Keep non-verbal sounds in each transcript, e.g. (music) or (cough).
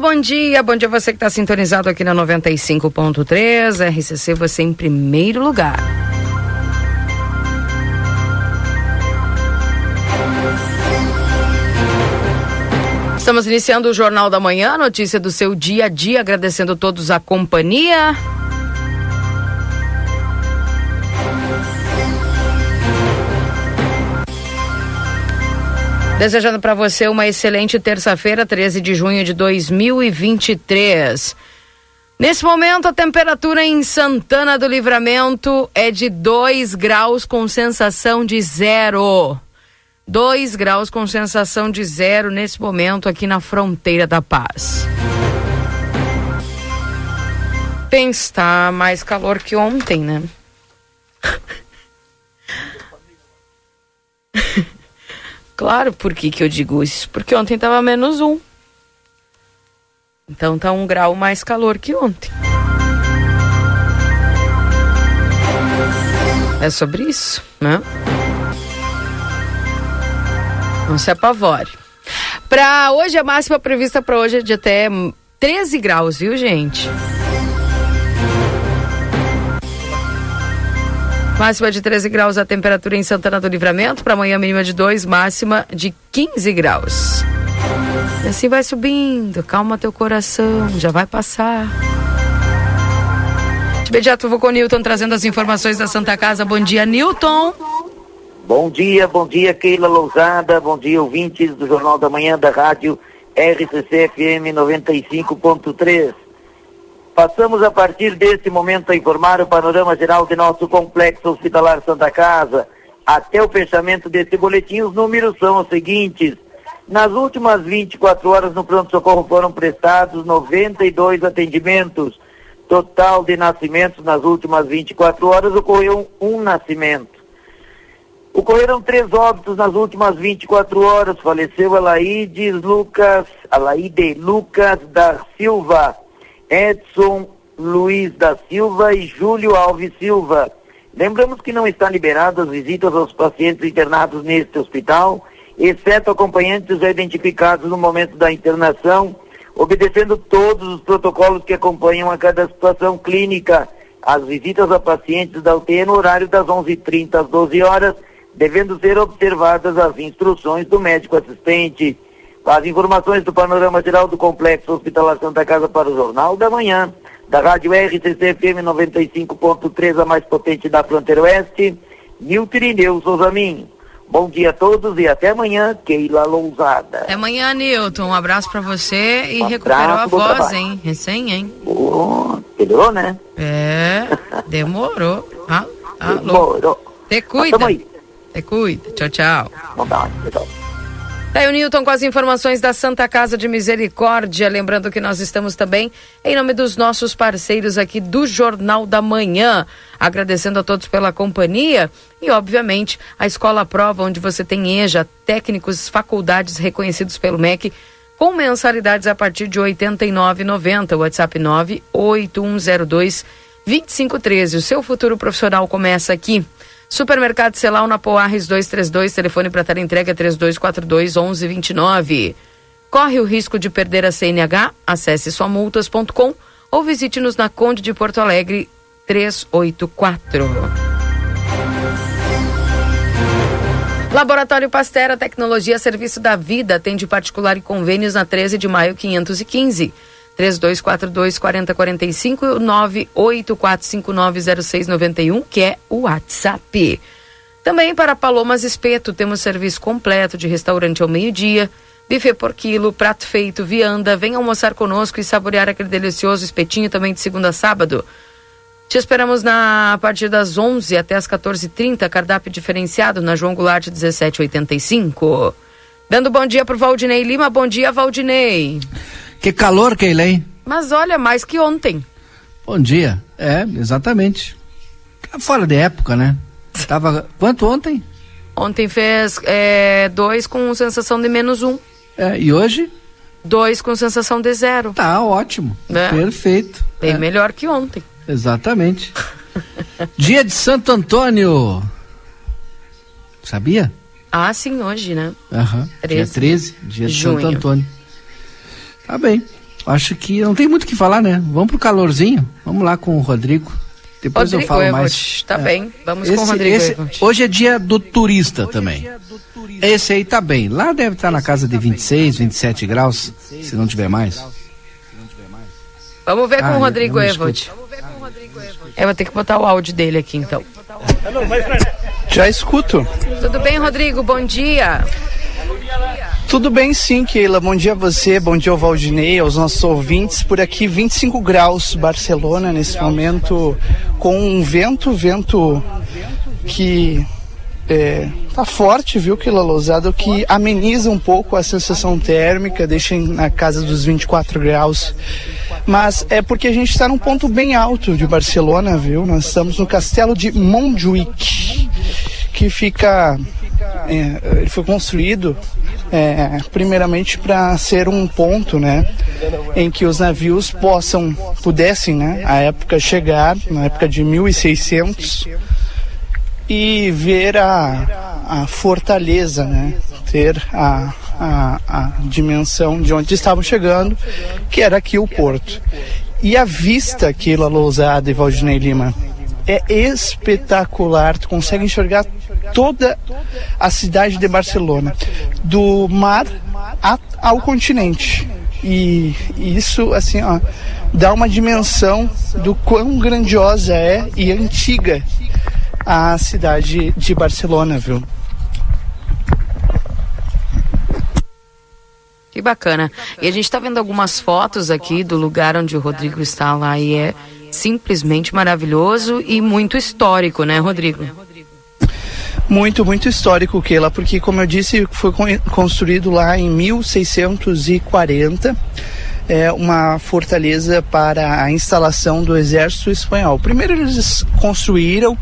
Bom dia. Bom dia você que está sintonizado aqui na 95.3. RCC, você em primeiro lugar. Estamos iniciando o Jornal da Manhã, notícia do seu dia a dia, agradecendo a todos a companhia. Desejando para você uma excelente terça-feira, 13 de junho de 2023. Nesse momento, a temperatura em Santana do Livramento é de 2 graus com sensação de zero. 2 graus com sensação de zero nesse momento aqui na fronteira da paz. Tem estar mais calor que ontem, né? (laughs) Claro, por que, que eu digo isso? Porque ontem estava menos um. Então tá um grau mais calor que ontem. É sobre isso, né? Não se apavore. Para hoje, a máxima prevista para hoje é de até 13 graus, viu, gente? Máxima de 13 graus a temperatura em Santana do Livramento. Para amanhã, mínima de 2, máxima de 15 graus. E assim vai subindo. Calma teu coração, já vai passar. De imediato, vou com o Newton trazendo as informações da Santa Casa. Bom dia, Newton. Bom dia, bom dia, Keila Lousada. Bom dia, ouvintes do Jornal da Manhã da Rádio RCC FM 95.3. Passamos a partir desse momento a informar o panorama geral de nosso complexo hospitalar Santa Casa. Até o fechamento desse boletim, os números são os seguintes. Nas últimas 24 horas no pronto-socorro foram prestados 92 atendimentos. Total de nascimentos nas últimas 24 horas ocorreu um nascimento. Ocorreram três óbitos nas últimas 24 horas. Faleceu Alaíde Lucas, Alaíde Lucas da Silva Edson Luiz da Silva e Júlio Alves Silva. Lembramos que não está liberado as visitas aos pacientes internados neste hospital, exceto acompanhantes já identificados no momento da internação, obedecendo todos os protocolos que acompanham a cada situação clínica. As visitas a pacientes da UTI no horário das 11h30 às 12 horas, devendo ser observadas as instruções do médico assistente. As informações do panorama geral do Complexo Hospitalar Santa Casa para o Jornal da Manhã, da Rádio RCC FM 95.3, a mais potente da fronteira oeste, Nilton Irineu Souza Minho. Bom dia a todos e até amanhã, Keila Lousada. Até amanhã, Nilton. Um abraço para você e um recuperou a voz, trabalho. hein? Recém, hein? Oh, melhorou, né? É, demorou. Ah, alô. Demorou. Te cuida. Te cuida. Tchau, tchau. Bom, tchau. Tá aí o Newton com as informações da Santa Casa de Misericórdia. Lembrando que nós estamos também em nome dos nossos parceiros aqui do Jornal da Manhã. Agradecendo a todos pela companhia e, obviamente, a Escola Prova, onde você tem EJA, técnicos, faculdades reconhecidos pelo MEC, com mensalidades a partir de R$ 89,90. WhatsApp 98102 2513. O seu futuro profissional começa aqui. Supermercado Celal na Poarres 232, telefone para estar entrega 3242 1129. Corre o risco de perder a CNH? Acesse somultas.com ou visite-nos na Conde de Porto Alegre 384. Laboratório Pastera Tecnologia Serviço da Vida atende particular e convênios na 13 de maio 515. 3242 4045 e o 984590691, que é o WhatsApp. Também para Palomas Espeto, temos serviço completo de restaurante ao meio-dia, buffet por quilo, prato feito, vianda. Venha almoçar conosco e saborear aquele delicioso espetinho também de segunda a sábado. Te esperamos na a partir das 11 até as 14h30, cardápio diferenciado na João Goulart 1785. Dando bom dia pro Valdinei Lima. Bom dia, Valdinei. Que calor, Keilei. Mas olha, mais que ontem. Bom dia. É, exatamente. Tá fora de época, né? (laughs) Tava quanto ontem? Ontem fez é, dois com sensação de menos um. É, e hoje? Dois com sensação de zero. Tá ótimo. É. Perfeito. Bem é. melhor que ontem. Exatamente. (laughs) Dia de Santo Antônio. Sabia? Ah, sim, hoje, né? Aham. Uhum. Dia 13, dia de. Santo Antônio. Tá bem. Acho que não tem muito o que falar, né? Vamos pro calorzinho. Vamos lá com o Rodrigo. Depois Rodrigo eu falo Evot, mais. Tá é. bem, vamos esse, com o Rodrigo esse, Hoje é dia do turista hoje também. É do turista. Esse aí tá bem. Lá deve estar tá na casa de 26, 27 graus, se não tiver mais. Vamos ver ah, com o Rodrigo Evot. Eu vou ter que botar o áudio dele aqui então. Já escuto. Tudo bem, Rodrigo? Bom dia. Tudo bem sim, Keila. Bom dia a você, bom dia ao Valdinei, aos nossos ouvintes. Por aqui 25 graus Barcelona nesse momento, com um vento, vento que é, tá forte, viu, Keila Lousada, que ameniza um pouco a sensação térmica, deixa na casa dos 24 graus. Mas é porque a gente está num ponto bem alto de Barcelona, viu? Nós estamos no castelo de Montjuic, que fica é, ele foi construído é, primeiramente para ser um ponto, né, em que os navios possam, pudessem, né, à época chegar, na época de 1600, e ver a, a fortaleza, né, ter a, a, a dimensão de onde estavam chegando, que era aqui o porto. E a vista que Ila Lousada e Valdinei Lima é espetacular, tu consegue enxergar toda a cidade de Barcelona, do mar ao continente. E, isso, assim, ó, dá uma dimensão do quão grandiosa é e antiga a cidade de Barcelona, viu? Que bacana. E a gente está vendo algumas fotos aqui do lugar onde o Rodrigo está lá e é simplesmente maravilhoso e muito histórico, né, Rodrigo? Muito, muito histórico, Keila, porque, como eu disse, foi construído lá em 1640 é, uma fortaleza para a instalação do exército espanhol. Primeiro eles construíram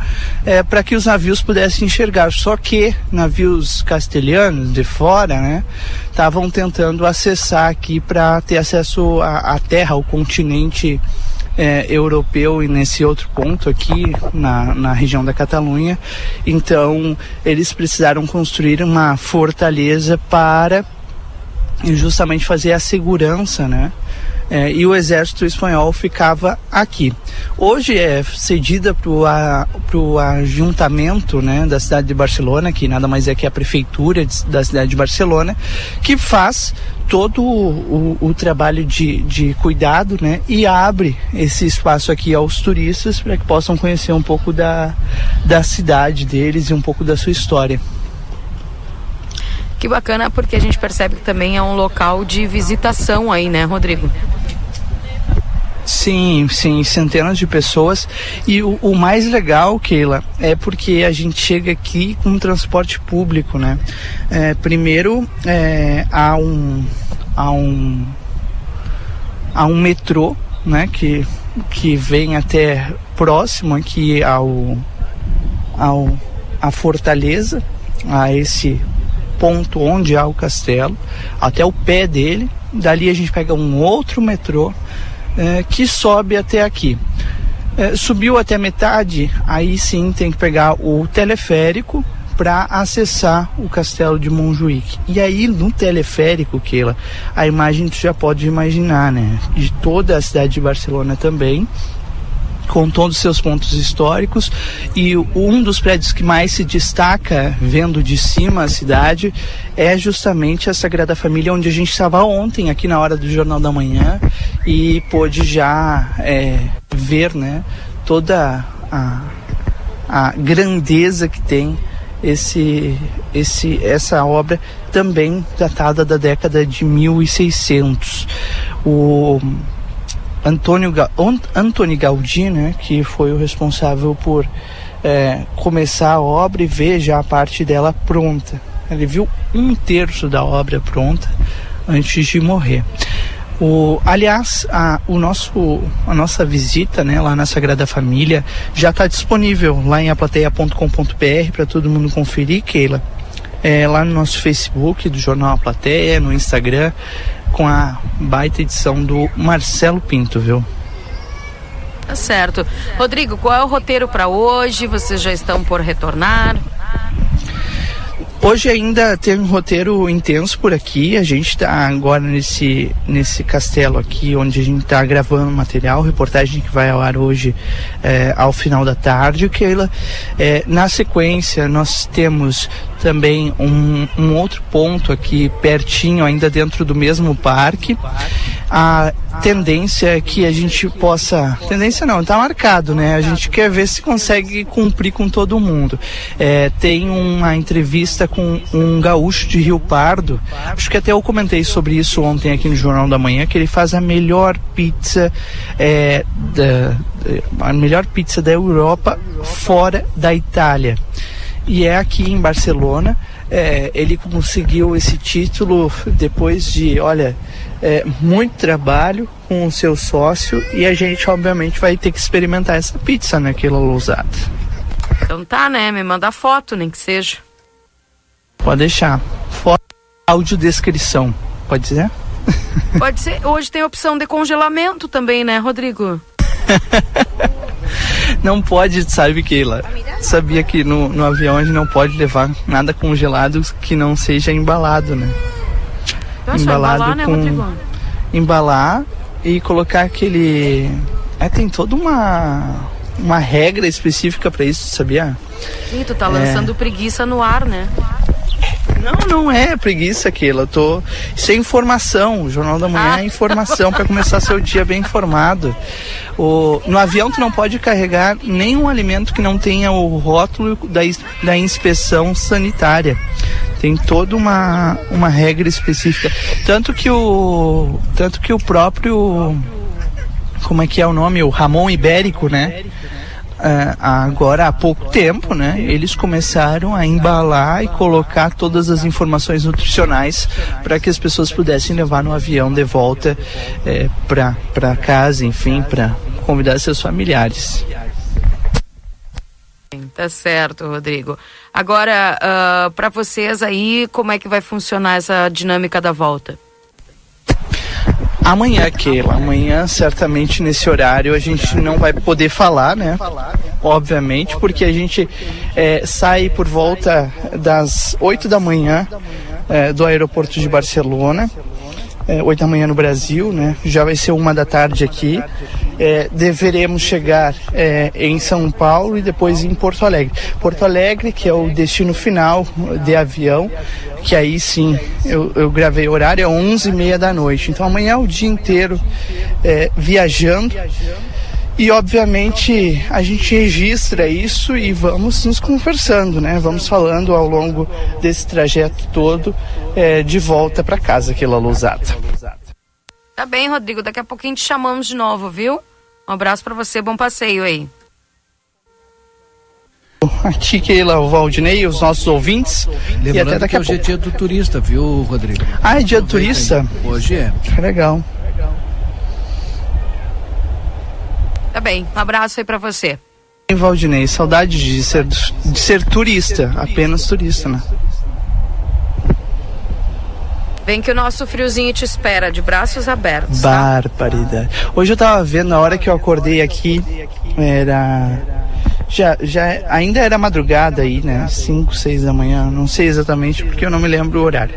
é, para que os navios pudessem enxergar, só que navios castelhanos de fora, né, estavam tentando acessar aqui para ter acesso à, à terra, ao continente é, europeu e nesse outro ponto aqui na, na região da Catalunha. Então eles precisaram construir uma fortaleza para justamente fazer a segurança, né? É, e o exército espanhol ficava aqui. Hoje é cedida para o ajuntamento né, da cidade de Barcelona, que nada mais é que a prefeitura de, da cidade de Barcelona, que faz todo o, o, o trabalho de, de cuidado né, e abre esse espaço aqui aos turistas para que possam conhecer um pouco da, da cidade deles e um pouco da sua história. Que bacana, porque a gente percebe que também é um local de visitação aí, né, Rodrigo? Sim, sim, centenas de pessoas. E o, o, mais legal, Keila, é porque a gente chega aqui com transporte público, né? É, primeiro, é, há um. Há um. Há um metrô, né? Que, que vem até próximo aqui ao. ao a fortaleza, a esse ponto onde há o castelo, até o pé dele. Dali a gente pega um outro metrô é, que sobe até aqui. É, subiu até metade, aí sim tem que pegar o teleférico para acessar o castelo de Montjuic. E aí no teleférico, Keila, a imagem tu já pode imaginar, né? De toda a cidade de Barcelona também com todos os seus pontos históricos e um dos prédios que mais se destaca vendo de cima a cidade é justamente a Sagrada Família onde a gente estava ontem aqui na hora do Jornal da Manhã e pôde já é, ver né, toda a, a grandeza que tem esse, esse, essa obra também datada da década de 1600. O Antônio, Antônio Gaudí, né, que foi o responsável por é, começar a obra e ver já a parte dela pronta. Ele viu um terço da obra pronta antes de morrer. O, aliás, a, o nosso, a nossa visita né, lá na Sagrada Família já está disponível lá em aplateia.com.br para todo mundo conferir, Keila. É, lá no nosso Facebook do Jornal A Plateia, no Instagram, com a baita edição do Marcelo Pinto, viu? Tá certo. Rodrigo, qual é o roteiro para hoje? Vocês já estão por retornar? Hoje ainda tem um roteiro intenso por aqui. A gente está agora nesse, nesse castelo aqui, onde a gente está gravando material, reportagem que vai ao ar hoje é, ao final da tarde. Keila, é, na sequência, nós temos também um, um outro ponto aqui pertinho, ainda dentro do mesmo parque. A tendência é que a gente possa. Tendência não, está marcado, né? A gente quer ver se consegue cumprir com todo mundo. É, tem uma entrevista com um gaúcho de Rio Pardo. Acho que até eu comentei sobre isso ontem aqui no Jornal da Manhã, que ele faz a melhor pizza é, da, a melhor pizza da Europa fora da Itália e é aqui em Barcelona. É, ele conseguiu esse título depois de, olha, é, muito trabalho com o seu sócio e a gente obviamente vai ter que experimentar essa pizza naquela né, lousada. Então tá, né? Me manda foto, nem que seja. Pode deixar. Foto, áudio descrição. Pode ser? Pode ser. Hoje tem opção de congelamento também, né, Rodrigo? (laughs) não pode, sabe, Keila? Sabia que no, no avião a gente não pode levar nada congelado que não seja embalado, né? Então, embalado embalar, né, com... Rodrigo? Embalar e colocar aquele. É, tem toda uma, uma regra específica para isso, sabia? Sim, tu tá lançando é... preguiça no ar, né? Não, não é preguiça aquilo. Eu tô. Isso é informação. O Jornal da Manhã é ah. informação para começar seu dia bem informado. O... No avião tu não pode carregar nenhum alimento que não tenha o rótulo da, da inspeção sanitária. Tem toda uma, uma regra específica. Tanto que o. Tanto que o próprio. Como é que é o nome? O Ramon Ibérico, né? é, agora há pouco tempo, né, eles começaram a embalar e colocar todas as informações nutricionais para que as pessoas pudessem levar no avião de volta é, para casa, enfim, para convidar seus familiares. Tá certo, Rodrigo. Agora, uh, para vocês aí, como é que vai funcionar essa dinâmica da volta? Amanhã, Keila, amanhã certamente nesse horário a gente não vai poder falar, né? Obviamente, porque a gente é, sai por volta das 8 da manhã é, do aeroporto de Barcelona é, 8 da manhã no Brasil, né? Já vai ser uma da tarde aqui. É, deveremos chegar é, em São Paulo e depois em Porto Alegre. Porto Alegre, que é o destino final de avião, que aí sim eu, eu gravei horário, é 11 e meia da noite. Então amanhã é o dia inteiro é, viajando. E obviamente a gente registra isso e vamos nos conversando, né? Vamos falando ao longo desse trajeto todo é, de volta para casa, aquela lousada. Tá bem, Rodrigo. Daqui a pouquinho te chamamos de novo, viu? Um abraço para você, bom passeio aí. Aqui, Keila, o Valdinei, os nossos ouvintes. Lembrando e até daqui a pouco. hoje é dia do turista, viu, Rodrigo? Ah, é dia do turista? Hoje é. Legal. Tá bem, um abraço aí para você. Valdinei, saudade de ser, de ser turista, apenas turista, né? Vem que o nosso friozinho te espera, de braços abertos. Tá? Barbaridade. Hoje eu tava vendo, na hora que eu acordei aqui, era. Já, já ainda era madrugada aí, né? 5, 6 da manhã, não sei exatamente porque eu não me lembro o horário.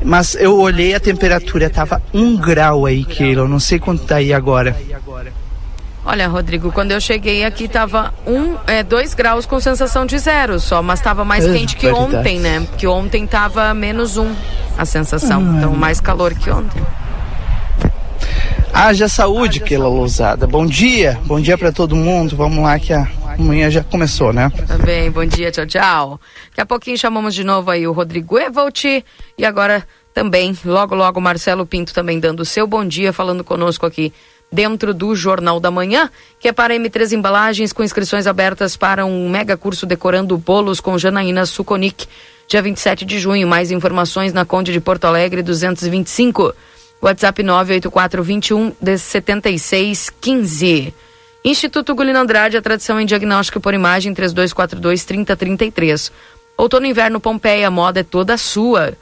Mas eu olhei a temperatura, tava um grau aí, Keila. Eu não sei quanto tá aí agora. Olha, Rodrigo, quando eu cheguei aqui tava um, é, dois graus com sensação de zero só, mas estava mais é, quente que verdade. ontem, né? Que ontem tava menos um a sensação, hum. então mais calor que ontem. Haja saúde, Keila Lousada. Bom dia, bom dia para todo mundo. Vamos lá que a manhã já começou, né? Também, bom dia, tchau, tchau. Daqui a pouquinho chamamos de novo aí o Rodrigo Evolt e agora também, logo, logo, Marcelo Pinto também dando o seu bom dia, falando conosco aqui dentro do Jornal da Manhã, que é para M3 Embalagens, com inscrições abertas para um mega curso decorando bolos com Janaína Suconic, dia 27 de junho. Mais informações na Conde de Porto Alegre 225. WhatsApp 98421 7615. Instituto Gulino Andrade, a tradição em diagnóstico por imagem 3242 3033. Outono e inverno Pompeia, moda é toda sua.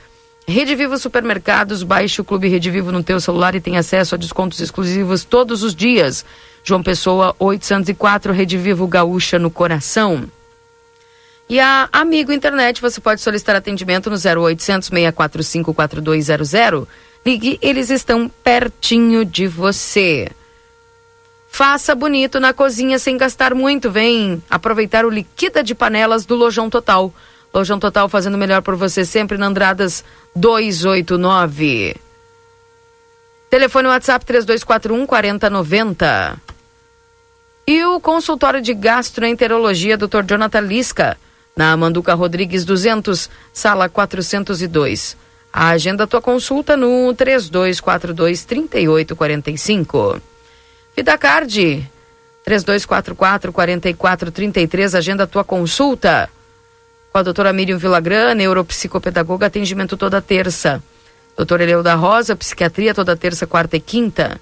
Rede Vivo Supermercados, baixe o Clube Rede Vivo no teu celular e tem acesso a descontos exclusivos todos os dias. João Pessoa 804, Rede Vivo Gaúcha no coração. E a Amigo Internet, você pode solicitar atendimento no 0800 645 4200. Ligue, eles estão pertinho de você. Faça bonito na cozinha sem gastar muito. Vem aproveitar o liquida de panelas do Lojão Total. Lojão Total fazendo melhor por você sempre na Andradas 289. Telefone WhatsApp 3241 4090. E o consultório de gastroenterologia Dr. Jonathan Lisca, na Manduca Rodrigues 200, sala 402. A agenda tua consulta no 3242 3845. Vidacard 3244 4433, agenda tua consulta. Com a doutora Miriam Villagrã, neuropsicopedagoga, atendimento toda terça. Doutor Eleu da Rosa, psiquiatria toda terça, quarta e quinta.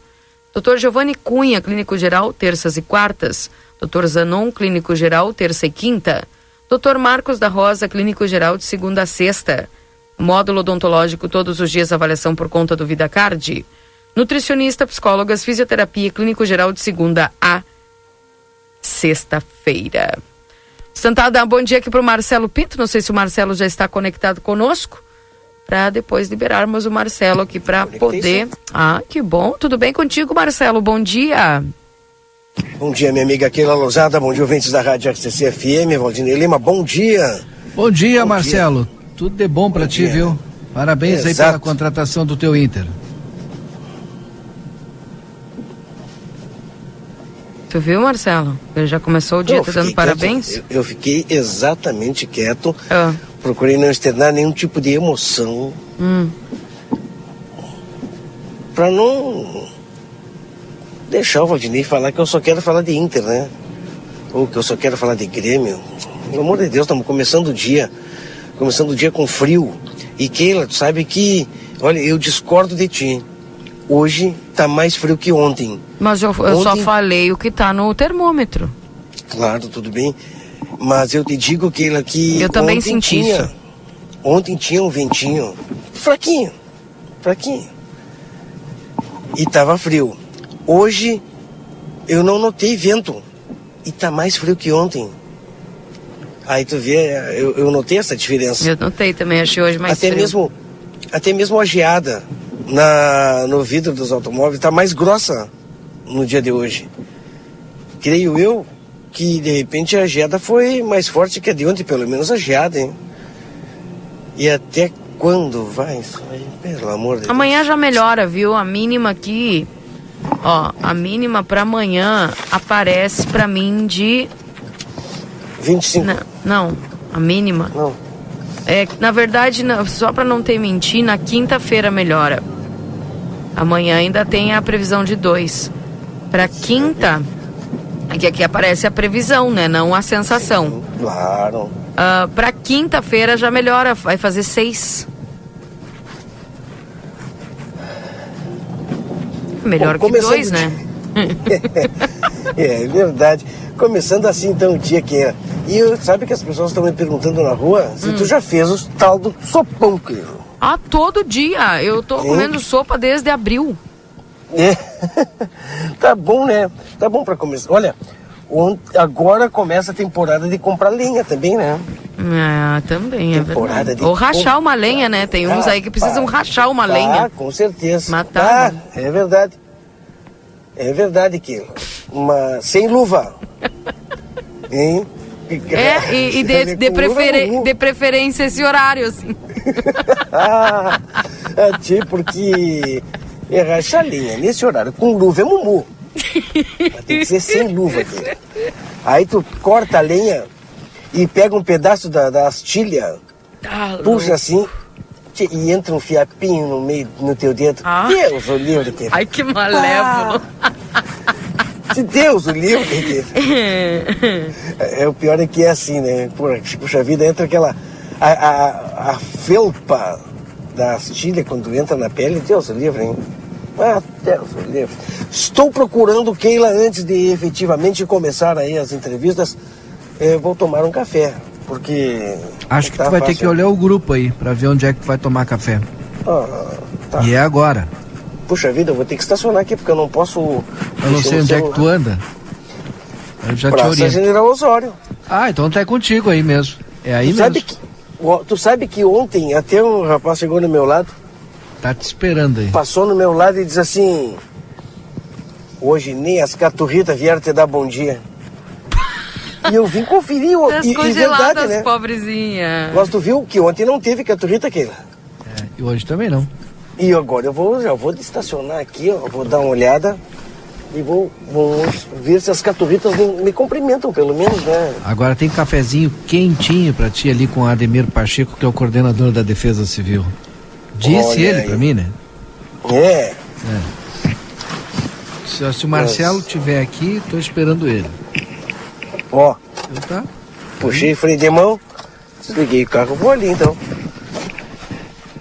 Doutor Giovanni Cunha, clínico geral, terças e quartas. Doutor Zanon, clínico geral, terça e quinta. Doutor Marcos da Rosa, clínico geral, de segunda a sexta. Módulo odontológico, todos os dias, avaliação por conta do VidaCard. Nutricionista, psicólogas, fisioterapia, clínico geral, de segunda a sexta-feira. Tentar dar um bom dia aqui para o Marcelo Pinto. Não sei se o Marcelo já está conectado conosco. Para depois liberarmos o Marcelo aqui para poder. Ah, que bom. Tudo bem contigo, Marcelo? Bom dia. Bom dia, minha amiga Keila Lousada. Bom dia, ouvintes da Rádio RCC FM. Valdinei Lima, bom dia. Bom dia, bom Marcelo. Dia. Tudo de bom para ti, viu? Parabéns Exato. aí pela contratação do teu Inter. Tu viu, Marcelo? Ele já começou o dia eu tá dando parabéns? Eu, eu, fiquei exatamente quieto. Ah. Procurei não externar nenhum tipo de emoção. Hum. Pra não deixar o Valdinei falar que eu só quero falar de Inter, né? Ou que eu só quero falar de Grêmio. Pelo amor de Deus, estamos começando o dia. Começando o dia com frio. E Keila, tu sabe que, olha, eu discordo de ti. Hoje está mais frio que ontem. Mas eu, eu ontem... só falei o que está no termômetro. Claro, tudo bem. Mas eu te digo que que eu também senti tinha, isso. Ontem tinha um ventinho fraquinho, fraquinho. E estava frio. Hoje eu não notei vento e está mais frio que ontem. Aí tu vê, eu, eu notei essa diferença. Eu notei também, achei hoje mais até frio. Mesmo, até mesmo a geada na, no vidro dos automóveis está mais grossa no dia de hoje. Creio eu que de repente a geada foi mais forte que a de ontem, pelo menos a geada, hein? E até quando vai isso aí? Pelo amor de Amanhã Deus. já melhora, viu? A mínima aqui, ó, a mínima para amanhã aparece para mim de 25. Não, não, a mínima. Não. É, na verdade, só para não ter mentir, na quinta-feira melhora. Amanhã ainda tem a previsão de dois. Para quinta, que aqui aparece a previsão, né? Não a sensação. Claro. Uh, ah, Para quinta-feira já melhora, vai fazer seis. Melhor Bom, que dois, né? (laughs) é, é verdade. Começando assim então o dia que é. E eu, sabe que as pessoas estão me perguntando na rua se hum. tu já fez o tal do sopão, queijo. Ah, todo dia. Eu tô comendo sopa desde abril. É. (laughs) tá bom, né? Tá bom para começar. Olha, agora começa a temporada de comprar lenha também, né? Ah, também, é temporada verdade. Ou rachar uma lenha, né? Tem uns aí que precisam rachar uma lenha. Ah, com certeza. Matar. Ah, é verdade. É verdade que uma sem luva. (laughs) hein? É, e, e de, de, preferen de preferência esse horário, assim. (laughs) ah, tipo, porque é rachalinha nesse horário, com luva é mumu. Mas tem que ser sem luva aqui. Aí tu corta a lenha e pega um pedaço da, da astilha, ah, puxa assim e entra um fiapinho no meio no teu dedo. Ah. Deus, o livro. Ai, que malévolo. Ah, (laughs) De Deus, o livro. (laughs) é, o pior é que é assim, né? Puxa vida, entra aquela. A, a, a felpa da astilha quando entra na pele, Deus o livre, hein? Ah, Deus o livre. Estou procurando Keila antes de efetivamente começar aí as entrevistas. Eu vou tomar um café, porque. Acho que tá tu vai fácil. ter que olhar o grupo aí para ver onde é que tu vai tomar café. Ah, tá. E é agora. Puxa vida, eu vou ter que estacionar aqui porque eu não posso. Eu não sei onde é que tu anda. Eu já Praça te oriento. General Osório. Ah, então tá contigo aí mesmo. É aí tu mesmo. Sabe que, tu sabe que ontem até um rapaz chegou no meu lado. Tá te esperando aí. Passou no meu lado e disse assim: Hoje nem as caturritas vieram te dar bom dia. (laughs) E eu vim conferir. As e, e verdade, né? pobrezinha. Mas tu viu que ontem não teve caturrita, Keila? É, e hoje também não. E agora eu vou, já vou estacionar aqui, ó, vou dar uma olhada e vou, vou ver se as caturritas me, me, cumprimentam, pelo menos, né? Agora tem cafezinho quentinho para ti ali com o Ademir Pacheco, que é o coordenador da Defesa Civil. Disse Olha ele para mim, né? É. é. Se, se, o Marcelo Mas... tiver aqui, tô esperando ele. Ó. Então tá. Puxei freio de mão, desliguei o carro, vou ali então.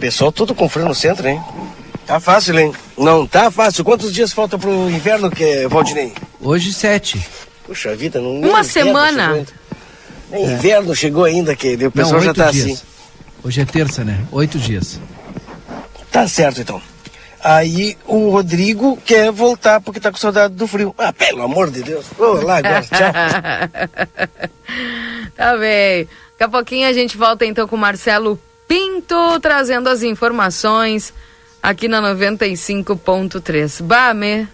Pessoal tudo com freio no centro, hein? Tá fácil, hein? Não tá fácil. Quantos dias falta pro inverno, que Valdinei? Hoje sete. Puxa vida, não Uma semana. Nem é. inverno chegou ainda, que o pessoal não, já tá dias. assim. Hoje é terça, né? Oito dias. Tá certo, então. Aí o Rodrigo quer voltar porque tá com saudade do frio. Ah, pelo amor de Deus. Vou lá agora, (laughs) tchau. tá bem. Daqui a pouquinho a gente volta então com o Marcelo Pinto trazendo as informações aqui na 95.3. Bame,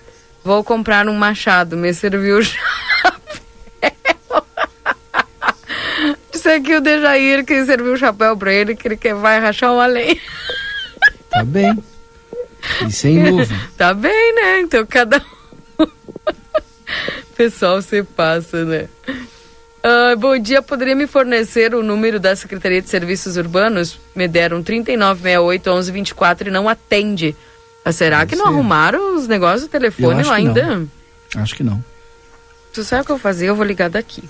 vou comprar um machado, me serviu o (laughs) chapéu. Disse aqui o Dejair que serviu o chapéu pra ele, que ele vai rachar uma lenha. Tá bem. E sem nuvem. (laughs) Tá bem, né? Então cada um. (laughs) Pessoal, você passa, né? Uh, bom dia, poderia me fornecer o número da Secretaria de Serviços Urbanos? Me deram 3968 1124 e não atende. Mas será Pode que não arrumaram os negócios do telefone lá ainda? Não. Acho que não. Tu sabe o que eu vou fazer? Eu vou ligar daqui.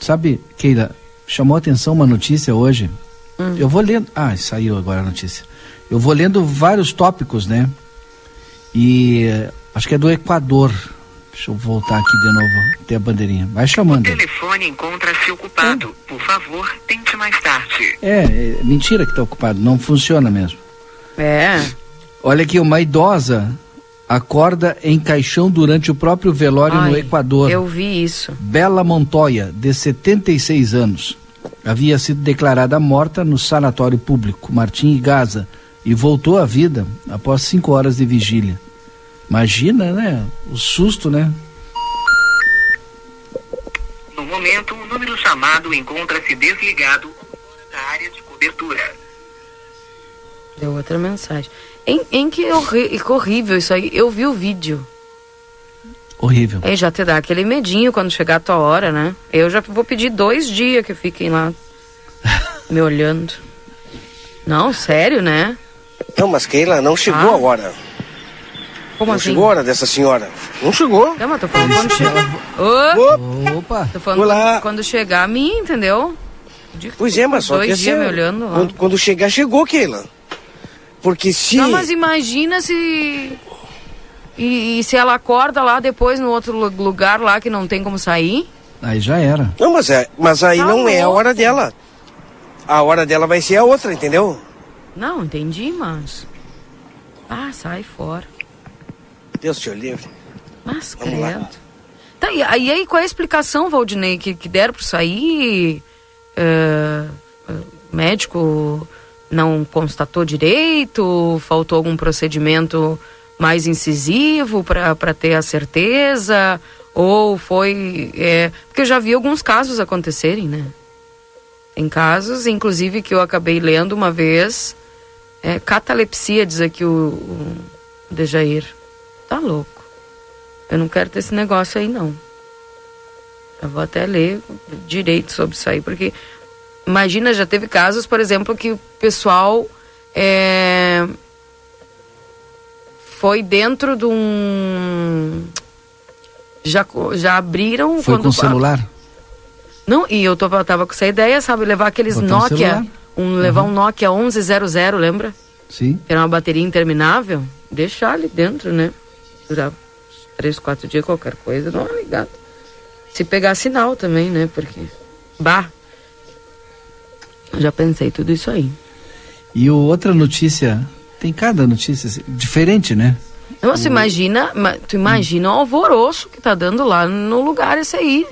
Sabe, Keila, chamou a atenção uma notícia hoje. Hum. Eu vou lendo. Ah, saiu agora a notícia. Eu vou lendo vários tópicos, né? E acho que é do Equador. Deixa eu voltar aqui de novo, ter a bandeirinha. Vai chamando. O telefone encontra-se ocupado. É. Por favor, tente mais tarde. É, é mentira que está ocupado, não funciona mesmo. É. Olha aqui, uma idosa acorda em caixão durante o próprio velório Ai, no Equador. Eu vi isso. Bela Montoya, de 76 anos, havia sido declarada morta no sanatório público Martim e Gaza e voltou à vida após cinco horas de vigília. Imagina, né? O susto, né? No momento, o número chamado encontra-se desligado da área de cobertura. Deu outra mensagem. Em, em que, horri que horrível isso aí. Eu vi o vídeo. Horrível. Aí já te dá aquele medinho quando chegar a tua hora, né? Eu já vou pedir dois dias que fiquem lá (laughs) me olhando. Não, sério, né? Não, mas Keila, não chegou ah. a hora. Como não assim? chegou a hora dessa senhora. Não chegou. Não, mas tô falando quando chegar. Oh. Opa! Tô falando quando, quando, chegar a mim, entendeu? De pois é, mas só que dias me olhando lá. Quando, quando, chegar, chegou, Keila. Porque se. Não, mas imagina se. E, e, se ela acorda lá depois no outro lugar lá que não tem como sair? Aí já era. Não, mas, é, mas aí tá não louco. é a hora dela. A hora dela vai ser a outra, entendeu? Não, entendi, mas. Ah, sai fora. Deus te livre. Mas, Vamos credo. Lá. Tá, e aí qual é a explicação, Valdinei, que, que deram para sair? Uh, médico não constatou direito? Faltou algum procedimento mais incisivo para ter a certeza? Ou foi. É, porque eu já vi alguns casos acontecerem, né? Tem casos, inclusive, que eu acabei lendo uma vez. É, catalepsia, diz aqui o, o Dejair. Tá louco. Eu não quero ter esse negócio aí, não. Eu vou até ler direito sobre isso aí, porque imagina, já teve casos, por exemplo, que o pessoal é, foi dentro de um. Já, já abriram Foi com celular? Não, e eu tô, tava com essa ideia, sabe? Levar aqueles Botar um Nokia. celular. Um, levar um Nokia 1100, lembra? Sim. Que era uma bateria interminável. Deixar ali dentro, né? Durar três, quatro dias, qualquer coisa, não é ligado. Se pegar sinal também, né? Porque. Bah! Eu já pensei tudo isso aí. E o, outra notícia, tem cada notícia assim, diferente, né? Então, você imagina, ma- tu imagina o alvoroço que tá dando lá no lugar esse aí.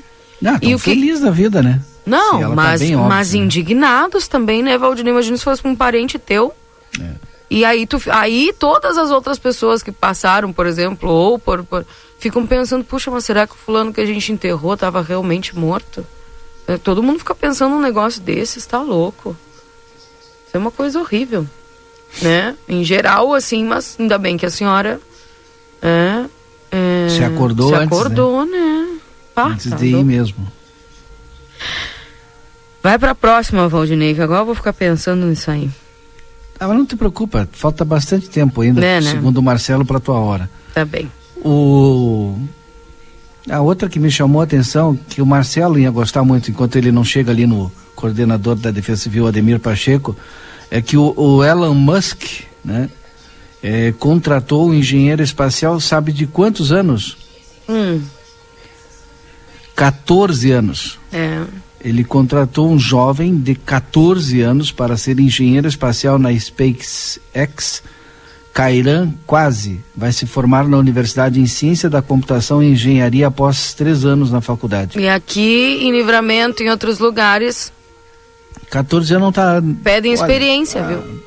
Ah, E o que- feliz da vida, né? Não, tá mas, bem, óbvio, mas né? indignados também, né, Valdir? Imagina se fosse um parente teu. É. E aí, tu, aí todas as outras pessoas que passaram, por exemplo, ou por, por- ficam pensando, puxa, mas será que o fulano que a gente enterrou estava realmente morto? É, Todo mundo fica pensando num negócio desse, está louco. Isso é uma coisa horrível, né? Em geral, assim, mas ainda bem que a senhora é, é, Se acordou se antes, né? acordou, né? Ah, Antes tá de ir mesmo. Vai pra próxima, Valdinei, que agora eu vou ficar pensando nisso aí. Ah, mas não te preocupa, falta bastante tempo ainda, É, né? segundo o Marcelo, para tua hora. Tá bem. O... A outra que me chamou a atenção, que o Marcelo ia gostar muito, enquanto ele não chega ali no coordenador da Defesa Civil, Ademir Pacheco, é que o, o Elon Musk, né, eh, contratou um engenheiro espacial, sabe de quantos anos? Hum, 14 anos. é. Ele contratou um jovem de 14 anos para ser engenheiro espacial na SpaceX. Kairan Quase vai se formar na Universidade em Ciência da Computação e Engenharia após três anos na faculdade. E aqui em Livramento, em outros lugares, 14 anos não tá. pedem Olha, experiência, ah, viu?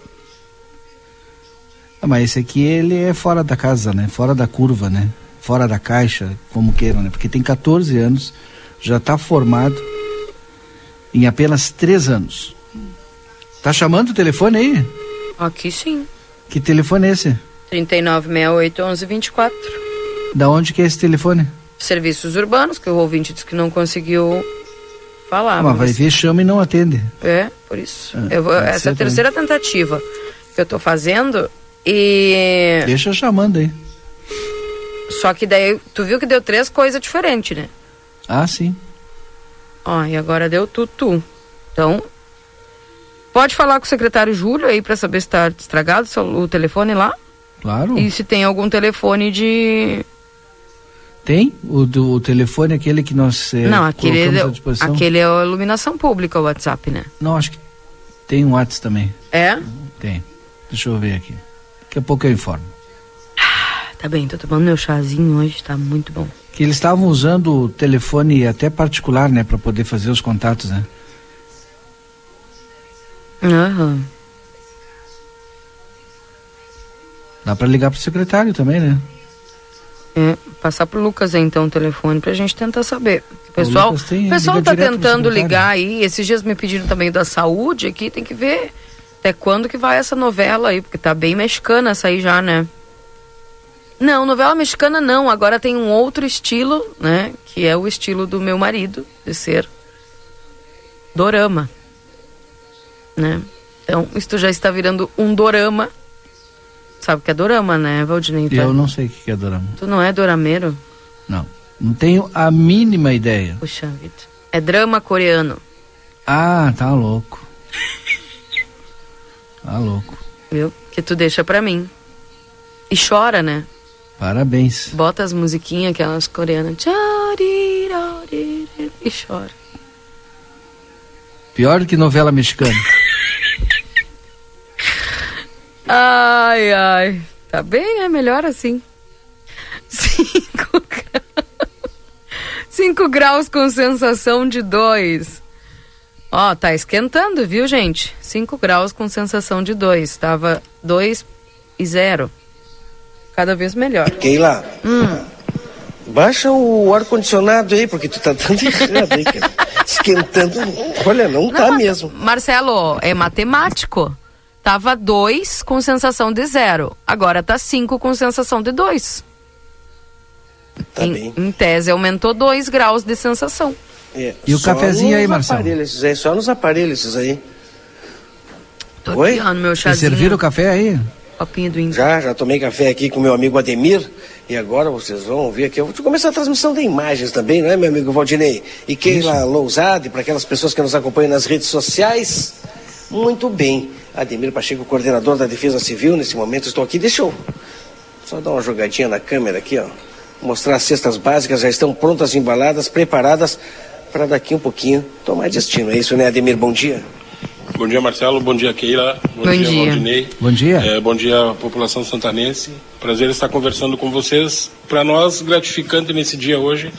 ah, Mas esse aqui ele é fora da casa, né? Fora da curva, né? Fora da caixa, como queiram, né? Porque tem 14 anos, já está formado em apenas três anos. Tá chamando o telefone aí? Aqui sim. Que telefone é esse? 3968 1124. Da onde que é esse telefone? Serviços urbanos, que o ouvinte disse que não conseguiu falar. Ah, mas vai mas- ver, chama e não atende. É, por isso. Ah, Eu vou- essa é a terceira tentativa que eu tô fazendo. E. Deixa chamando aí. Só que daí, tu viu que deu três coisas diferentes, né? Ah, sim. Ó, e agora deu tutu. Então, pode falar com o secretário Júlio aí pra saber se tá estragado o telefone lá. Claro. E se tem algum telefone de. Tem o, do, o telefone aquele que nós eh, Não, aquele colocamos é, à disposição? aquele é a iluminação pública, o WhatsApp, né? Não, acho que tem um WhatsApp também. É? Tem. Deixa eu ver aqui. Daqui a pouco eu informo. Tá bem, tô tomando meu chazinho hoje, tá muito bom. Que eles estavam usando o telefone até particular, né, para poder fazer os contatos, né? Aham. Dá para ligar pro secretário também, né? É, passar pro Lucas aí, então o telefone pra gente tentar saber. O pessoal, Lucas tem, o pessoal tá tentando ligar aí. Esses dias me pediram também da saúde aqui, tem que ver até quando que vai essa novela aí, porque tá bem mexicana essa aí já, né? Não, novela mexicana não. Agora tem um outro estilo, né? Que é o estilo do meu marido, de ser dorama. Né? Então, isto já está virando um dorama. Sabe o que é dorama, né, Valdinei? Eu não sei o que que é dorama. Tu não é dorameiro? Não. Não tenho a mínima ideia. Puxa vida. É drama coreano, Ah, tá louco. (laughs) Tá louco. viu? Que tu deixa pra mim. E chora, né? Parabéns. Bota as musiquinhas, aquelas coreanas. E chora. Pior do que novela mexicana. (laughs) Ai, ai. Tá bem, é melhor assim. Cinco graus. (laughs) Cinco graus com sensação de dois. Ó, tá esquentando, viu, gente? Cinco graus com sensação de dois. Tava dois e zero. Cada vez melhor. Keila, Hum. baixa o ar-condicionado aí, porque tu tá dando errado aí, cara. Esquentando. Olha, não tá Não, mesmo. Marcelo, é matemático. Tava 2 com sensação de zero. Agora tá 5 com sensação de 2. Tá em, bem. em tese, aumentou 2 graus de sensação. É, E o cafezinho aí, Marcelo? aí, só nos aparelhos esses aí. Tô Oi? aqui, ó, no meu Vocês serviram o café aí? Copinho do índio. Já, já tomei café aqui com meu amigo Ademir, E agora vocês vão ver aqui, eu vou começar a transmissão de imagens também, não é, meu amigo Valdinei? E Keila Lousade, para aquelas pessoas que nos acompanham nas redes sociais, muito bem. Ademir Pacheco, coordenador da Defesa Civil, nesse momento estou aqui. Deixa eu só dar uma jogadinha na câmera aqui, ó. Mostrar as cestas básicas, já estão prontas, embaladas, preparadas para daqui um pouquinho tomar destino. É isso, né, Ademir? Bom dia. Bom dia, Marcelo. Bom dia, Keila. Bom, bom dia, dia, Valdinei. Bom dia. É, bom dia, população santanense. Prazer estar conversando com vocês. Para nós, gratificante nesse dia hoje,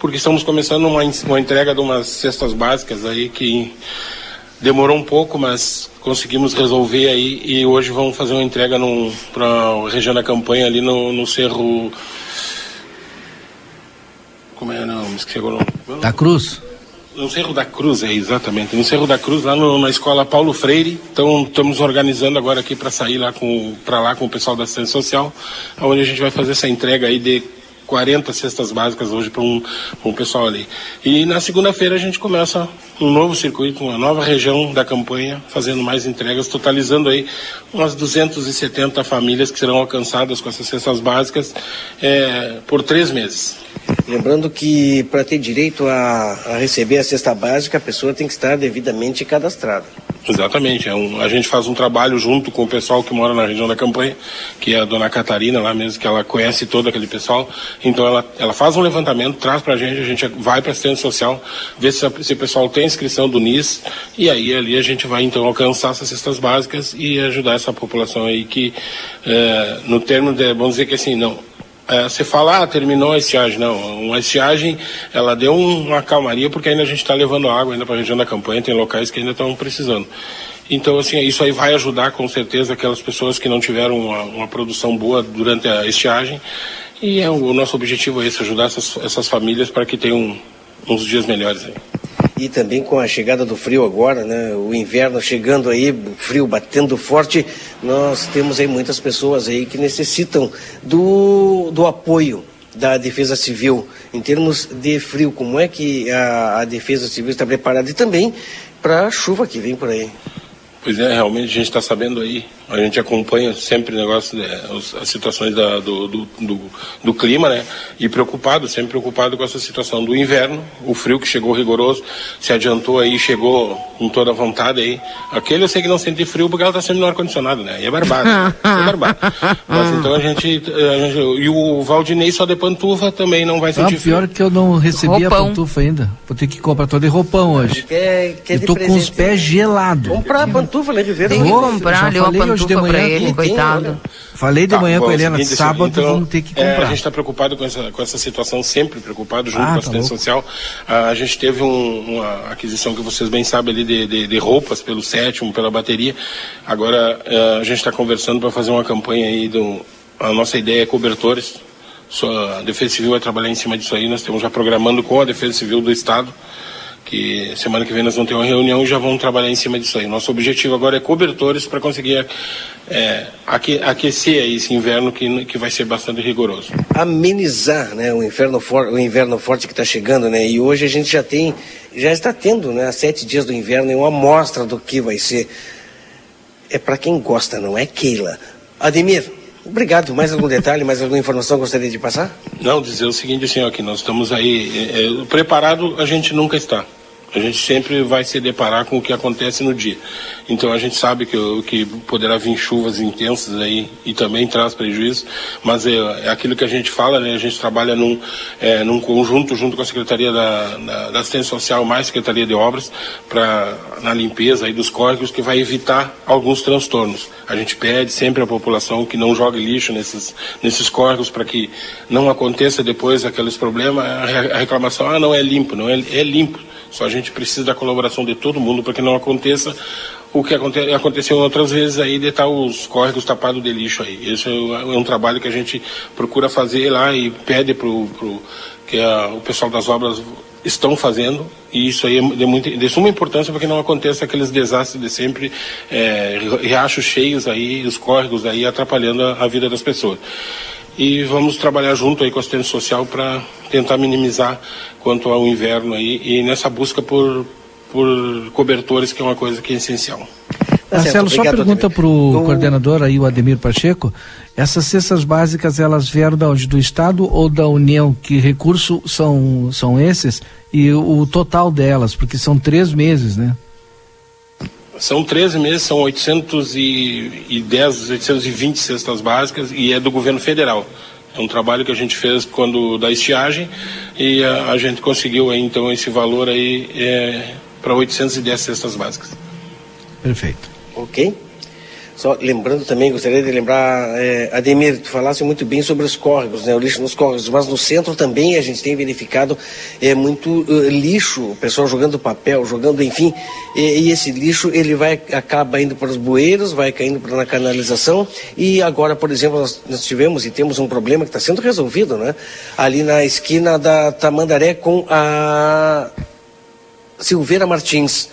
porque estamos começando uma, uma entrega de umas cestas básicas aí que demorou um pouco, mas conseguimos resolver aí e hoje vamos fazer uma entrega para a região da campanha ali no, no Cerro. Como é? Não, me esqueci agora. Da Cruz? No Cerro da Cruz, é exatamente. No Cerro da Cruz, lá no, na escola Paulo Freire. Então, estamos organizando agora aqui para sair lá para lá com o pessoal da assistência social, onde a gente vai fazer essa entrega aí de 40 cestas básicas hoje para um, um pessoal ali. E na segunda-feira a gente começa um novo circuito, uma nova região da campanha, fazendo mais entregas, totalizando aí umas 270 famílias que serão alcançadas com essas cestas básicas é, por três meses. Lembrando que para ter direito a, a, receber a cesta básica, a pessoa tem que estar devidamente cadastrada. Exatamente. É um, a gente faz um trabalho junto com o pessoal que mora na região da campanha, que é a dona Catarina lá mesmo, que ela conhece todo aquele pessoal. Então ela, ela faz um levantamento, traz para a gente, a gente vai para assistência social, vê se, se o pessoal tem inscrição do NIS, e aí ali a gente vai então alcançar essas cestas básicas e ajudar essa população aí que, é, no termo de, vamos dizer que assim, não, é, você fala, ah, terminou a estiagem. Não, uma estiagem, ela deu uma calmaria porque ainda a gente está levando água ainda para a região da campanha, tem locais que ainda estão precisando. Então, assim, isso aí vai ajudar com certeza aquelas pessoas que não tiveram uma, uma produção boa durante a estiagem. E é, o nosso objetivo é esse, ajudar essas, essas famílias para que tenham uns dias melhores aí e também com a chegada do frio agora, né? O inverno chegando aí, frio batendo forte, nós temos aí muitas pessoas aí que necessitam do, do apoio da Defesa Civil em termos de frio. Como é que a, a Defesa Civil está preparada e também para a chuva que vem por aí? Pois é, realmente a gente está sabendo aí, a gente acompanha sempre o negócio, né, as situações da, do, do, do, do, clima, né? E preocupado, sempre preocupado com essa situação do inverno, o frio que chegou rigoroso, se adiantou aí, chegou com toda a vontade aí. Aquele eu sei que não sente frio porque ela está sempre no ar-condicionado, né? E é barbado, é barbado. (laughs) Mas então a gente, a gente, E o Valdinei só de pantufa também não vai sentir ah, frio. pior que eu não recebi roupão. a pantufa ainda. Vou ter que comprar todo de roupão hoje. Quer, quer eu tô com os pés gelados. Comprar pantufa pantufa, né? Tem que comprar ali uma pantufa para ele, coitado. Falei de tá, manhã bom, com a Helena, seguinte, sábado então, vamos ter que comprar. É, a gente está preocupado com essa, com essa situação, sempre preocupado, junto ah, com a tá assistência tá social. Ah, a gente teve um, uma aquisição que vocês bem sabem ali de, de, de roupas pelo sétimo, pela bateria. Agora ah, a gente está conversando para fazer uma campanha aí do. A nossa ideia é cobertores. a Defesa Civil vai trabalhar em cima disso aí. Nós estamos já programando com a Defesa Civil do Estado que semana que vem nós vamos ter uma reunião e já vamos trabalhar em cima disso aí. Nosso objetivo agora é cobertores para conseguir é, aquecer esse inverno que, que vai ser bastante rigoroso. Amenizar né, o, inverno for, o inverno forte que está chegando, né? E hoje a gente já tem, já está tendo, né, sete dias do inverno, uma amostra do que vai ser. É para quem gosta, não é, Keila? Ademir, Obrigado. Mais algum detalhe, mais alguma informação gostaria de passar? Não, dizer o seguinte, ó, que nós estamos aí. É, é, preparado a gente nunca está. A gente sempre vai se deparar com o que acontece no dia. Então a gente sabe que, que poderá vir chuvas intensas aí e também traz prejuízo, mas é, é aquilo que a gente fala, né? A gente trabalha num, é, num conjunto junto com a Secretaria da, da, da Assistência Social mais Secretaria de Obras para na limpeza aí dos córregos que vai evitar alguns transtornos. A gente pede sempre à população que não jogue lixo nesses, nesses córregos para que não aconteça depois aqueles problemas, a reclamação, ah, não é limpo, não é, é limpo só a gente precisa da colaboração de todo mundo para que não aconteça o que aconte aconteceu outras vezes aí de estar os córregos tapados de lixo aí. Esse é, é um trabalho que a gente procura fazer lá e pede para que a, o pessoal das obras estão fazendo e isso aí é de, de suma importância para que não aconteça aqueles desastres de sempre é, riachos cheios aí, os córregos aí atrapalhando a, a vida das pessoas e vamos trabalhar junto aí com a assistência social para tentar minimizar quanto ao inverno aí e nessa busca por, por cobertores que é uma coisa que é essencial. Tá Marcelo, só pergunta para o coordenador aí, o Ademir Pacheco, essas cestas básicas, elas vieram da onde? Do Estado ou da União? Que recursos são, são esses? E o, o total delas, porque são três meses, né? São 13 meses, são 810, 820 cestas básicas e é do governo federal. É um trabalho que a gente fez quando da estiagem e a, a gente conseguiu aí, então esse valor aí é, para 810 cestas básicas. Perfeito. Ok. Só lembrando também, gostaria de lembrar, é, Ademir, tu falasse muito bem sobre os córregos, né, o lixo nos córregos, mas no centro também a gente tem verificado é, muito uh, lixo, o pessoal jogando papel, jogando, enfim, e, e, esse lixo ele vai, acaba indo para os bueiros, vai caindo para na canalização e agora, por exemplo, nós, nós tivemos e temos um problema que está sendo resolvido, né, ali na esquina da Tamandaré com a Silveira Martins.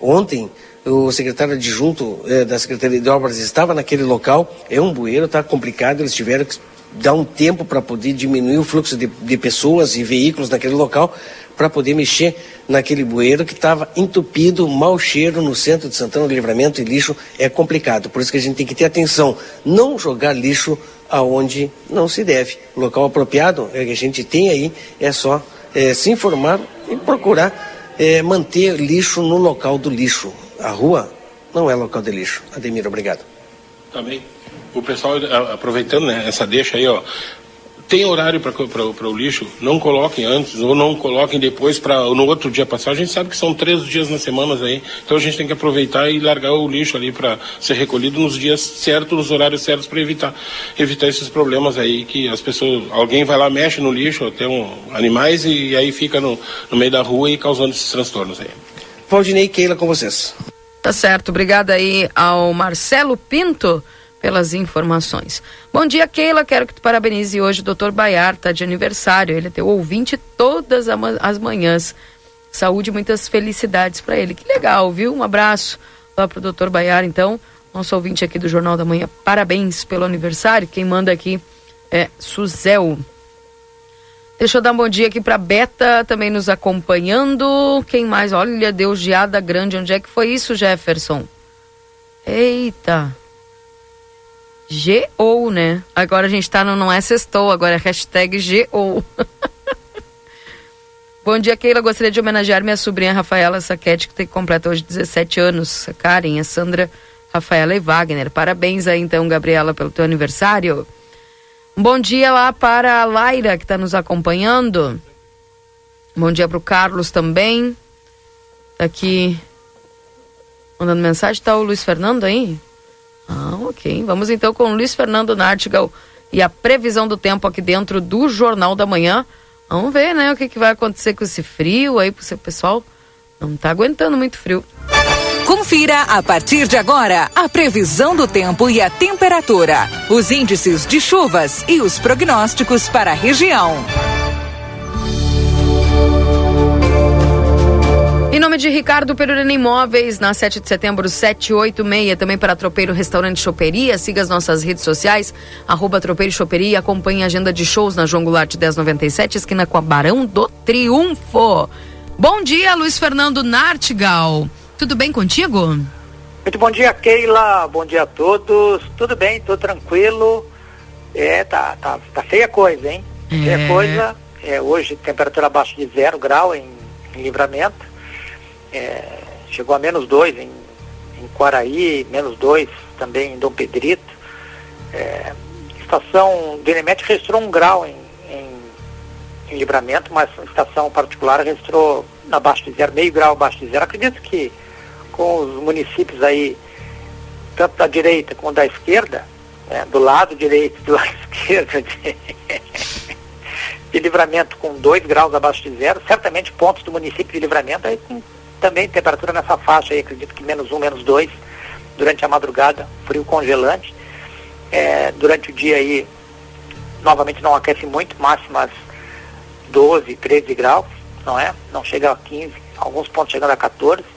Ontem, o secretário adjunto eh, da Secretaria de Obras estava naquele local, é um bueiro, está complicado, eles tiveram que dar um tempo para poder diminuir o fluxo de, de pessoas e veículos naquele local, para poder mexer naquele bueiro que estava entupido, mau cheiro no centro de Santana do Livramento e lixo é complicado. Por isso que a gente tem que ter atenção, não jogar lixo aonde não se deve. O local apropriado é que a gente tem aí, é só é, se informar e procurar é, manter lixo no local do lixo. A rua não é local de lixo. Ademir, obrigado. Também. O pessoal, aproveitando né, essa deixa aí, ó, tem horário para o lixo, não coloquem antes ou não coloquem depois para no outro dia passar. A gente sabe que são três dias nas semanas aí, então a gente tem que aproveitar e largar o lixo ali para ser recolhido nos dias certos, nos horários certos para evitar evitar esses problemas aí que as pessoas, alguém vai lá mexe no lixo, tem um, animais e, e aí fica no, no meio da rua e causando esses transtornos aí. Valdinei e Keila com vocês. Tá certo, obrigada aí ao Marcelo Pinto pelas informações. Bom dia, Keila. Quero que tu parabenize hoje o doutor Baiar, tá de aniversário. Ele é teu ouvinte todas as manhãs. Saúde e muitas felicidades para ele. Que legal, viu? Um abraço lá pro doutor Baiar, então. Nosso ouvinte aqui do Jornal da Manhã. Parabéns pelo aniversário. Quem manda aqui é Suzel. Deixa eu dar um bom dia aqui para Beta, também nos acompanhando. Quem mais? Olha, deu geada grande. Onde é que foi isso, Jefferson? Eita. G-O, né? Agora a gente tá no Não é Sextou, agora é hashtag G-O. (laughs) Bom dia, Keila. Gostaria de homenagear minha sobrinha Rafaela Saquete, que tem completa hoje 17 anos. Karen, a Sandra, Rafaela e Wagner. Parabéns aí, então, Gabriela, pelo teu aniversário. Bom dia lá para a Laira, que está nos acompanhando. Bom dia para o Carlos também. Tá aqui mandando mensagem. Está o Luiz Fernando aí? Ah, ok. Vamos então com o Luiz Fernando Nartigal e a previsão do tempo aqui dentro do Jornal da Manhã. Vamos ver, né, o que, que vai acontecer com esse frio aí, o pessoal não está aguentando muito frio. Confira a partir de agora a previsão do tempo e a temperatura, os índices de chuvas e os prognósticos para a região. Em nome de Ricardo Perurena Imóveis, na 7 de setembro, 786, também para Tropeiro Restaurante Choperia. Siga as nossas redes sociais, arroba Tropeiro Choperia. Acompanhe a agenda de shows na João Goulart 1097, esquina com a Barão do Triunfo. Bom dia, Luiz Fernando Nartigal. Tudo bem contigo? Muito bom dia, Keila. Bom dia a todos. Tudo bem, tudo tranquilo. É, tá, tá, tá feia coisa, hein? É. Feia coisa. É, hoje temperatura abaixo de zero grau em, em livramento. É, chegou a menos dois em, em Quaraí, menos dois também em Dom Pedrito. É, estação do Enemete registrou um grau em, em, em livramento, mas a estação particular registrou abaixo de zero, meio grau abaixo de zero. Acredito que com os municípios aí, tanto da direita como da esquerda, né, do lado direito do (laughs) lado esquerdo de, (laughs) de livramento com 2 graus abaixo de zero, certamente pontos do município de livramento aí com também temperatura nessa faixa aí, acredito que menos 1, um, menos 2, durante a madrugada, frio congelante. É, durante o dia aí, novamente não aquece muito, máximas 12, 13 graus, não é? Não chega a 15, alguns pontos chegando a 14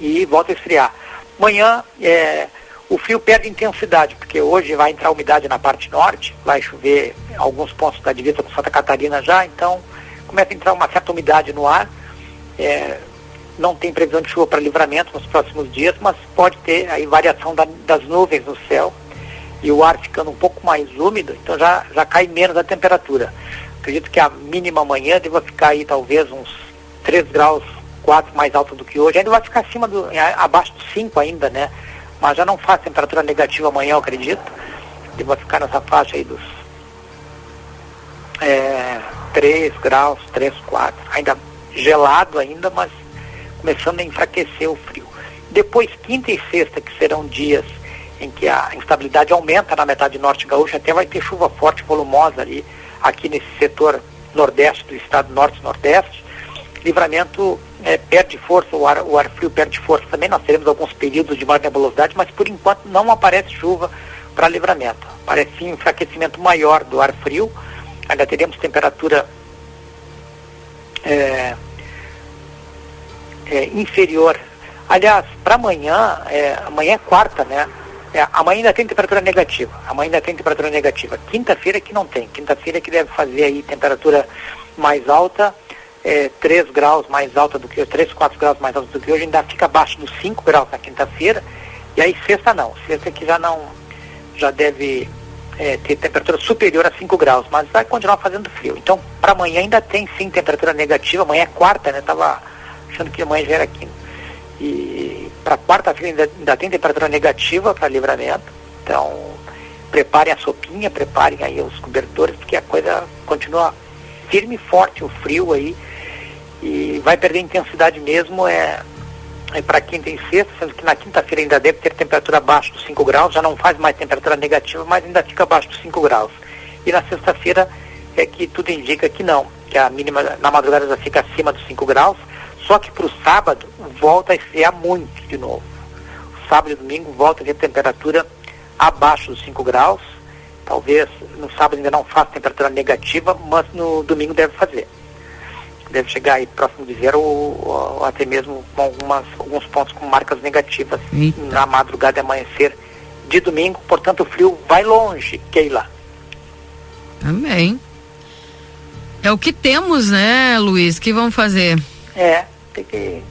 e volta a esfriar. Amanhã é, o frio perde intensidade, porque hoje vai entrar umidade na parte norte, vai chover alguns pontos da divisa com Santa Catarina já, então começa a entrar uma certa umidade no ar. É, não tem previsão de chuva para livramento nos próximos dias, mas pode ter aí variação da, das nuvens no céu e o ar ficando um pouco mais úmido, então já, já cai menos a temperatura. Acredito que a mínima amanhã deva ficar aí talvez uns 3 graus, 4 mais alta do que hoje. Ainda vai ficar acima do, abaixo dos 5 ainda, né? Mas já não faz temperatura negativa amanhã, eu acredito. Deva ficar nessa faixa aí dos é, 3 graus, 3, 4. Ainda gelado ainda, mas começando a enfraquecer o frio. Depois, quinta e sexta, que serão dias em que a instabilidade aumenta na metade norte gaúcha, até vai ter chuva forte, volumosa ali, aqui nesse setor nordeste do estado, norte-nordeste. Livramento é, perde força, o ar, o ar frio perde força também. Nós teremos alguns períodos de maior nebulosidade, mas por enquanto não aparece chuva para livramento. Parece um enfraquecimento maior do ar frio. Ainda teremos temperatura é, é, inferior. Aliás, para amanhã, é, amanhã é quarta, né? É, amanhã ainda tem temperatura negativa. Amanhã ainda tem temperatura negativa. Quinta-feira que não tem. Quinta-feira que deve fazer aí temperatura mais alta, é, 3 graus mais alta do que 3, 4 graus mais alta do que hoje, ainda fica abaixo dos 5 graus na quinta-feira. E aí sexta não. Sexta que já não já deve é, ter temperatura superior a 5 graus, mas vai continuar fazendo frio. Então, para amanhã ainda tem sim temperatura negativa. Amanhã é quarta, né? Tava achando que amanhã já era quinta. E para quarta-feira ainda, ainda, tem temperatura negativa para livramento. Então, preparem a sopinha, preparem aí os cobertores, porque a coisa continua firme e forte, o frio aí. E vai perder intensidade mesmo é, é para quinta e sexta, sendo que na quinta-feira ainda deve ter temperatura abaixo dos 5 graus, já não faz mais temperatura negativa, mas ainda fica abaixo dos 5 graus. E na sexta-feira é que tudo indica que não, que a mínima na madrugada já fica acima dos 5 graus só que para o sábado volta a esfriar muito de novo. Sábado e domingo volta a ter temperatura abaixo dos 5 graus. Talvez no sábado ainda não faça temperatura negativa, mas no domingo deve fazer. Deve chegar aí próximo de zero ou, ou até mesmo com algumas, alguns pontos com marcas negativas Eita. na madrugada e amanhecer de domingo. Portanto, o frio vai longe, Keila. Também. É o que temos, né, Luiz? que vamos fazer? É, tem que,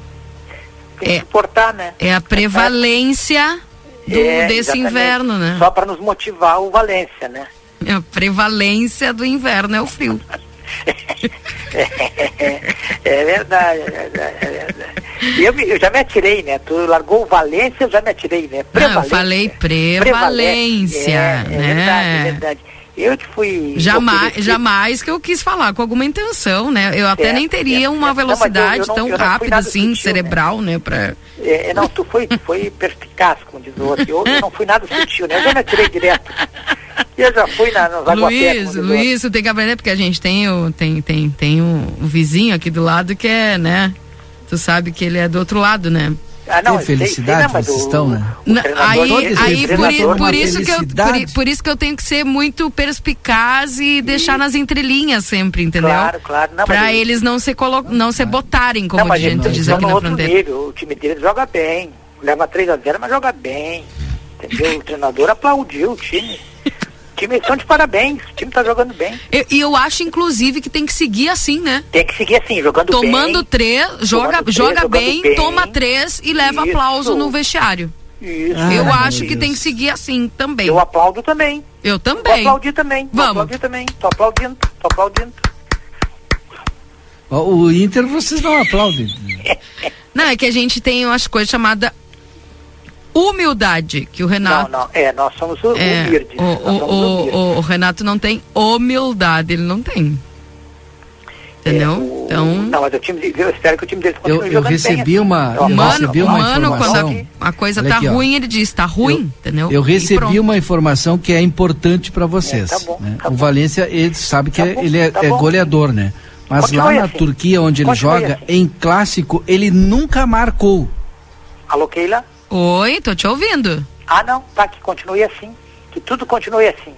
tem é, que suportar, né? É a prevalência do, é, desse inverno, né? Só para nos motivar o Valência, né? É a prevalência do inverno é o frio. (laughs) é, é, verdade, é verdade, é verdade. Eu, eu, já me atirei, né? Tu largou o Valência, eu já me atirei, né? Não, eu falei prevalência, é, é né? verdade, é verdade. Eu que fui. Jamais, jamais que eu quis falar com alguma intenção, né? Eu até é, nem teria é, uma velocidade não, eu, eu não, tão rápida assim, sutil, cerebral, né? né pra... É, não, tu foi, tu foi perspicaz, como diz o outro. Eu, eu não fui nada sutil, né? Eu já me atirei direto. Eu já fui na, nos Luiz, Luiz, tu tem que aprender, porque a gente tem o, tem, tem, tem um vizinho aqui do lado que é, né? Tu sabe que ele é do outro lado, né? Ah, não, que felicidade sei, sei, vocês estão, né? aí, aí por, por isso que eu, por, por, isso que eu tenho que ser muito perspicaz e deixar nas entrelinhas sempre, entendeu? Claro, claro. Não, pra eles não se, colo não se botarem, como não, a gente diz aqui na fronteira. Nível. O time deles joga bem. Leva 3 a 0 mas joga bem. Entendeu? O treinador aplaudiu o time time estão de parabéns, o time está jogando bem. E eu, eu, acho, inclusive, que tem que seguir assim, né? Tem que seguir assim, jogando Tomando bem. Três, joga, três, joga bem, bem, toma três e leva Isso. aplauso no vestiário. Isso. eu ah, acho que tem que seguir assim também. Eu aplaudo também. Eu também. Vou aplaudir também. Vamos. Vou aplaudir também. Tô aplaudindo, tô aplaudindo. O Inter vocês não aplaudem. Não, é que a gente tem umas coisas chamadas humildade, que o Renato. Não, não, é, nós somos é, humildes. O, o, o, o, Renato não tem humildade, ele não tem. Entendeu? É, o... Então. Não, mas o time, eu espero que o time dele continue eu, eu recebi bem, uma, assim. eu mano, recebi uma mano, informação. quando a, a coisa Olha tá aqui, ruim, ele diz, tá ruim, eu, entendeu? Eu recebi uma informação que é importante para vocês. É, tá bom, né? tá o Valência, ele sabe que tá é, ele é, tá é goleador, né? Mas Continue lá na assim. Turquia, onde ele Continue joga, assim. em clássico, ele nunca marcou. Alô, Keila? Oi, tô te ouvindo. Ah, não, tá, que continue assim. Que tudo continue assim.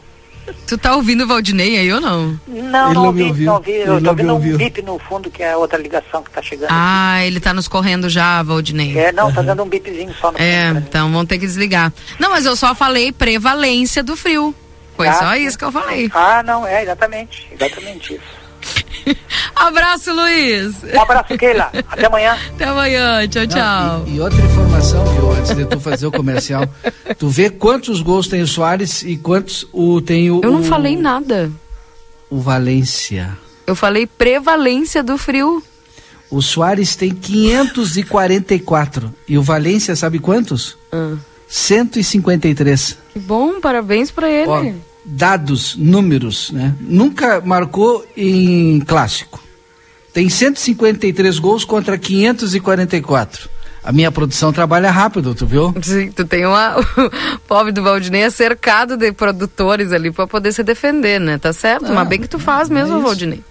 Tu tá ouvindo o Valdinei aí ou não? Não, ele não, ouvi, não ouvi. Eu tô ouvindo um bip no fundo, que é outra ligação que tá chegando. Ah, aqui. ele tá nos correndo já, Valdinei. É, não, tá dando um bipzinho só no É, então vamos ter que desligar. Não, mas eu só falei prevalência do frio. Foi ah, só isso que eu falei. Ah, não, é exatamente. Exatamente isso. (laughs) Abraço, Luiz. Um abraço, Keila. Até amanhã. Até amanhã. Tchau, tchau. E, e outra informação, viu, antes de tu fazer o comercial. (laughs) Tu vê quantos gols tem o Soares e quantos o tem o. Eu não o- falei nada. O Valência. Eu falei prevalência do frio. O Soares tem 544. E o Valência, sabe quantos? Ah, 153. que bom, parabéns pra ele. Ó, dados, números, né? Nunca marcou em clássico. Tem 153 gols contra 544. A minha produção trabalha rápido, tu viu? Sim, tu tem uma. (laughs) O pobre do Valdinei é cercado de produtores ali pra poder se defender, né? Tá certo? Ah, Mas bem que tu faz mesmo, é. Valdinei.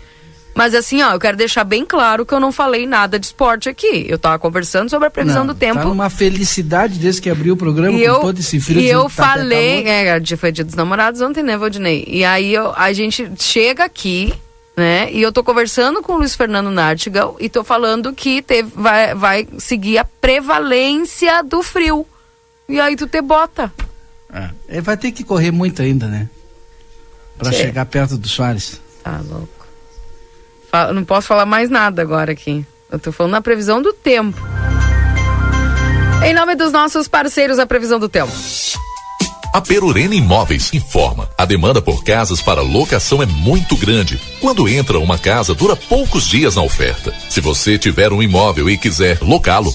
Mas assim, ó, eu quero deixar bem claro que eu não falei nada de esporte aqui. Eu tava conversando sobre a previsão Não, do tempo. Tá numa felicidade desde que abriu o programa E com eu, todo esse frio. e eu tá falei, calor. é, dia- foi dia dos namorados ontem, né, Valdinei? E aí eu- a gente chega aqui, né? E eu tô conversando com o Luiz Fernando Nartigal e tô falando que teve, vai, vai seguir a prevalência do frio. E aí tu te bota. É. Ele vai ter que correr muito ainda, né? Pra Sim. chegar perto do Soares. Tá louco. Não posso falar mais nada agora aqui. Eu tô falando na previsão do tempo. Em nome dos nossos parceiros, a previsão do tempo. A Perurena Imóveis informa. A demanda por casas para locação é muito grande. Quando entra uma casa, dura poucos dias na oferta. Se você tiver um imóvel e quiser locá-lo,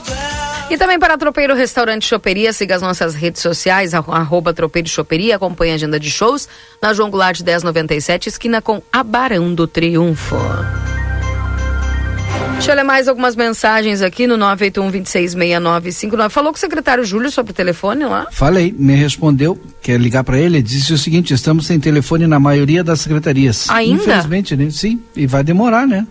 E também para Tropeiro Restaurante Choperia, siga as nossas redes sociais, arro- arroba Tropeiro Choperia, acompanhe a agenda de shows na João Goulart 1097, esquina com Abarão do Triunfo. Deixa eu ler mais algumas mensagens aqui no 981-266959. Falou com o secretário Júlio sobre o telefone lá? Falei, me respondeu, quer ligar ele, ele disse o seguinte, estamos sem telefone na maioria das secretarias. Ainda? Infelizmente, né? Sim, e vai demorar, né?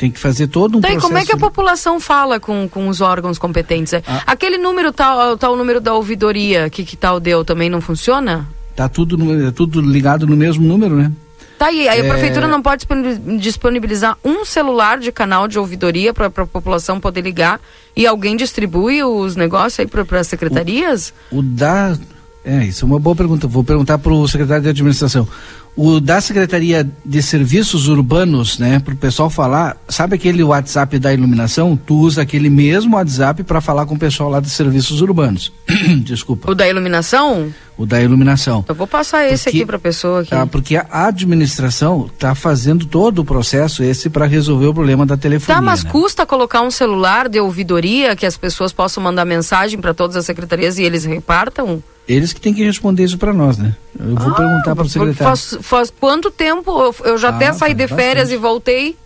Tem que fazer todo um Tá, e processo. como é que a população fala com, com os órgãos competentes? Ah. Aquele número tal, tal número da ouvidoria que que tal deu também não funciona? Tá tudo, é tudo ligado no mesmo número, né? Tá aí, aí a É. prefeitura não pode disponibil- disponibilizar um celular de canal de ouvidoria para a população poder ligar e alguém distribui os negócios aí para as secretarias? O da. É, isso é uma boa pergunta. Vou perguntar para o secretário de administração. O da Secretaria de Serviços Urbanos, né, para o pessoal falar, sabe aquele WhatsApp da iluminação? Tu usa aquele mesmo WhatsApp para falar com o pessoal lá de Serviços Urbanos. (clears throat) Desculpa. O da iluminação? O da iluminação. Eu vou passar esse Porque- aqui para a pessoa aqui. Ah, porque a administração está fazendo todo o processo esse para resolver o problema da telefonia. Tá, mas né? custa colocar um celular de ouvidoria que as pessoas possam mandar mensagem para todas as secretarias e eles repartam? Eles que têm que responder isso para nós, né? Eu vou perguntar para o secretário. Ah, Faz, faz quanto tempo? Eu, já Ah, até saí de férias bastante. e voltei.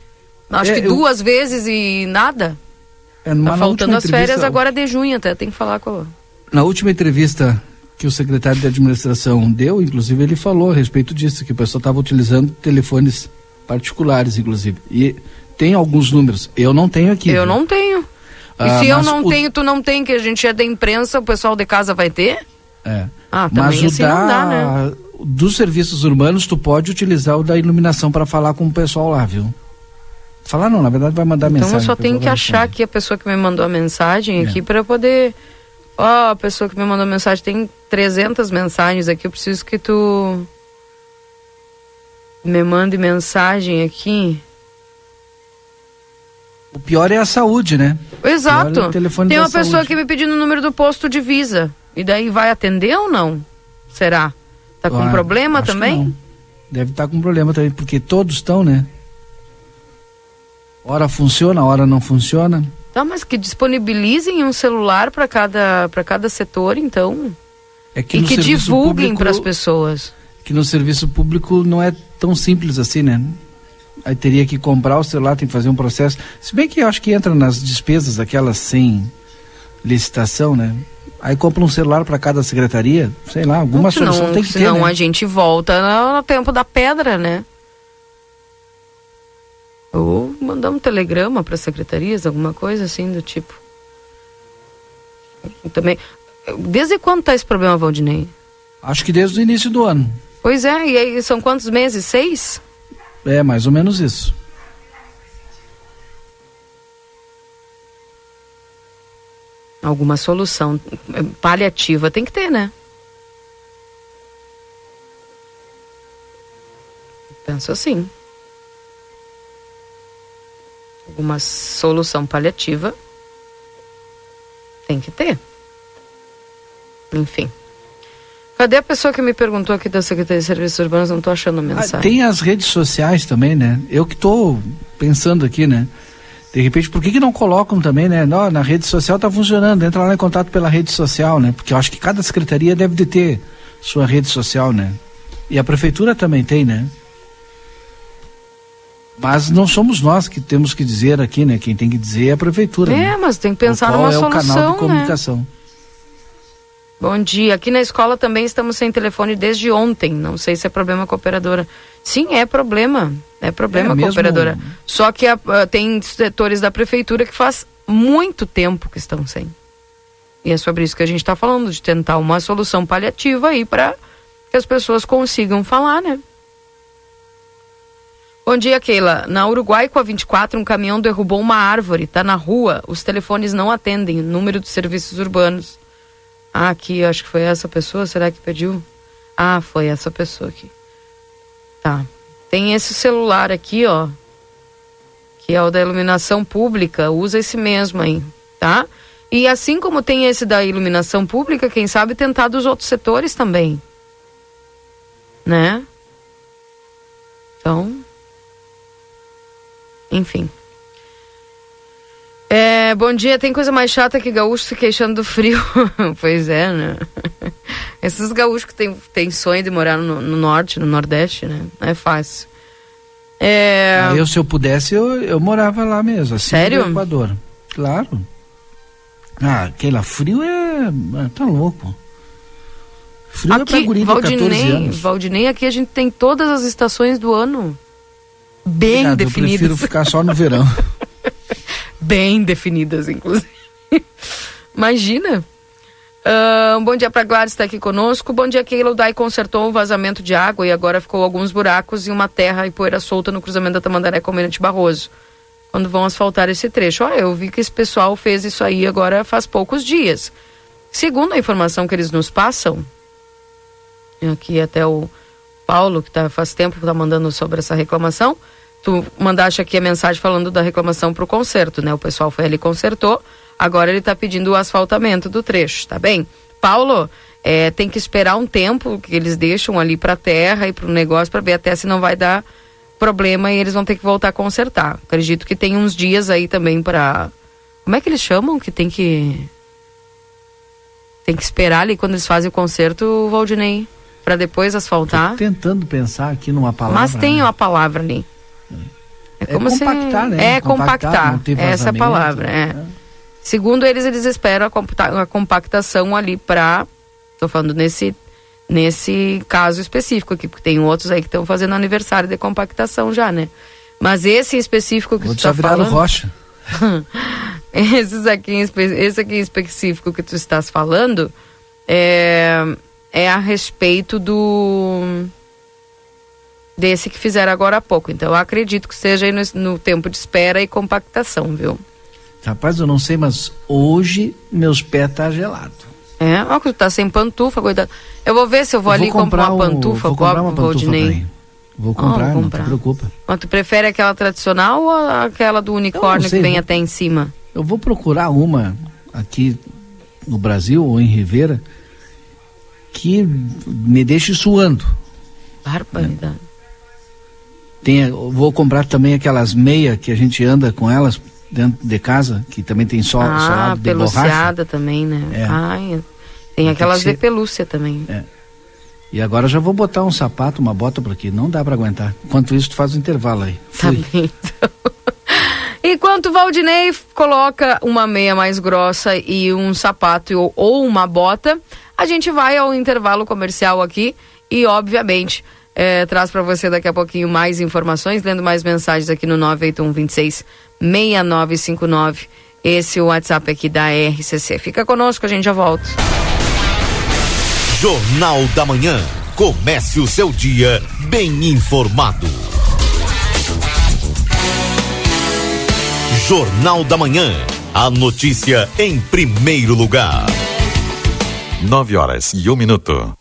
Acho É, que eu- duas vezes e nada. É, Tá faltando as férias agora de junho até, tem que falar com a... Na última entrevista que o secretário de administração deu, inclusive, ele falou a respeito disso, que o pessoal estava utilizando telefones particulares, inclusive. E tem alguns números. Eu não tenho aqui. Eu viu? não tenho. Ah, e se eu não o- tenho, tu não tem, que a gente é da imprensa, o pessoal de casa vai ter? É. Ah, Mas também o assim da, dá, né? dos serviços urbanos, tu pode utilizar o da iluminação para falar com o pessoal lá, viu? Falar não, na verdade vai mandar Então mensagem. eu só tenho que achar aqui a pessoa que me mandou a mensagem É. aqui para eu poder... Ó, a pessoa que me mandou a mensagem, tem 300 mensagens aqui, eu preciso que tu me mande mensagem aqui. O pior é a saúde, né? Exato. É o telefone Tem uma pessoa saúde. aqui me pedindo o número do posto de Visa. E daí vai atender ou não? Será? Tá com Ah, problema também? Deve estar com problema também, porque todos estão, né? Hora funciona, hora não funciona. Tá, mas que disponibilizem um celular para cada, pra cada setor, então. É que e que divulguem para as pessoas. Que no serviço público não é tão simples assim, né? Aí teria que comprar o celular, tem que fazer um processo. Se bem que eu acho que entra nas despesas aquelas sem licitação, né? Aí compra um celular para cada secretaria, sei lá, alguma senão, solução tem que ter. senão né? a gente volta no, no tempo da pedra, né? Ou mandar um telegrama para secretarias, alguma coisa assim do tipo. Também. Desde quando tá esse problema, Valdinei? Acho que desde o início do ano. Pois é, e aí são quantos meses? Seis? É, mais ou menos isso. Alguma solução paliativa tem que ter, né? Penso assim. Alguma solução paliativa tem que ter. Enfim. Cadê a pessoa que me perguntou aqui da Secretaria de Serviços Urbanos? Não estou achando mensagem. Ah, tem as redes sociais também, né? Eu que estou pensando aqui, né? De repente, por que, que não colocam também, né? Não, na rede social está funcionando, entra lá em contato pela rede social, né? Porque eu acho que cada secretaria deve de ter sua rede social, né? E a prefeitura também tem, né? Mas não somos nós que temos que dizer aqui, né? Quem tem que dizer é a prefeitura. É, né? mas tem que pensar qual numa é solução, o canal de né? comunicação. Bom dia. Aqui na escola também estamos sem telefone desde ontem. Não sei se é problema com a operadora. Sim, é problema. É problema É mesmo? operadora. Só que a- a- tem setores da prefeitura que faz muito tempo que estão sem. E é sobre isso que a gente está falando, de tentar uma solução paliativa aí para que as pessoas consigam falar, né? Bom dia, Keila. Na Uruguai, com a 24, um caminhão derrubou uma árvore. Tá na rua. Os telefones não atendem. Número dos serviços urbanos. Ah, aqui, acho que foi essa pessoa. Será que pediu? Ah, foi essa pessoa aqui. Tá. Tem esse celular aqui, ó. Que é o da iluminação pública. Usa esse mesmo aí, tá? E assim como tem esse da iluminação pública, quem sabe tentar dos outros setores também. Né? Então. Enfim. É, bom dia, tem coisa mais chata que gaúcho se queixando do frio. (laughs) pois é, né? Esses gaúchos que tem, tem sonho de morar no, no norte, no nordeste, né? Não é fácil. É... Ah, eu, se eu pudesse, eu, eu morava lá mesmo, assim Sério? no Equador. Claro. Ah, aquele lá, frio é. ah, Tá louco. Frio é pra Aqui, guri de 14 Valdinei. Valdinei, aqui a gente tem todas as estações do ano. Bem Obrigado, Eu definidas. prefiro ficar só no verão. (laughs) Bem definidas, inclusive. Imagina. Ah, bom dia para Gladys, está aqui conosco. Bom dia, Keila. O DAI consertou um vazamento de água e agora ficou alguns buracos e uma terra e poeira solta no cruzamento da Tamandaré com o Almirante Barroso. Quando vão asfaltar esse trecho. Olha, eu vi que esse pessoal fez isso aí agora faz poucos dias. Segundo a informação que eles nos passam, aqui até o Paulo, que tá, faz tempo que está mandando sobre essa reclamação, tu mandaste aqui a mensagem falando da reclamação para o conserto, né? O pessoal foi ali e consertou, agora ele está pedindo o asfaltamento do trecho, tá bem? Paulo, é, tem que esperar um tempo que eles deixam ali para a terra e para o negócio para ver até se não vai dar problema e eles vão ter que voltar a consertar. Acredito que tem uns dias aí também para como é que eles chamam que tem que tem que esperar ali quando eles fazem o conserto, Valdinei, para depois asfaltar. Tô tentando pensar aqui numa palavra. Mas tem né? uma palavra ali. É, como se- compactar, né? É Compactar, compactar. Essa é a vazamento, palavra. É. Segundo eles, eles esperam a, compactação ali para. Tô falando nesse, nesse caso específico aqui, porque tem outros aí que estão fazendo aniversário de compactação já, né? Mas esse específico que Outros tu tá falando. rocha. (laughs) Esses aqui, esse aqui específico que tu estás falando é, é a respeito do desse que fizeram agora há pouco. Então eu acredito que seja aí no, no tempo de espera e compactação, viu? Rapaz, eu não sei, mas hoje meus pés tá gelado. É, ó, que tu tá sem pantufa, coitado. Eu vou ver se eu vou Eu ali comprar uma um- pantufa, vou comprar uma pantufa ir. Vou comprar, vou não te comprar. preocupa. Mas tu prefere aquela tradicional ou aquela do unicórnio sei, que vem vou- até em cima? Eu vou procurar uma aqui no Brasil ou em Rivera que me deixe suando. Barbaridade. Tem, vou comprar também aquelas meias que a gente anda com elas dentro de casa, que também tem sol, ah, solado de borracha. também, né? É. Ai, tem que aquelas ser- de pelúcia também. É. E agora já vou botar um sapato, uma bota por aqui. Não dá para aguentar. Enquanto isso, tu faz o intervalo aí. Tá bem, então. (laughs) Enquanto o Valdinei coloca uma meia mais grossa e um sapato ou uma bota, a gente vai ao intervalo comercial aqui e, obviamente, eh, traz para você daqui a pouquinho mais informações, lendo mais mensagens aqui no 981 26 6959. Esse é o WhatsApp aqui da RCC. Fica conosco, a gente já volta. Jornal da Manhã. Comece o seu dia bem informado. Jornal da Manhã. A notícia em primeiro lugar. 9 horas e um minuto.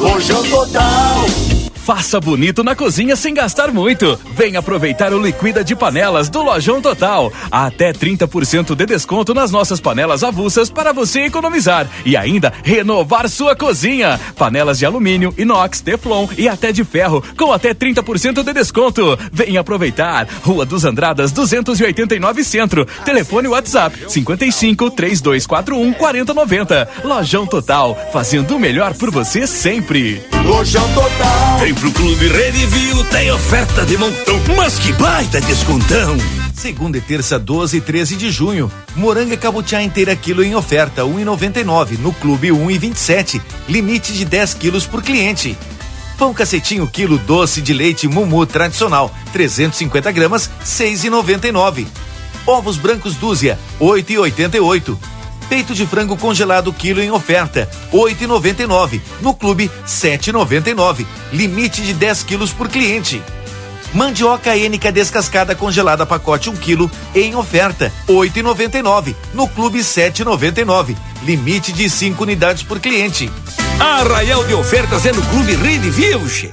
Lojão Total. Faça bonito na cozinha sem gastar muito. Vem aproveitar o Liquida de Panelas do Lojão Total. Até 30% de desconto nas nossas panelas avulsas para você economizar e ainda renovar sua cozinha. Panelas de alumínio, inox, teflon e até de ferro com até 30% de desconto. Vem aproveitar. Rua dos Andradas 289 Centro. Telefone WhatsApp 55 3241 4090. Lojão Total, fazendo o melhor por você sempre. Lojão Total. Vem pro Clube Redivio, tem oferta de montão, mas que baita descontão! Segunda e terça, 12 e 13 de junho. Moranga cabutiá inteira quilo em oferta, 1,99. No Clube 1,27. Limite de 10 quilos por cliente. Pão cacetinho quilo doce de leite Mumu tradicional, 350 gramas, 6,99. Ovos brancos dúzia, 8,88. Peito de frango congelado quilo em oferta, 8,99. No clube, 7,99. Limite de 10 quilos por cliente. Mandioca ênica descascada congelada pacote 1 kg em oferta, 8,99. No clube 7,99. Limite de 5 unidades por cliente. Arraial de ofertas é no Clube Rede Vilche.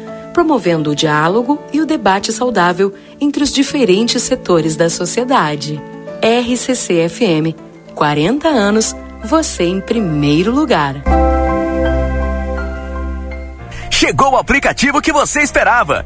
promovendo o diálogo e o debate saudável entre os diferentes setores da sociedade. RCC FM, 40 anos, você em primeiro lugar. Chegou o aplicativo que você esperava.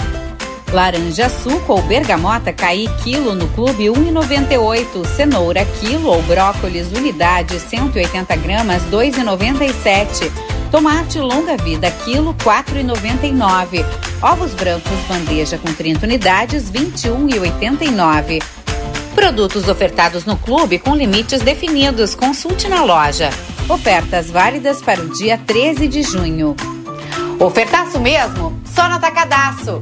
Laranja suco ou bergamota caí quilo no clube 1,98. Cenoura quilo ou brócolis unidade 180 gramas 2,97. Tomate longa vida quilo 4,99. Ovos brancos bandeja com 30 unidades 21,89. Produtos ofertados no clube com limites definidos. Consulte na loja. Ofertas válidas para o dia 13 de junho. Ofertaço mesmo? Só no Atacadaço.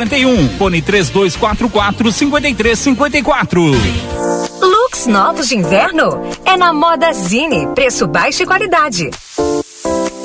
841, fone 3244 5354. Looks novos de inverno? É na Moda Zine, preço baixo e qualidade.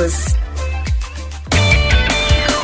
News.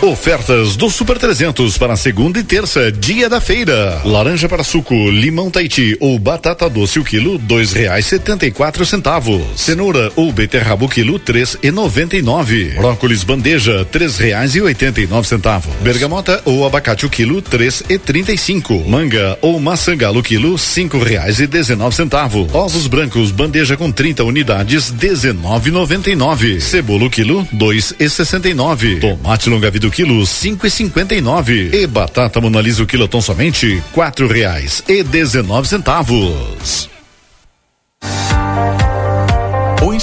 Ofertas do Super 300 para segunda e terça, dia da feira. Laranja para suco, limão Tahiti ou batata doce o quilo, dois reais setenta e quatro centavos. Cenoura ou beterraba o quilo, três e noventa e nove. Brócolis bandeja, três reais e oitenta e nove centavos. Bergamota ou abacate o quilo, três e trinta e cinco. Manga ou maçã galo quilo, cinco reais e dezenove centavos. Ovos brancos bandeja com 30 unidades, dezenove noventa e nove. Cebola o quilo, dois e sessenta e nove. Tomate longa vida o quilo, cinco e cinquenta e nove. E batata monalisa o quilo tão somente quatro reais e dezenove centavos.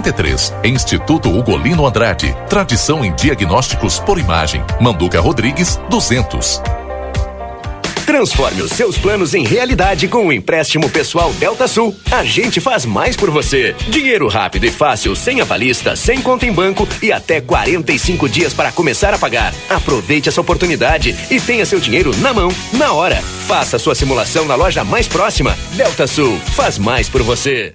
33. Instituto Ugolino Andrade. Tradição em diagnósticos por imagem. Manduca Rodrigues, 200. Transforme os seus planos em realidade com o empréstimo pessoal Delta Sul. A gente faz mais por você. Dinheiro rápido e fácil, sem avalista, sem conta em banco e até 45 dias para começar a pagar. Aproveite essa oportunidade e tenha seu dinheiro na mão, na hora. Faça sua simulação na loja mais próxima. Delta Sul faz mais por você.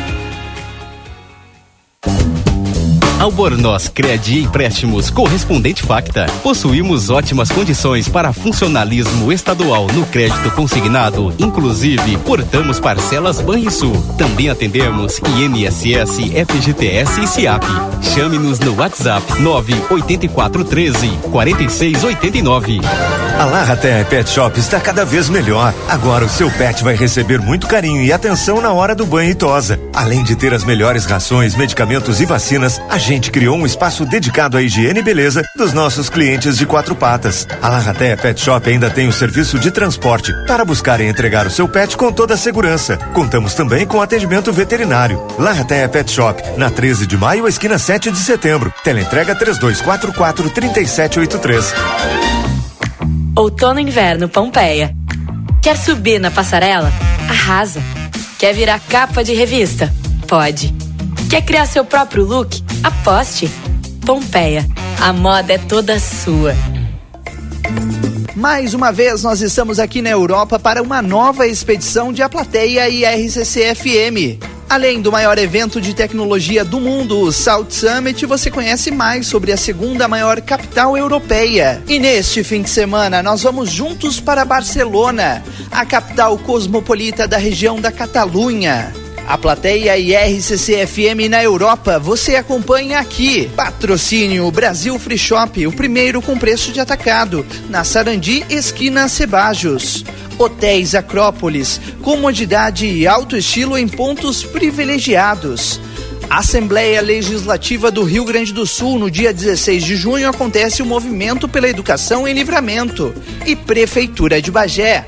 Albornoz Crédito Empréstimos Correspondente Facta. Possuímos ótimas condições para funcionalismo estadual no crédito consignado, inclusive portamos parcelas Banrisul. Também atendemos INSS, FGTS e SIAP. Chame-nos no WhatsApp 98413 4689. A Larraté Pet Shop está cada vez melhor. Agora o seu pet vai receber muito carinho e atenção na hora do banho e tosa. Além de ter as melhores rações, medicamentos e vacinas, a gente criou um espaço dedicado à higiene e beleza dos nossos clientes de quatro patas. A Larraté Pet Shop ainda tem o serviço de transporte para buscar e entregar o seu pet com toda a segurança. Contamos também com atendimento veterinário. Larraté Pet Shop, na 13 de maio, esquina 7 de setembro. Teleentrega 3244 3783. Outono e Inverno Pompeia. Quer subir na passarela? Arrasa. Quer virar capa de revista? Pode. Quer criar seu próprio look? Aposte. Pompeia. A moda é toda sua. Mais uma vez, nós estamos aqui na Europa para uma nova expedição de A Plateia e RCC-FM. Além do maior evento de tecnologia do mundo, o South Summit, você conhece mais sobre a segunda maior capital europeia. E neste fim de semana, nós vamos juntos para Barcelona, a capital cosmopolita da região da Catalunha. A plateia e RCC FM na Europa você acompanha aqui. Patrocínio Brasil Free Shop, o primeiro com preço de atacado, na Sarandi, esquina Cebajos. Hotéis Acrópolis, comodidade e alto estilo em pontos privilegiados. Assembleia Legislativa do Rio Grande do Sul, no dia 16 de junho, acontece o Movimento pela Educação em Livramento. E Prefeitura de Bagé.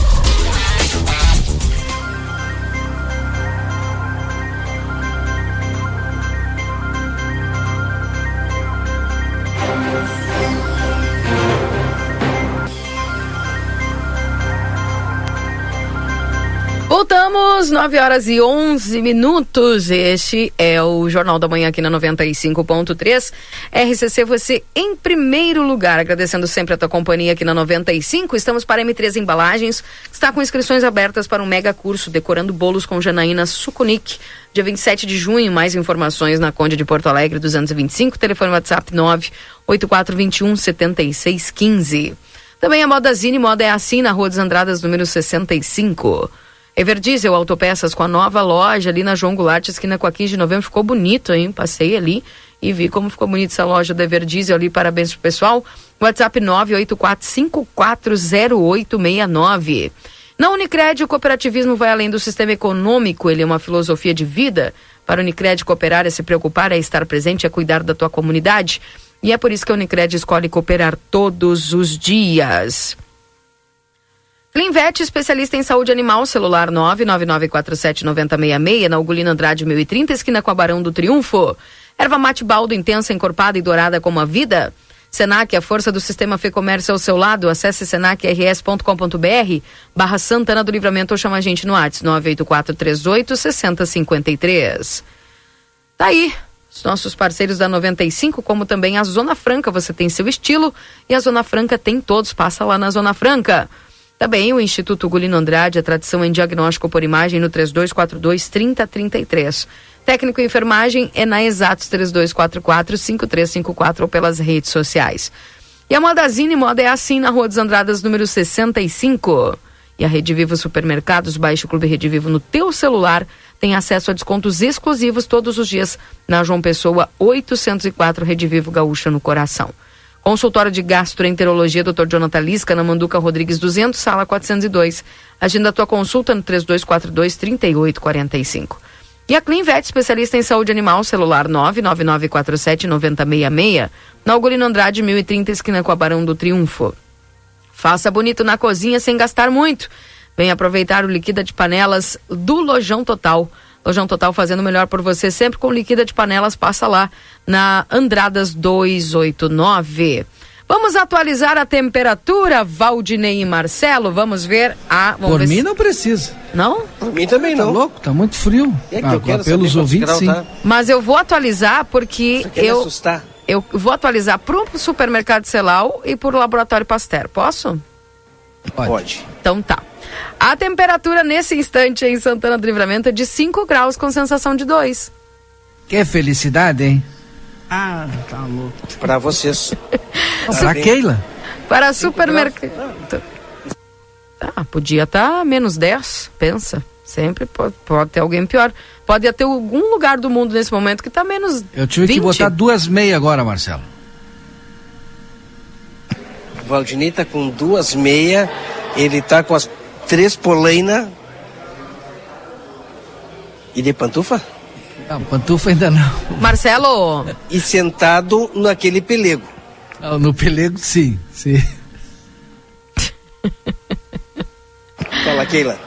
Voltamos Voltamos, 9 horas e 11 minutos. Este é o Jornal da Manhã aqui na 95.3. RCC, você em primeiro lugar. Agradecendo sempre a tua companhia aqui na 95. Estamos para M3 Embalagens. Está com inscrições abertas para um mega curso Decorando Bolos com Janaína Sucunic. Dia 27 de junho, mais informações na Conde de Porto Alegre 225. Telefone WhatsApp 98421 7615. Também a Modazine Moda é assim na Rua dos Andradas, número 65. Everdiesel Autopeças com a nova loja ali na João Goulart, esquina com a 15 de novembro. Ficou bonito, hein? Passei ali e vi como ficou bonita essa loja da Everdiesel ali. Parabéns pro pessoal. WhatsApp 984540869. Na Unicred, o cooperativismo vai além do sistema econômico, ele é uma filosofia de vida. Para a Unicred, cooperar é se preocupar, é estar presente, é cuidar da tua comunidade. E é por isso que a Unicred escolhe cooperar todos os dias. Clinvet, especialista em saúde animal, celular 999479066, na Ugolina Andrade 1030, esquina com a Barão do Triunfo. Erva mate baldo, intensa, encorpada e dourada como a vida. Senac, a força do sistema Fê Comércio ao seu lado. Acesse senacrs.com.br barra Santana do Livramento ou chama a gente no WhatsApp 98438 6053. Tá aí. Os nossos parceiros da 95, como também a Zona Franca, você tem seu estilo e a Zona Franca tem todos. Passa lá na Zona Franca. Também o Instituto Gulino Andrade, a tradição em diagnóstico por imagem no 3242-3033. Técnico em enfermagem é na Exatos 3244-5354 ou pelas redes sociais. E a Modazine Moda é assim na Rua dos Andradas, número 65. E a Rede Vivo Supermercados, baixe o Clube Rede Vivo no teu celular, tem acesso a descontos exclusivos todos os dias na João Pessoa 804 Rede Vivo Gaúcha no coração. Consultório de Gastroenterologia, Dr. Jonathan Lisca, na Manduca Rodrigues 200, sala 402. Agenda a tua consulta no 3242-3845. E a Clinvet, especialista em saúde animal, celular 99947-9066, na Augurino Andrade, 1030, esquina com a Barão do Triunfo. Faça bonito na cozinha sem gastar muito. Vem aproveitar o liquida de panelas do Lojão Total. Lojão Total fazendo o melhor por você, sempre com liquida de panelas, passa lá na Andradas 289. Vamos atualizar a temperatura, Valdinei e Marcelo. Vamos ver a. Vamos Por ver mim se- não precisa. Não? Por mim também Tá não. louco? Tá muito frio. É que Ah, eu quero pelos ouvintes, sim. tá. Mas eu vou atualizar porque eu. assustar. Eu vou atualizar pro supermercado Celal e pro laboratório Pasteur. Posso? Pode. Então tá. A temperatura nesse instante em Santana do Livramento é de 5 graus com sensação de 2. Que felicidade, hein? Ah, tá louco. Pra vocês. (laughs) Pra Keila? Para supermercado. Ah, podia estar menos 10, pensa. Sempre pode, pode ter alguém pior. Pode ter algum lugar do mundo nesse momento que está menos Eu tive 20. que botar duas meias agora, Marcelo. O Valdinei tá com duas meias, ele tá com as três polainas. E de pantufa? Não, pantufa ainda não. Marcelo! E sentado naquele pelego. Não, No pelego, sim. sim. (laughs) Fala, Keila.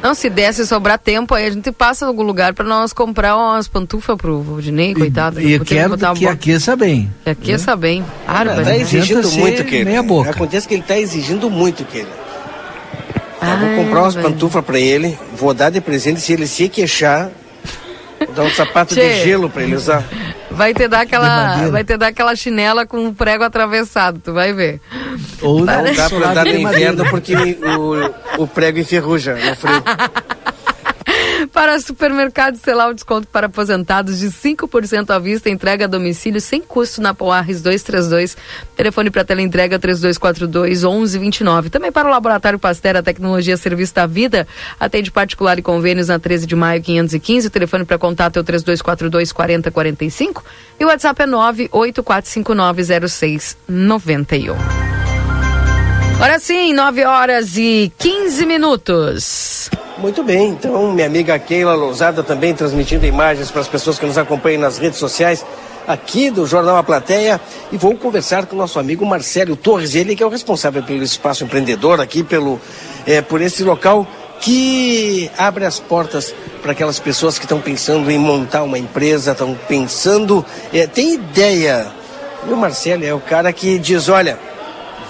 Não, se desse sobrar tempo, aí a gente passa em algum lugar para nós comprar umas pantufas pro Valdinei, coitado. E eu Porque quero que aqueça bem. Que aqueça bem. Tá Bárbaro. exigindo ser muito, Keila. Acontece que ele tá exigindo muito, Keila. Ai, vou comprar umas pantufas pra ele, vou dar de presente se ele se queixar. Vou dar um sapato de gelo pra ele usar. Vai ter dar aquela, vai ter dar aquela chinela com um prego atravessado, tu vai ver. Ou Não dá pra andar no inverno porque o, o prego enferruja no frio. (laughs) Para supermercado Celal, desconto para aposentados de 5% à vista, entrega a domicílio sem custo na Poarres 232. Telefone para tela entrega 3242 1129. Também para o Laboratório Pasteur, a tecnologia serviço da vida. Atende particular e convênios na 13 de maio 515. O telefone para contato é o 3242 4045. E o WhatsApp é 984590691. Agora sim, 9 horas e 15 minutos. Muito bem, então minha amiga Keila Lousada também transmitindo imagens para as pessoas que nos acompanham nas redes sociais aqui do Jornal A Plateia e vou conversar com o nosso amigo Marcelo Torres, ele que é o responsável pelo espaço empreendedor aqui, pelo, eh, por esse local que abre as portas para aquelas pessoas que estão pensando em montar uma empresa, estão pensando, eh, tem ideia. E o Marcelo é o cara que diz, olha,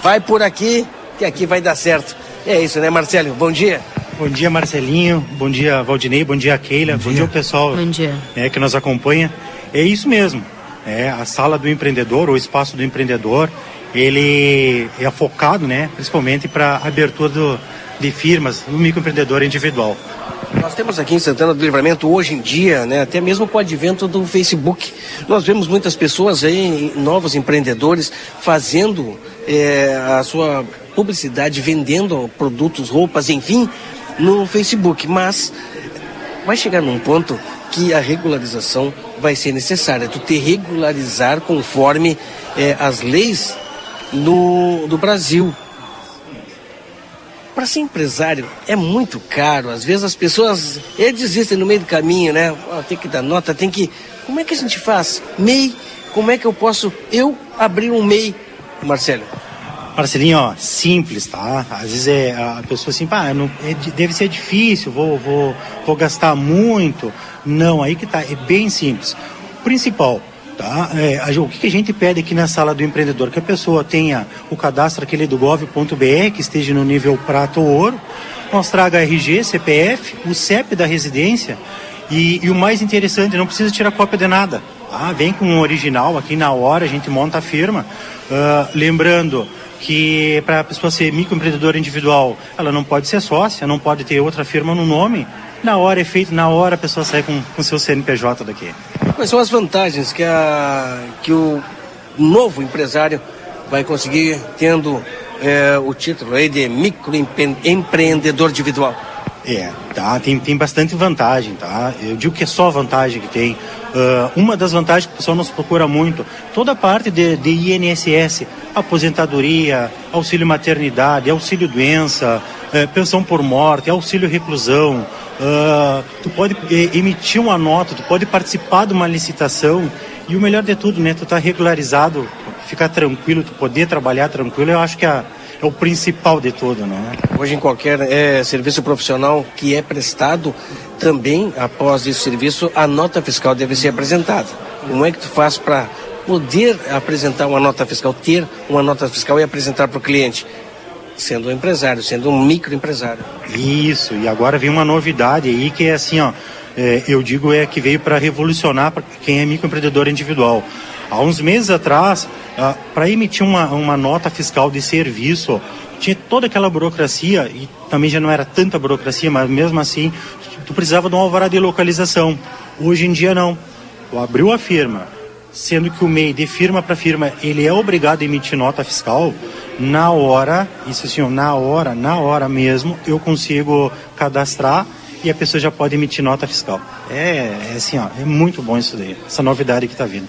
vai por aqui que aqui vai dar certo. É isso, né, Marcelo? Bom dia. Bom dia, Marcelinho. Bom dia, Valdinei. Bom dia, Keila. Bom dia, Bom dia pessoal Bom dia. É, que nos acompanha. É isso mesmo. É, a sala do empreendedor, o espaço do empreendedor, ele é focado, né, principalmente para abertura do, de firmas do microempreendedor individual. Nós temos aqui em Santana do Livramento, hoje em dia, né, até mesmo com o advento do Facebook, nós vemos muitas pessoas aí, novos empreendedores, fazendo é, a sua publicidade, vendendo produtos, roupas, enfim, no Facebook. Mas vai chegar num ponto que a regularização vai ser necessária. Tu te regularizar conforme é, as leis no, do Brasil. Para ser empresário é muito caro. Às vezes as pessoas desistem no meio do caminho, né? Oh, tem que dar nota, tem que. Como é que a gente faz? MEI, como é que eu posso eu abrir um MEI, Marcelo? Marcelinho, ó, simples, tá? Às vezes é, a pessoa assim, pá, não, é, deve ser difícil, vou, vou, vou gastar muito. Não, aí que tá, é bem simples. Principal, Tá? É, a, o que a gente pede aqui na sala do empreendedor? Que a pessoa tenha o cadastro aquele do gov.br, que esteja no nível prata ou ouro, nós traga RG, CPF, o CEP da residência e, e, o mais interessante, não precisa tirar cópia de nada. Tá? Vem com o original aqui na hora, a gente monta a firma. Uh, lembrando que para a pessoa ser microempreendedora individual, ela não pode ser sócia, não pode ter outra firma no nome. Na hora é feito, na hora a pessoa sai com o seu CNPJ daqui. Quais são as vantagens que, a, que o novo empresário vai conseguir tendo é, o título aí de microempreendedor individual? É, tá, tem, tem bastante vantagem, tá? Eu digo que é só vantagem que tem. Uh, uma das vantagens que o pessoal nos procura muito, toda a parte de, de INSS, aposentadoria, auxílio maternidade, auxílio doença, uh, pensão por morte, auxílio reclusão, uh, tu pode emitir uma nota, tu pode participar de uma licitação e o melhor de tudo, né, tu tá regularizado, ficar tranquilo, tu poder trabalhar tranquilo, eu acho que a é o principal de tudo, né? Hoje em qualquer é, serviço profissional que é prestado, também após esse serviço a nota fiscal deve ser apresentada. Como é que tu faz para poder apresentar uma nota fiscal, ter uma nota fiscal e apresentar para o cliente? Sendo um empresário, sendo um microempresário. Isso, e agora vem uma novidade aí que é assim, ó, é, eu digo é que veio para revolucionar quem é microempreendedor individual. Há uns meses atrás, ah, para emitir uma, uma nota fiscal de serviço, tinha toda aquela burocracia, e também já não era tanta burocracia, mas mesmo assim, tu precisava de um alvará de localização. Hoje em dia não. Tu abriu a firma, sendo que o MEI de firma para firma, ele é obrigado a emitir nota fiscal, na hora, isso assim, na hora, na hora mesmo, eu consigo cadastrar e a pessoa já pode emitir nota fiscal. É, é assim, ó, é muito bom isso daí, essa novidade que está vindo.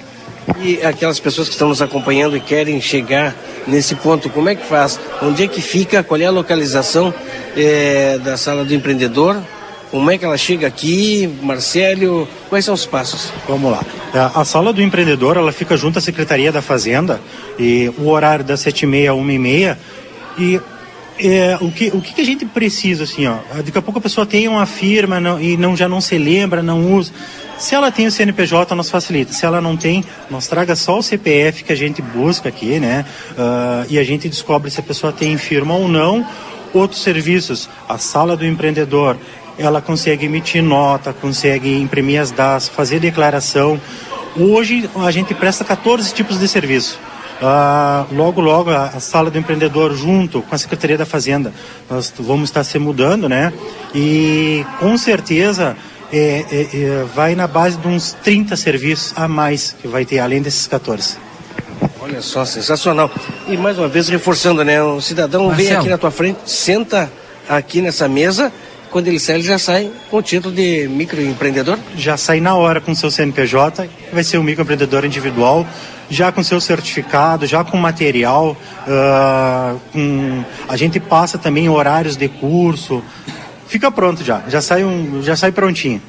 E aquelas pessoas que estão nos acompanhando e querem chegar nesse ponto, como é que faz? Onde é que fica? Qual é a localização é, da sala do empreendedor? Como é que ela chega aqui, Marcelo? Quais são os passos? Vamos lá. A, a sala do empreendedor, ela fica junto à Secretaria da Fazenda e o horário das sete e meia a uma e meia e é, o, que, o que a gente precisa, assim, ó, daqui a pouco a pessoa tem uma firma não, e não, já não se lembra, não usa. Se ela tem o CNPJ, nos facilita. Se ela não tem, nós traga só o CPF que a gente busca aqui, né? Uh, e a gente descobre se a pessoa tem firma ou não. Outros serviços, a sala do empreendedor, ela consegue emitir nota, consegue imprimir as DAS, fazer declaração. Hoje a gente presta 14 tipos de serviço. Uh, logo, logo, a, a, sala do empreendedor, junto com a Secretaria da Fazenda, nós vamos estar se mudando, né? E com certeza é, é, é, vai na base de uns 30 serviços a mais que vai ter, além desses 14. Olha só, sensacional. E mais uma vez reforçando, né? O cidadão Marcelo. vem aqui na tua frente, senta aqui nessa mesa, quando ele sai, ele já sai com o título de microempreendedor? Já sai na hora com seu CNPJ, vai ser um microempreendedor individual, já com seu certificado, já com material, uh, com... a gente passa também horários de curso, fica pronto já, já sai, um, já sai prontinho.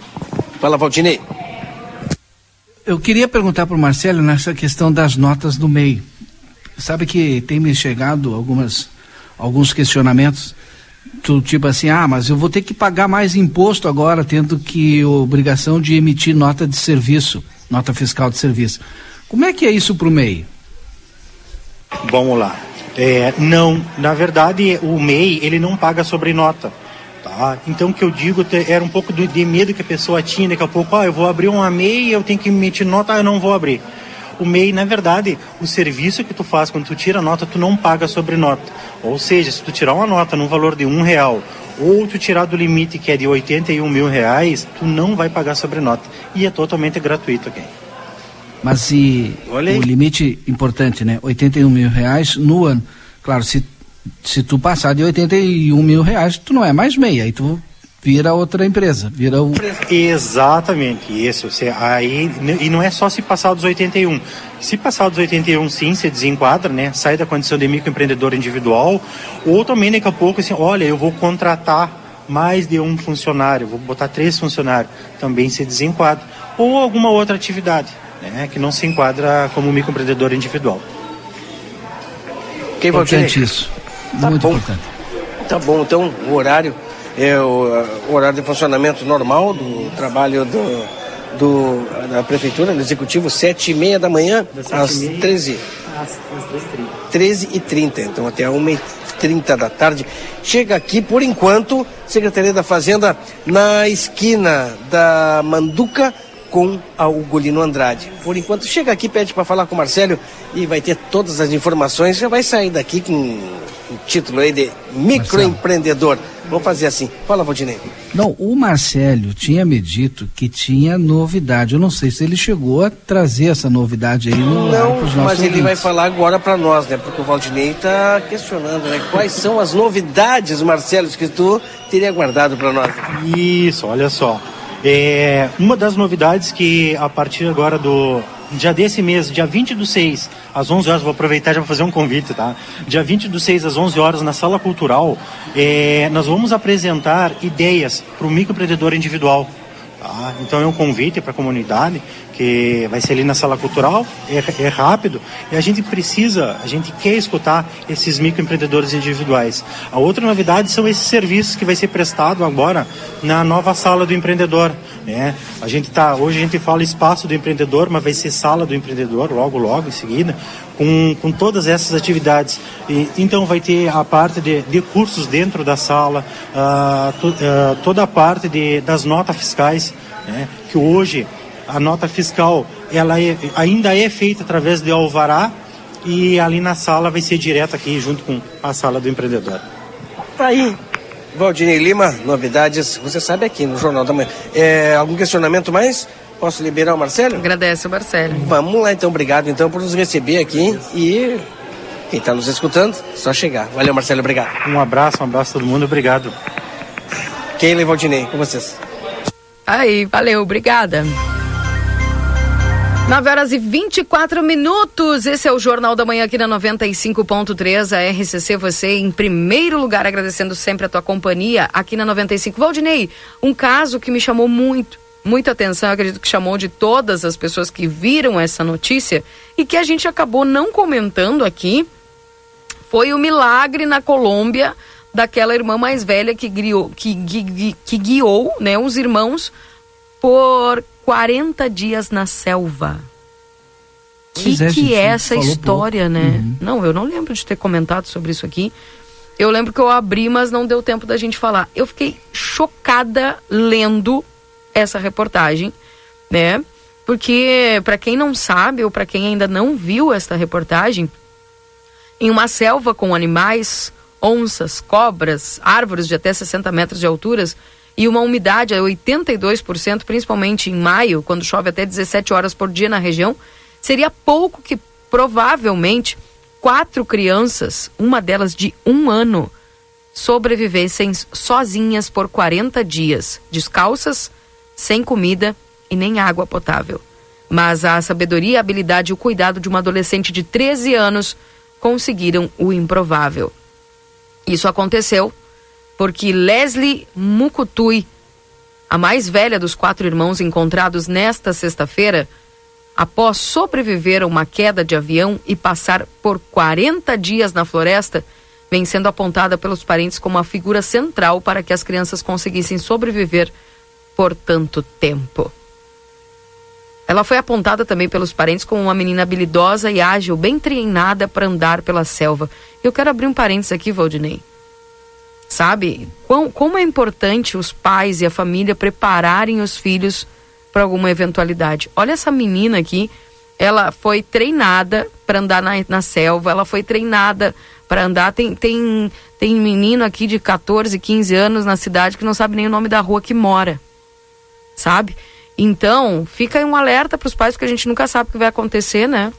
Fala, Valdinei. Eu queria perguntar para o Marcelo nessa questão das notas do MEI. Sabe que tem me chegado algumas, alguns questionamentos do tipo assim, ah, mas eu vou ter que pagar mais imposto agora, tendo que obrigação de emitir nota de serviço, nota fiscal de serviço. Como é que é isso para o MEI? Vamos lá. É, não, na verdade, o MEI ele não paga sobre nota. Tá? Então, o que eu digo era um pouco de medo que a pessoa tinha, daqui a pouco, ah, eu vou abrir uma MEI, eu tenho que emitir nota, ah, eu não vou abrir. O MEI, na verdade, o serviço que tu faz quando tu tira a nota, tu não paga sobre nota. Ou seja, se tu tirar uma nota no valor de um real, ou tu tirar do limite que é de 81 mil reais, tu não vai pagar sobre nota. E é totalmente gratuito, ok? Mas e aí. o limite importante, né? 81 mil reais no ano. Claro, se, se tu passar de 81 mil reais, tu não é mais meia, aí tu vira outra empresa, vira o... Exatamente, isso. Você, aí, e não é só se passar dos 81. Se passar dos 81, sim, você desenquadra, né? Sai da condição de microempreendedor individual. Ou também, daqui a pouco, assim, olha, eu vou contratar mais de um funcionário, vou botar três funcionários. Também se desenquadra. Ou alguma outra atividade, né? Que não se enquadra como microempreendedor individual. Valdir? Importante isso. Muito bom. importante. Tá bom, então o horário é o, o horário de funcionamento normal do trabalho do, do- da prefeitura, do executivo, sete e meia da manhã às 13 13 e 30 então até 1 e 30 da tarde. Chega aqui, por enquanto, Secretaria da Fazenda, na esquina da Manduca com a Ugolino Andrade. Por enquanto, chega aqui, pede para falar com o Marcelo e vai ter todas as informações. Já vai sair daqui com o título aí de microempreendedor. Vamos fazer assim. Fala, Valdinei. Não, o Marcelo tinha me dito que tinha novidade. Eu não sei se ele chegou a trazer essa novidade aí no Não, mas ele vai falar agora para nós, né? Porque o Valdinei está questionando, né? Quais são as novidades, Marcelo, que tu teria guardado para nós? Isso, olha só. É, uma das novidades que a partir agora do dia desse mês, dia 20 do 6, às 11 horas, vou aproveitar já para fazer um convite, tá? Dia 20 do 6 às 11 horas na Sala Cultural, é, nós vamos apresentar ideias para o microempreendedor individual. Tá? Então é um convite para a comunidade que vai ser ali na sala cultural, é, é rápido e a gente precisa, a gente quer escutar esses microempreendedores individuais. A outra novidade são esses serviços que vai ser prestado agora na nova sala do empreendedor. Né? A gente tá, hoje a gente fala espaço do empreendedor, mas vai ser sala do empreendedor logo, logo em seguida, com, com todas essas atividades. E, então vai ter a parte de, de cursos dentro da sala, ah, to- ah, toda a parte de, das notas fiscais, né? que hoje a nota fiscal ela é- ainda é feita através de alvará e ali na sala vai ser direto aqui junto com a sala do empreendedor. Tá aí. Valdinei Lima, novidades, você sabe aqui no Jornal da Manhã. É, algum questionamento mais? Posso liberar o Marcelo? Agradece o Marcelo. Vamos lá então, obrigado então por nos receber aqui e quem está nos escutando, só chegar. Valeu, Marcelo, obrigado. Um abraço, um abraço a todo mundo, obrigado. Keila e Valdinei, com vocês. Aí, valeu, obrigada. 9 horas e 24 minutos. Esse é o Jornal da Manhã aqui na 95.3, a RCC. Você em primeiro lugar, agradecendo sempre a tua companhia aqui na 95. Valdinei, um caso que me chamou muito, muita atenção, acredito que chamou de todas as pessoas que viram essa notícia e que a gente acabou não comentando aqui, foi o milagre na Colômbia daquela irmã mais velha que, griou, que, gui- que guiou né, os irmãos por 40 dias na selva. O que, é, que gente, é essa história, pouco. né? Uhum. Não, eu não lembro de ter comentado sobre isso aqui. Eu lembro que eu abri, mas não deu tempo da gente falar. Eu fiquei chocada lendo essa reportagem, né? Porque, para quem não sabe, ou para quem ainda não viu esta reportagem, em uma selva com animais, onças, cobras, árvores de até 60 metros de alturas e uma umidade a 82%, principalmente em maio, quando chove até 17 horas por dia na região, seria pouco que provavelmente quatro crianças, uma delas de um ano, sobrevivessem sozinhas por 40 dias, descalças, sem comida e nem água potável. Mas a sabedoria, a habilidade e o cuidado de uma adolescente de 13 anos conseguiram o improvável. Isso aconteceu porque Leslie Mukutui, a mais velha dos quatro irmãos encontrados nesta sexta-feira, após sobreviver a uma queda de avião e passar por 40 dias na floresta, vem sendo apontada pelos parentes como a figura central para que as crianças conseguissem sobreviver por tanto tempo. Ela foi apontada também pelos parentes como uma menina habilidosa e ágil, bem treinada para andar pela selva. Eu quero abrir um parênteses aqui, Valdinei. Sabe? Quão, como é importante os pais e a família prepararem os filhos para alguma eventualidade. Olha essa menina aqui, ela foi treinada para andar na, na selva, ela foi treinada para andar. Tem, tem, tem menino aqui de 14, 15 anos na cidade que não sabe nem o nome da rua que mora. Sabe? Então, fica aí um alerta para os pais, porque a gente nunca sabe o que vai acontecer, né?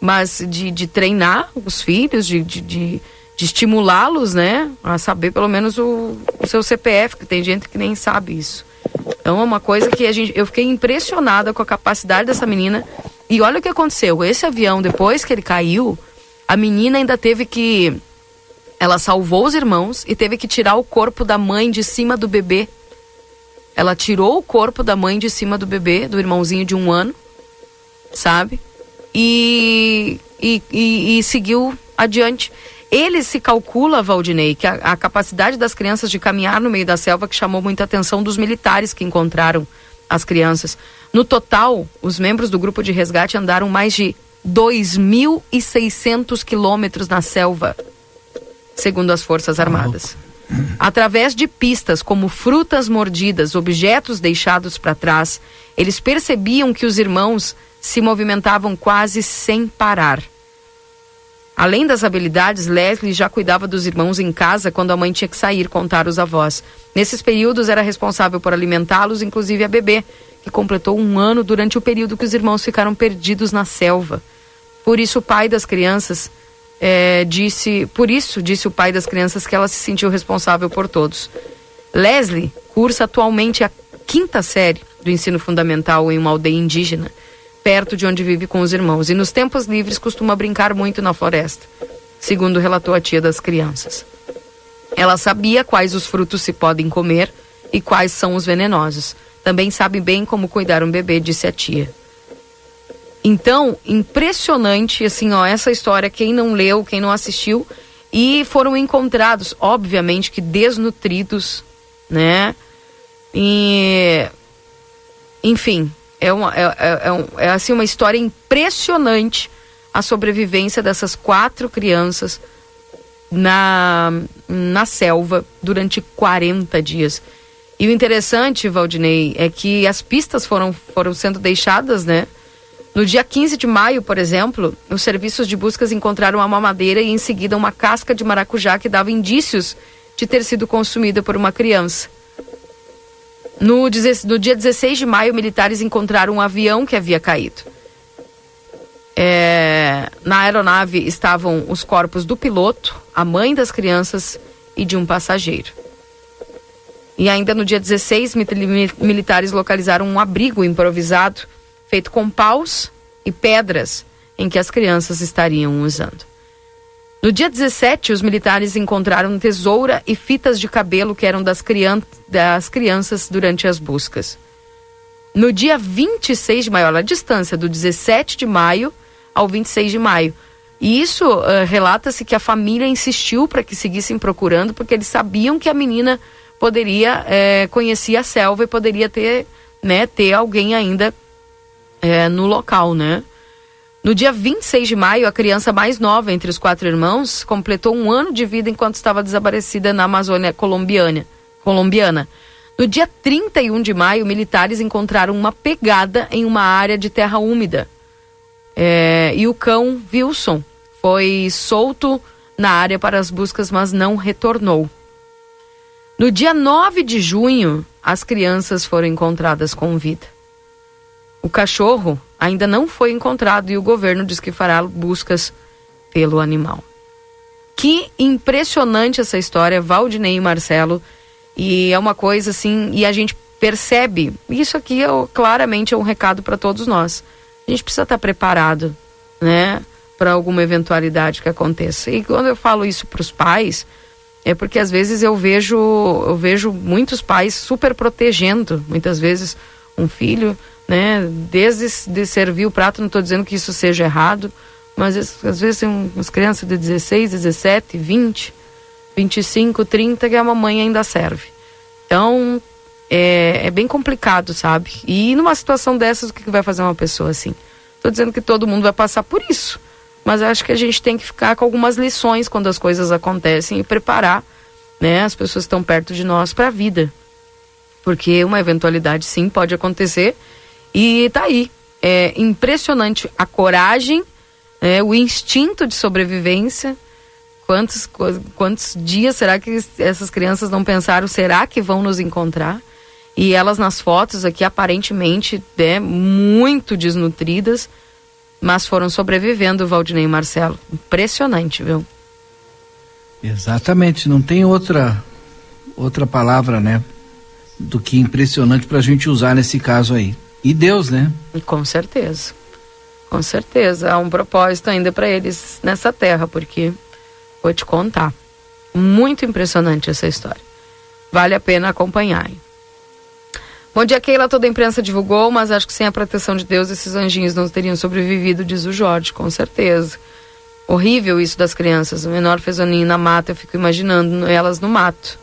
Mas de, de treinar os filhos, de, de, de, de estimulá-los, né? A saber pelo menos o, o seu CPF, que tem gente que nem sabe isso. Então é uma coisa que a gente, eu fiquei impressionada com a capacidade dessa menina. E olha o que aconteceu. Esse avião, depois que ele caiu, a menina ainda teve que. Ela salvou os irmãos e teve que tirar o corpo da mãe de cima do bebê. Ela tirou o corpo da mãe de cima do bebê, do irmãozinho de um ano, sabe? E, e, e, e seguiu adiante. Ele se calcula, Valdinei, que a, a, capacidade das crianças de caminhar no meio da selva que chamou muita atenção dos militares que encontraram as crianças. No total, os membros do grupo de resgate andaram mais de 2.600 quilômetros na selva, segundo as Forças Armadas. Através de pistas como frutas mordidas, objetos deixados para trás, eles percebiam que os irmãos se movimentavam quase sem parar. Além das habilidades, Leslie já cuidava dos irmãos em casa quando a mãe tinha que sair contar os avós. Nesses períodos era responsável por alimentá-los, inclusive a bebê, que completou um ano durante o período que os irmãos ficaram perdidos na selva. Por isso o pai das crianças é, disse, por isso disse o pai das crianças que ela se sentiu responsável por todos. Leslie cursa atualmente a quinta série do ensino fundamental em uma aldeia indígena perto de onde vive com os irmãos. E nos tempos livres costuma brincar muito na floresta, segundo relatou a tia das crianças. Ela sabia quais os frutos se podem comer e quais são os venenosos. Também sabe bem como cuidar um bebê, disse a tia. Então, impressionante, assim, ó, essa história, quem não leu, quem não assistiu, e foram encontrados, obviamente que desnutridos, né? E, enfim, é, uma, é, é, é, um, é assim uma história impressionante a sobrevivência dessas quatro crianças na, na selva durante 40 dias. E o interessante, Valdinei, é que as pistas foram, foram sendo deixadas, né? No dia 15 de maio, por exemplo, os serviços de buscas encontraram uma mamadeira e em seguida uma casca de maracujá que dava indícios de ter sido consumida por uma criança. No, no dia 16 de maio, militares encontraram um avião que havia caído. É, na aeronave estavam os corpos do piloto, a mãe das crianças e de um passageiro. E ainda no dia 16, militares localizaram um abrigo improvisado feito com paus e pedras em que as crianças estariam usando. No dia 17, os militares encontraram tesoura e fitas de cabelo que eram das, crian das crianças durante as buscas. No dia 26 de maio, olha a distância, do 17 de maio ao 26 de maio. E isso uh, relata-se que a família insistiu para que seguissem procurando, porque eles sabiam que a menina poderia conhecer a selva e poderia ter, né, ter alguém ainda no local, né? No dia 26 de maio, a criança mais nova entre os quatro irmãos completou um ano de vida enquanto estava desaparecida na Amazônia colombiana. colombiana. No dia 31 de maio, militares encontraram uma pegada em uma área de terra úmida. É, e o cão Wilson foi solto na área para as buscas, mas não retornou. No dia 9 de junho, as crianças foram encontradas com vida. O cachorro ainda não foi encontrado e o governo diz que fará buscas pelo animal. Que impressionante essa história, Valdinei e Marcelo. E é uma coisa assim, e a gente percebe, isso aqui é, claramente é um recado para todos nós. A gente precisa estar preparado, né, para alguma eventualidade que aconteça. E quando eu falo isso para os pais, é porque às vezes eu vejo, eu vejo muitos pais super protegendo, muitas vezes um filho né? Desde de servir o prato, não estou dizendo que isso seja errado, mas às vezes tem umas crianças de 16, 17, 20, 25, 30 que a mamãe ainda serve. Então, é, é bem complicado, sabe? E numa situação dessas, o que, que vai fazer uma pessoa assim? Estou dizendo que todo mundo vai passar por isso, mas acho que a gente tem que ficar com algumas lições quando as coisas acontecem e preparar né, as pessoas estão perto de nós para a vida. Porque uma eventualidade sim pode acontecer e tá aí. É impressionante a coragem, é, o instinto de sobrevivência. Quantos, quantos dias será que essas crianças não pensaram? Será que vão nos encontrar? E elas nas fotos aqui aparentemente né, muito desnutridas, mas foram sobrevivendo, Valdinei e Marcelo. Impressionante, viu? Exatamente, não tem outra outra palavra, né, do que impressionante para a gente usar nesse caso aí. E Deus, né? Com certeza, com certeza há um propósito ainda para eles nessa terra, porque vou te contar, muito impressionante essa história. Vale a pena acompanhar. Hein? Bom dia, Keila. Toda a imprensa divulgou, mas acho que sem a proteção de Deus esses anjinhos não teriam sobrevivido, diz o Jorge, com certeza. Horrível isso das crianças. O menor fez o ninho na mata, eu fico imaginando elas no mato.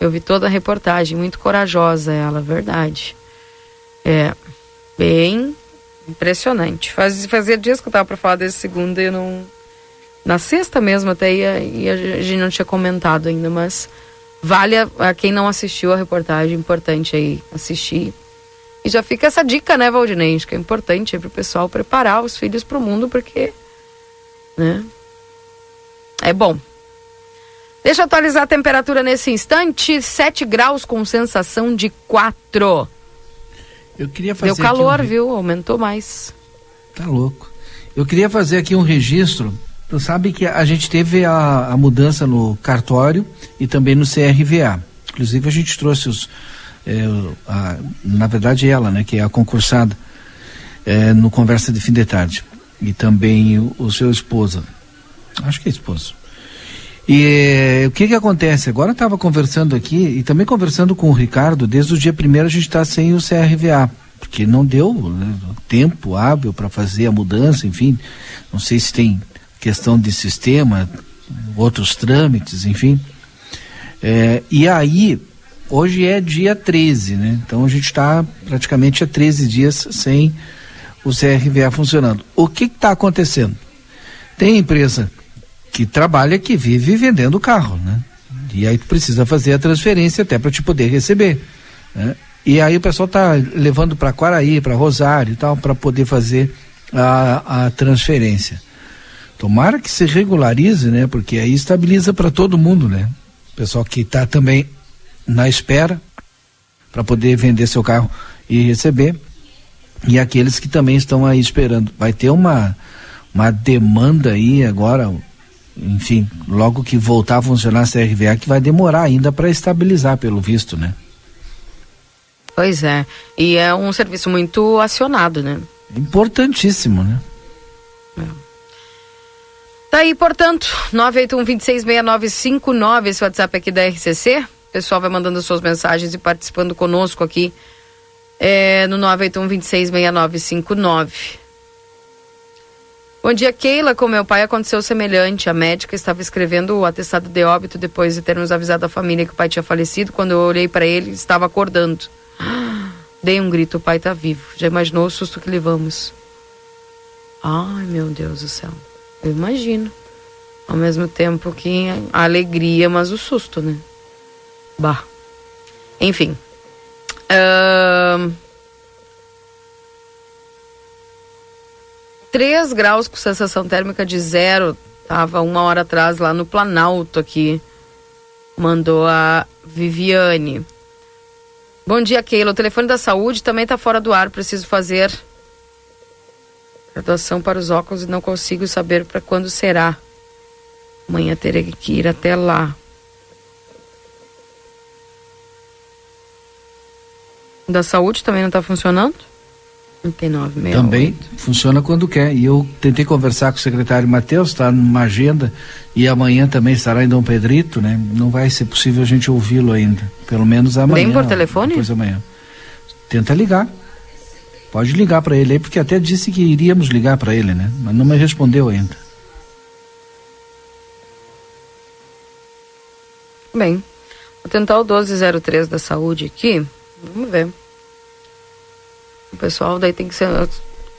Eu vi toda a reportagem, muito corajosa ela, verdade. É, bem impressionante. Faz, fazia dias que eu tava para falar desse segundo e eu não. Na sexta mesmo até ia, a gente não tinha comentado ainda, mas Vale a, a, quem não assistiu a reportagem, importante aí assistir. E já fica essa dica, né, Valdinei? Acho que é importante para o pessoal preparar os filhos para o mundo, porque, né? É bom. Deixa eu atualizar a temperatura nesse instante, 7 graus com sensação de 4. Eu queria fazer Deu calor, um... viu? Aumentou mais. Tá louco. Eu queria fazer aqui um registro Tu sabe que a gente teve a, a, mudança no cartório e também no CRVA. Inclusive a gente trouxe os, é, a, na verdade ela, né, que é a concursada, é, no conversa de fim de tarde e também o, o seu esposa, acho que é esposo. E é, o que que acontece? Agora estava conversando aqui e também conversando com o Ricardo. Desde o dia primeiro a gente está sem o CRVA porque não deu né, tempo hábil para fazer a mudança, enfim. Não sei se tem questão de sistema, outros trâmites, enfim. É, e aí, hoje é dia 13, né? Então a gente está praticamente há 13 dias sem o CRVA funcionando. O que está acontecendo? Tem empresa que trabalha, que vive vendendo carro, né? E aí tu precisa fazer a transferência até para te poder receber. Né? E aí o pessoal está levando para Quaraí, para Rosário e tal, para poder fazer a, a transferência. Tomara que se regularize, né? Porque aí estabiliza para todo mundo, né? Pessoal que está também na espera para poder vender seu carro e receber. E aqueles que também estão aí esperando. Vai ter uma, uma demanda aí agora, enfim, logo que voltar a funcionar a CRVA, que vai demorar ainda para estabilizar, pelo visto, né? Pois é. E é um serviço muito acionado, né? Importantíssimo, né? É. Tá aí, portanto, 981-266959, esse WhatsApp aqui da RCC. O pessoal vai mandando suas mensagens e participando conosco aqui é, no 981-266959. Bom dia, Keila. Com meu pai aconteceu semelhante. A médica estava escrevendo o atestado de óbito depois de termos avisado a família que o pai tinha falecido. Quando eu olhei para ele, estava acordando. (gasps) Dei um grito: o pai está vivo. Já imaginou o susto que levamos? Ai, meu Deus do céu. Eu imagino. Ao mesmo tempo que a alegria, mas o susto, né? Bah. Enfim. Uh... 3 graus com sensação térmica de zero. Tava uma hora atrás lá no Planalto aqui. Mandou a Viviane. Bom dia, Keila. O telefone da saúde também tá fora do ar. Preciso fazer Graduação para os óculos e não consigo saber para quando será. Amanhã terei que ir até lá. Da saúde também não está funcionando? 99, Também funciona quando quer. E eu tentei conversar com o secretário Matheus, está numa agenda, e amanhã também estará em Dom Pedrito, né? Não vai ser possível a gente ouvi-lo ainda. Pelo menos amanhã. Nem por telefone? Depois amanhã. Tenta ligar. Pode ligar para ele aí, porque até disse que iríamos ligar para ele, né? Mas não me respondeu ainda. Bem, vou tentar o 1203 da saúde aqui. Vamos ver. O pessoal daí tem que ser.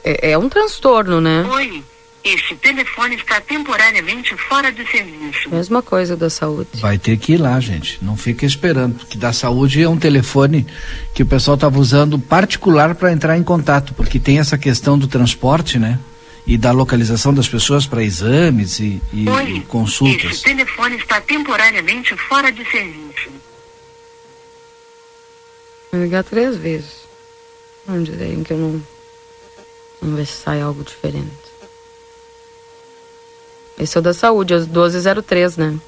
É, é um transtorno, né? Oi. Este telefone está temporariamente fora de serviço. Mesma coisa da saúde. Vai ter que ir lá, gente. Não fica esperando, porque da saúde é um telefone que o pessoal estava usando particular para entrar em contato, porque tem essa questão do transporte, né? E da localização das pessoas para exames e, e, Oi, e consultas. Este telefone está temporariamente fora de serviço. Vou ligar três vezes. Vamos dizer que eu não. Vamos ver se sai algo diferente. Esse é o da saúde, é o 1203, né?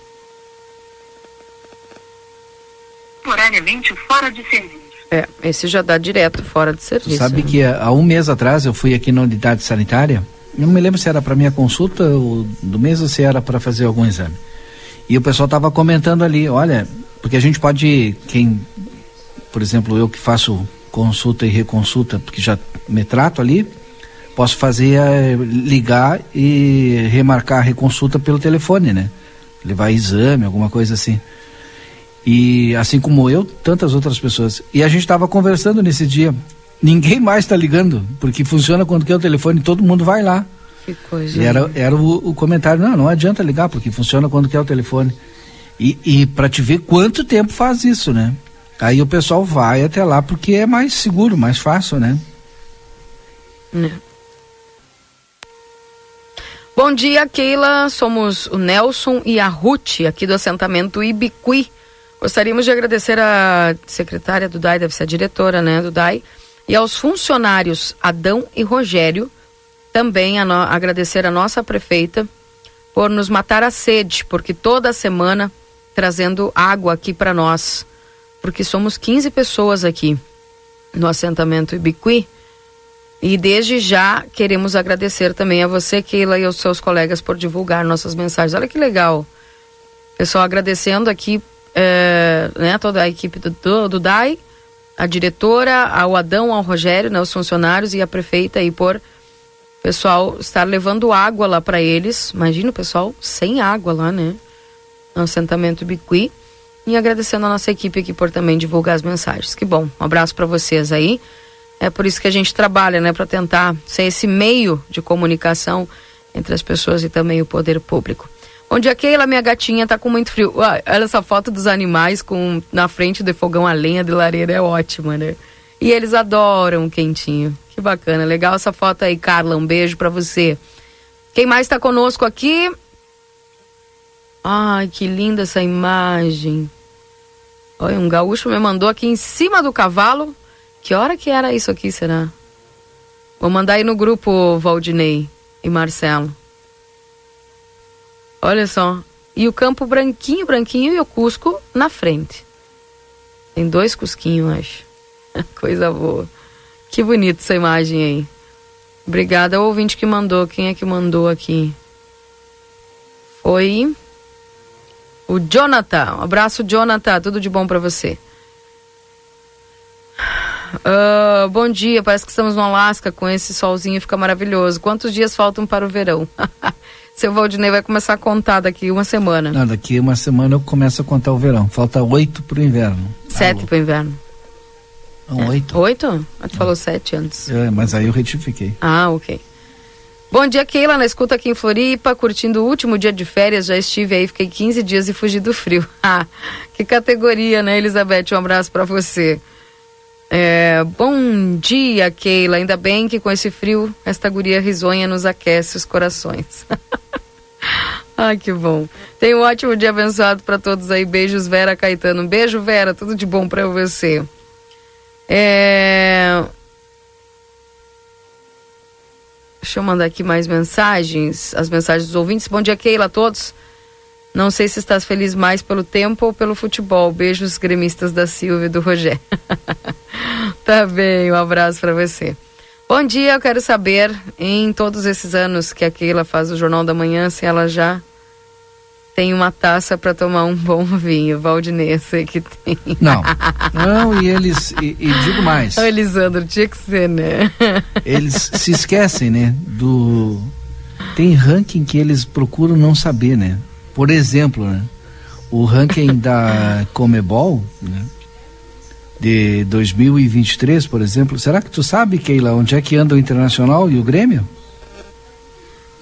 Temporariamente fora de serviço. É, esse já dá direto fora de serviço. sabe né? que há um mês atrás eu fui aqui na unidade sanitária. Eu não me lembro se era para minha consulta ou do mês ou se era para fazer algum exame. E o pessoal estava comentando ali, olha, porque a gente pode, quem, por exemplo, eu que faço consulta e reconsulta, porque já me trato ali, posso fazer eh, ligar e remarcar a reconsulta pelo telefone, né? Levar exame, alguma coisa assim. E assim como eu, tantas outras pessoas. E a gente estava conversando nesse dia. Ninguém mais está ligando, porque funciona quando quer o telefone, todo mundo vai lá. Que coisa. E era, era o, o comentário, não, não adianta ligar, porque funciona quando quer o telefone. E, e para te ver quanto tempo faz isso, né? Aí o pessoal vai até lá porque é mais seguro, mais fácil, né? Né. Bom dia, Keila. Somos o Nelson e a Ruth, aqui do assentamento Ibiqui. Gostaríamos de agradecer a secretária do DAI, deve ser a diretora, né, do DAI, e aos funcionários Adão e Rogério, também a no- agradecer a nossa prefeita por nos matar a sede, porque toda semana trazendo água aqui para nós, porque somos 15 pessoas aqui no assentamento Ibiqui. E desde já queremos agradecer também a você, Keila, e aos seus colegas por divulgar nossas mensagens. Olha que legal. Pessoal, agradecendo aqui eh, né, toda a equipe do, do, do DAI, a diretora, ao Adão, ao Rogério, né, os funcionários e a prefeita aí por pessoal estar levando água lá para eles. Imagina o pessoal sem água lá, né? No assentamento Biqui. E agradecendo a nossa equipe aqui por também divulgar as mensagens. Que bom. Um abraço para vocês aí. É por isso que a gente trabalha, né, para tentar ser esse meio de comunicação entre as pessoas e também o poder público. Onde a Keila, minha gatinha, tá com muito frio. Uai, olha essa foto dos animais com na frente do fogão a lenha de lareira é ótima, né? E eles adoram o quentinho. Que bacana, legal essa foto aí, Carla. Um beijo para você. Quem mais está conosco aqui? Ai, que linda essa imagem. Olha, um gaúcho me mandou aqui em cima do cavalo. Que hora que era isso aqui, será? Vou mandar aí no grupo, Valdinei e Marcelo. Olha só. E o campo branquinho, branquinho e o Cusco na frente. Tem dois Cusquinhos, acho. (laughs) Coisa boa. Que bonita essa imagem aí. Obrigada ao ouvinte que mandou. Quem é que mandou aqui? Foi o Jonathan. Um abraço, Jonathan. Tudo de bom para você. Ah, bom dia, parece que estamos no Alasca com esse solzinho, fica maravilhoso. Quantos dias faltam para o verão? (laughs) Seu Valdinei vai começar a contar daqui uma semana. Não, daqui uma semana eu começo a contar o verão. Falta oito pro inverno. Sete para o inverno. Não, oito. Oito? Ah, tu falou sete antes. É, mas aí eu retifiquei. Ah, ok. Bom dia, Keila, na escuta aqui em Floripa, curtindo o último dia de férias, já estive aí, fiquei 15 dias e fugi do frio. (laughs) Ah, que categoria, né, Elizabeth? Um abraço para você. É, bom dia, Keila. Ainda bem que com esse frio, esta guria risonha nos aquece os corações. (laughs) Ai, que bom. Tenha um ótimo dia abençoado para todos aí. Beijos, Vera Caetano. Beijo, Vera. Tudo de bom para você. É... Deixa eu mandar aqui mais mensagens. As mensagens dos ouvintes. Bom dia, Keila, a todos. Não sei se estás feliz mais pelo tempo ou pelo futebol. Beijos, gremistas da Silvia e do Rogério. (laughs) tá bem, um abraço para você. Bom dia, eu quero saber, em todos esses anos que a Keila faz o Jornal da Manhã, se ela já tem uma taça para tomar um bom vinho. Valdinei, eu sei que tem. Não, (laughs) não, e eles, e, e digo mais, Ô, Elisandro, tinha que ser, né? eles se esquecem, né, do... Tem ranking que eles procuram não saber, né? Por exemplo, né, o ranking (laughs) da Comebol, né, de 2023, por exemplo, será que tu sabe, Keila, onde é que anda o Internacional e o Grêmio?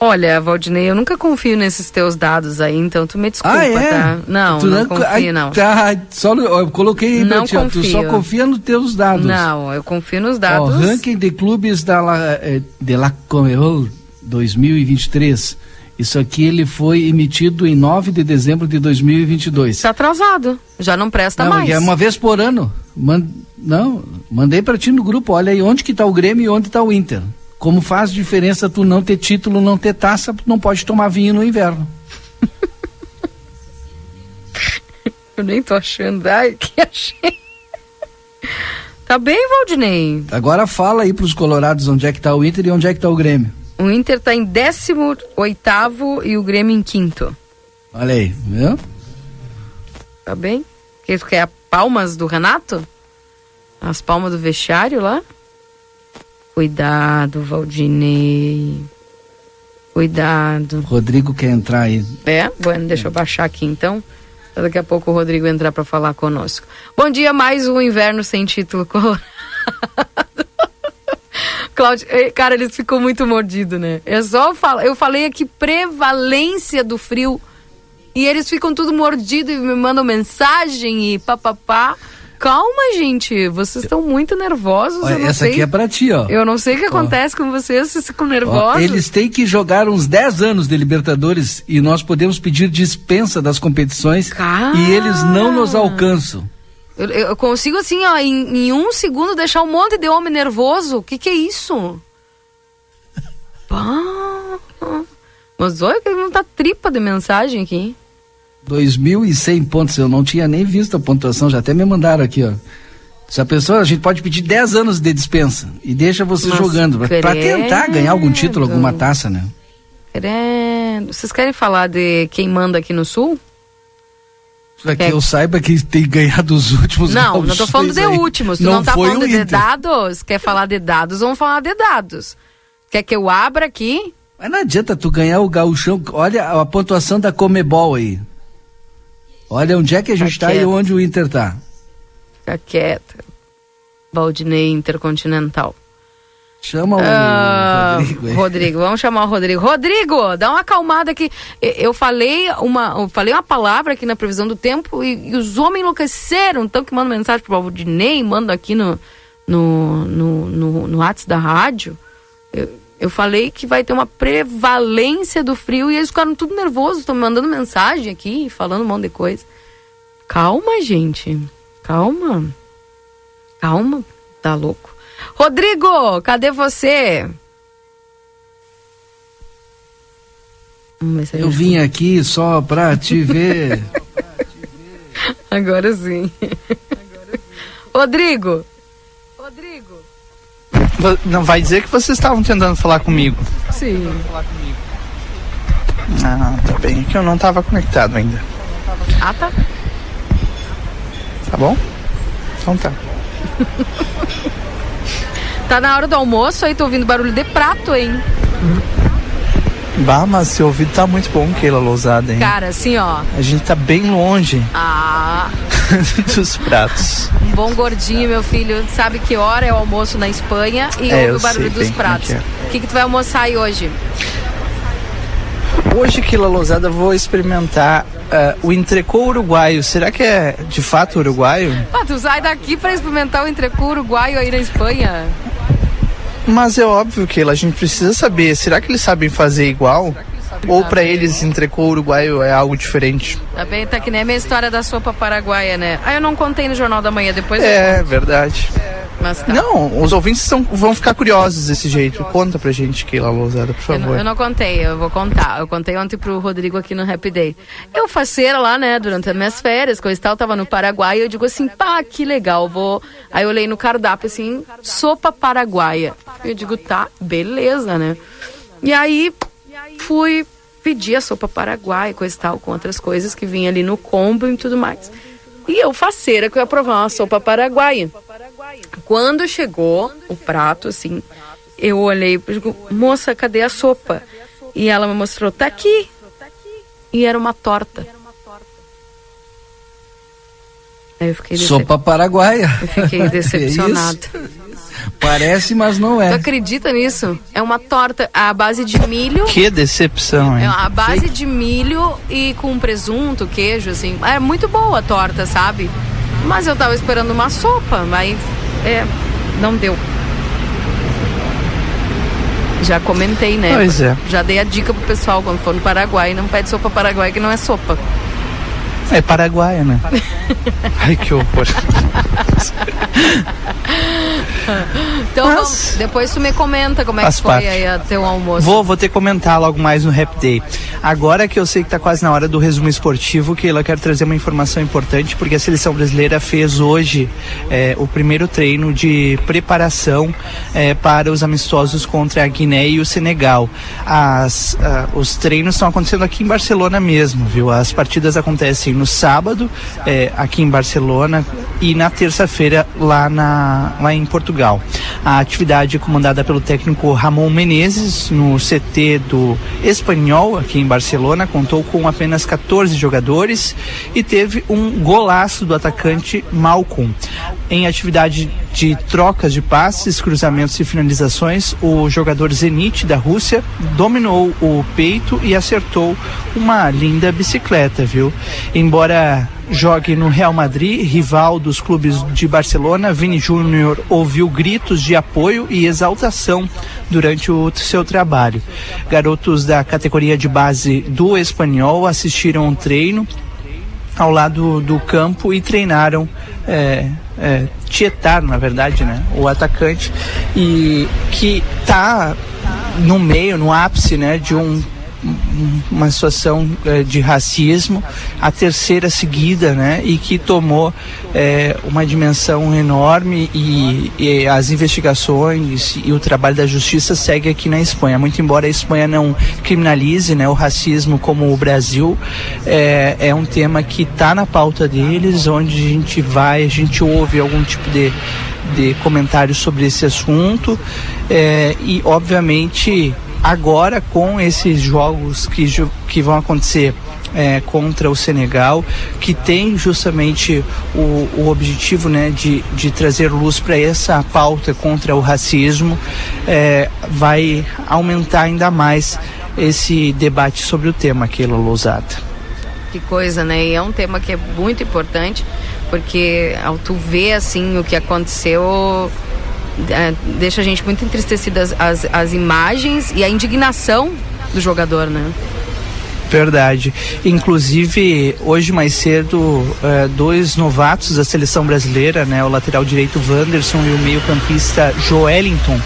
Olha, Valdinei, eu nunca confio nesses teus dados aí, então tu me desculpa, Ah, é? tá? Não, Tu não, confio, ai, não. Tá, só, eu coloquei aí, Não ó, tu só confia nos teus dados. Não, eu confio nos dados. ranking de clubes da la, eh, de la Comebol 2023. Isso aqui ele foi emitido em 9 de dezembro de 2022. Tá atrasado, já não presta Não, mais. é uma vez por ano. Man- não, mandei pra ti no grupo. Olha aí onde que tá o Grêmio e onde tá o Inter. Como faz diferença tu não ter título, não ter taça, tu não pode tomar vinho no inverno. (laughs) Eu nem tô achando. Ai, (laughs) que achei. Tá bem, Valdinei? Agora fala aí pros colorados onde é que tá o Inter e onde é que tá o Grêmio. O Inter tá em 18 e o Grêmio em quinto. Olha aí, viu? Tá bem? Que isso quer palmas do Renato? As palmas do vestiário lá? Cuidado, Valdinei. Cuidado. Rodrigo quer entrar aí. É? Bueno, deixa eu baixar aqui então. Daqui a pouco o Rodrigo entrar para falar conosco. Bom dia, mais um inverno sem título colorado. (laughs) Cláudio, eh, cara, eles ficam muito mordidos, né? É só falar. Eu falei aqui prevalência do frio e eles ficam tudo mordidos e me mandam mensagem e papapá. Calma, gente. Vocês estão muito nervosos. Olha, eu não essa sei. aqui é pra ti, ó. Eu não sei o que Ó. acontece com vocês, vocês ficam Ó, nervosos. eles têm que jogar uns 10 anos de Libertadores e nós podemos pedir dispensa das competições e eles não nos alcançam. Eu, eu consigo, assim, ó, em, em um segundo deixar um monte de homem nervoso. O que, que é isso? (laughs) Pá. Mas olha que não tá tripa de mensagem aqui. 2.100 pontos, eu não tinha nem visto a pontuação, já até me mandaram aqui, ó. Se a pessoa, a gente pode pedir 10 anos de dispensa e deixa você Mas jogando, pra tentar ganhar algum título, alguma taça, né? Credo. Vocês querem falar de quem manda aqui no sul? Pra que eu saiba que tem ganhado os últimos (laughs) Não, não tô falando de aí. últimos. Tu não, tá foi falando de Inter. dados? Quer falar de dados? Vamos falar de dados. Quer que eu abra aqui? Mas não adianta tu ganhar o gauchão. Olha a pontuação da Comebol aí. Olha onde é que a gente Tá tá e onde o Inter tá. Fica quieta. Valdinei Intercontinental. Chama o Ah, Rodrigo aí. Rodrigo, vamos chamar o Rodrigo. Rodrigo, dá uma acalmada aqui. Eu falei uma, eu falei uma palavra aqui na previsão do tempo e, e os homens enlouqueceram. Então que mandam mensagem pro Valdinei, mandam aqui no, no, no, no, no WhatsApp da rádio. Eu, falei que vai ter uma prevalência do frio e eles ficaram tudo nervosos, estão me mandando mensagem aqui, falando um monte de coisa. Calma, gente. Calma. Calma, tá louco. Rodrigo, cadê você? Eu vim aqui só pra te ver. (laughs) Agora sim. Rodrigo. Não vai dizer que vocês estavam tentando falar comigo. Sim. Ah, tá bem. É que eu não estava conectado ainda. Ah, tá. Tá bom? Então tá. (laughs) Tá na hora do almoço aí, tô ouvindo barulho de prato, hein? Bah, mas seu ouvido tá muito bom, Keila Lousada, hein? Cara, assim, ó. A gente tá bem longe Ah, (laughs) dos pratos. um bom gordinho, meu filho. Sabe que hora é o almoço na Espanha e É, ouve o barulho sei dos é pratos. que é. O que, que tu vai almoçar aí hoje? Hoje, Keila Lousada, vou experimentar ah, o entrecô uruguaio. Será que é de fato uruguaio? Ah, tu sai daqui pra experimentar o entrecu uruguaio aí na Espanha? Mas é óbvio, Keila, a gente precisa saber. Será que eles sabem fazer igual? Ou pra eles entrecô uruguaio é algo diferente? Tá bem, tá que nem a minha história da sopa paraguaia, né? Ah, eu não contei no Jornal da Manhã, depois É, verdade. Mas tá. Não, os ouvintes são- vão ficar curiosos desse jeito. Conta pra gente, Keila Lousada, por Eu não, favor. eu não contei, eu vou contar. Eu contei ontem pro Rodrigo aqui no Happy Day. Eu faceira lá, né, durante as minhas férias, coisa e tal, tava no Paraguai, e eu digo assim, pá, que legal, vou... Aí eu olhei no cardápio, assim, sopa paraguaia. Eu digo, tá, beleza, né? E aí, fui pedir a sopa paraguaia, coisa e tal, com outras coisas que vinha ali no combo e tudo mais. E eu faceira que eu ia provar uma sopa paraguaia. Quando chegou o prato, assim, eu olhei e digo, moça, cadê a sopa? E ela me mostrou, tá aqui. E era uma torta. Eu fiquei decep... Sopa paraguaia. Eu fiquei (laughs) decepcionada. Parece, mas não Tu é. acredita nisso? É uma torta à base de milho. Que decepção, É hein? a base de milho e com presunto, queijo, assim. É muito boa a torta, sabe? Mas eu tava esperando uma sopa, mas é, não deu. Já comentei, né? Pois é. Já dei a dica pro pessoal quando for no Paraguai, não pede sopa paraguai que não é sopa. É paraguaia, né? Ai, que horror. Então, vamos- depois tu me comenta como é que foi parte. aí a teu almoço. Vou, vou ter que comentar logo mais no Rap Day. Agora que eu sei que tá quase na hora do resumo esportivo, que eu quero trazer uma informação importante, porque a seleção brasileira fez hoje eh, o primeiro treino de preparação eh, para os amistosos contra a Guiné e o Senegal. As, ah, os treinos estão acontecendo aqui em Barcelona mesmo, viu? As partidas acontecem no sábado, eh, aqui em Barcelona, e na terça-feira lá, na, lá em Portugal. A atividade é comandada pelo técnico Ramon Menezes no CT do Espanhol, aqui em Barcelona, contou com apenas 14 jogadores e teve um golaço do atacante Malcolm. Em atividade de trocas de passes, cruzamentos e finalizações, o jogador Zenit da Rússia dominou o peito e acertou uma linda bicicleta, viu? Embora jogue no Real Madrid, rival dos clubes de Barcelona, Vini Júnior ouviu gritos de apoio e exaltação durante o seu trabalho. Garotos da categoria de base do Espanhol assistiram ao treino ao lado do campo e treinaram é, é, tietaram, na verdade, né, o atacante e que está no meio, no ápice, né, de um- uma situação eh, de racismo, a terceira seguida, né, e que tomou eh, uma dimensão enorme e, e as investigações e o trabalho da justiça segue aqui na Espanha. Muito embora a Espanha não criminalize, né, o racismo como o Brasil, eh, é um tema que está na pauta deles, onde a gente vai, a gente ouve algum tipo de de comentários sobre esse assunto e obviamente agora com esses jogos que, que vão acontecer eh, contra o Senegal, que tem justamente o, o objetivo né, de, de trazer luz para essa pauta contra o racismo, eh, vai aumentar ainda mais esse debate sobre o tema, Keila Lousada. Que coisa, né? E é um tema que é muito importante, porque ao tu ver assim o que aconteceu, é, deixa a gente muito entristecida as, as, as imagens e a indignação do jogador, né? Verdade. Inclusive, hoje mais cedo, eh, dois novatos da seleção brasileira, né, o lateral direito Wanderson e o meio-campista Joelinton,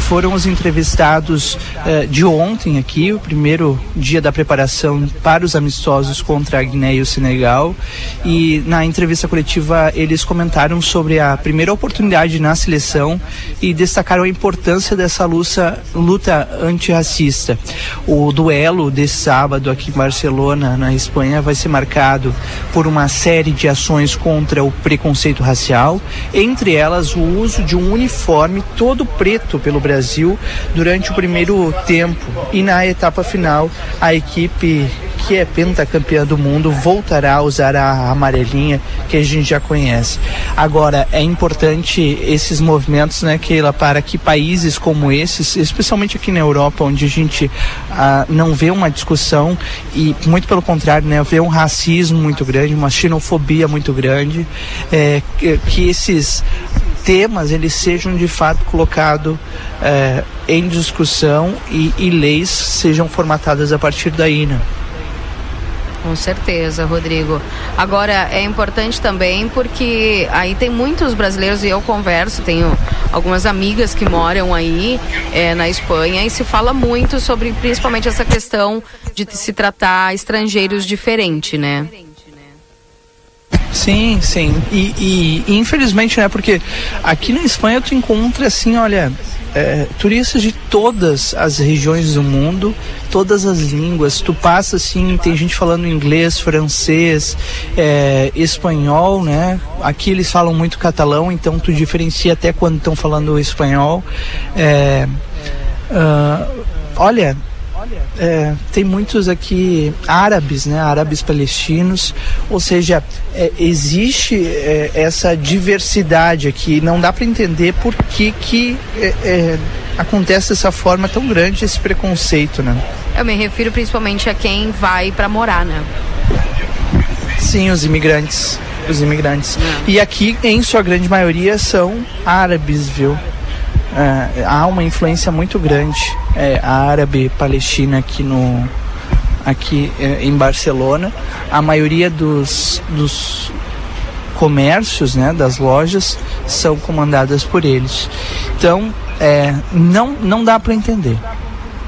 foram os entrevistados eh, de ontem aqui, o primeiro dia da preparação para os amistosos contra a Guiné e o Senegal. E na entrevista coletiva eles comentaram sobre a primeira oportunidade na seleção e destacaram a importância dessa luta, luta antirracista. O duelo desse sábado aqui Barcelona, na Espanha, vai ser marcado por uma série de ações contra o preconceito racial, entre elas o uso de um uniforme todo preto pelo Brasil durante o primeiro tempo. E na etapa final, a equipe que é pentacampeã do mundo voltará a usar a amarelinha que a gente já conhece. Agora, é importante esses movimentos, né, Keila, para que países como esses, especialmente aqui na Europa, onde a gente ah, não vê uma discussão e, muito pelo contrário, né, vê um racismo muito grande, uma xenofobia muito grande, é, que, que esses temas eles sejam de fato colocados eh, em discussão e, e leis sejam formatadas a partir daí, né? Com certeza, Rodrigo. Agora, é importante também porque aí tem muitos brasileiros e eu converso, tenho algumas amigas que moram aí é, na Espanha e se fala muito sobre principalmente essa questão de se tratar estrangeiros diferente, né? Sim, sim. E, e- infelizmente, né? Porque aqui na Espanha tu encontra assim, olha, é, turistas de todas as regiões do mundo, todas as línguas. Tu passa assim, tem gente falando inglês, francês, é, espanhol, né? Aqui eles falam muito catalão, então tu diferencia até quando estão falando espanhol. É, ah, olha, É, tem muitos aqui árabes, né? Árabes palestinos, ou seja, é, existe é, essa diversidade aqui. Não dá para entender por que que é, é, acontece dessa forma tão grande esse preconceito, né? Eu me refiro principalmente a quem vai para morar, né? Sim, os imigrantes, os imigrantes. E aqui, em sua grande maioria, são árabes, viu? É, há uma influência muito grande é, árabe palestina aqui no aqui é, em Barcelona a maioria dos, dos comércios né das lojas são comandadas por eles então é, não não dá para entender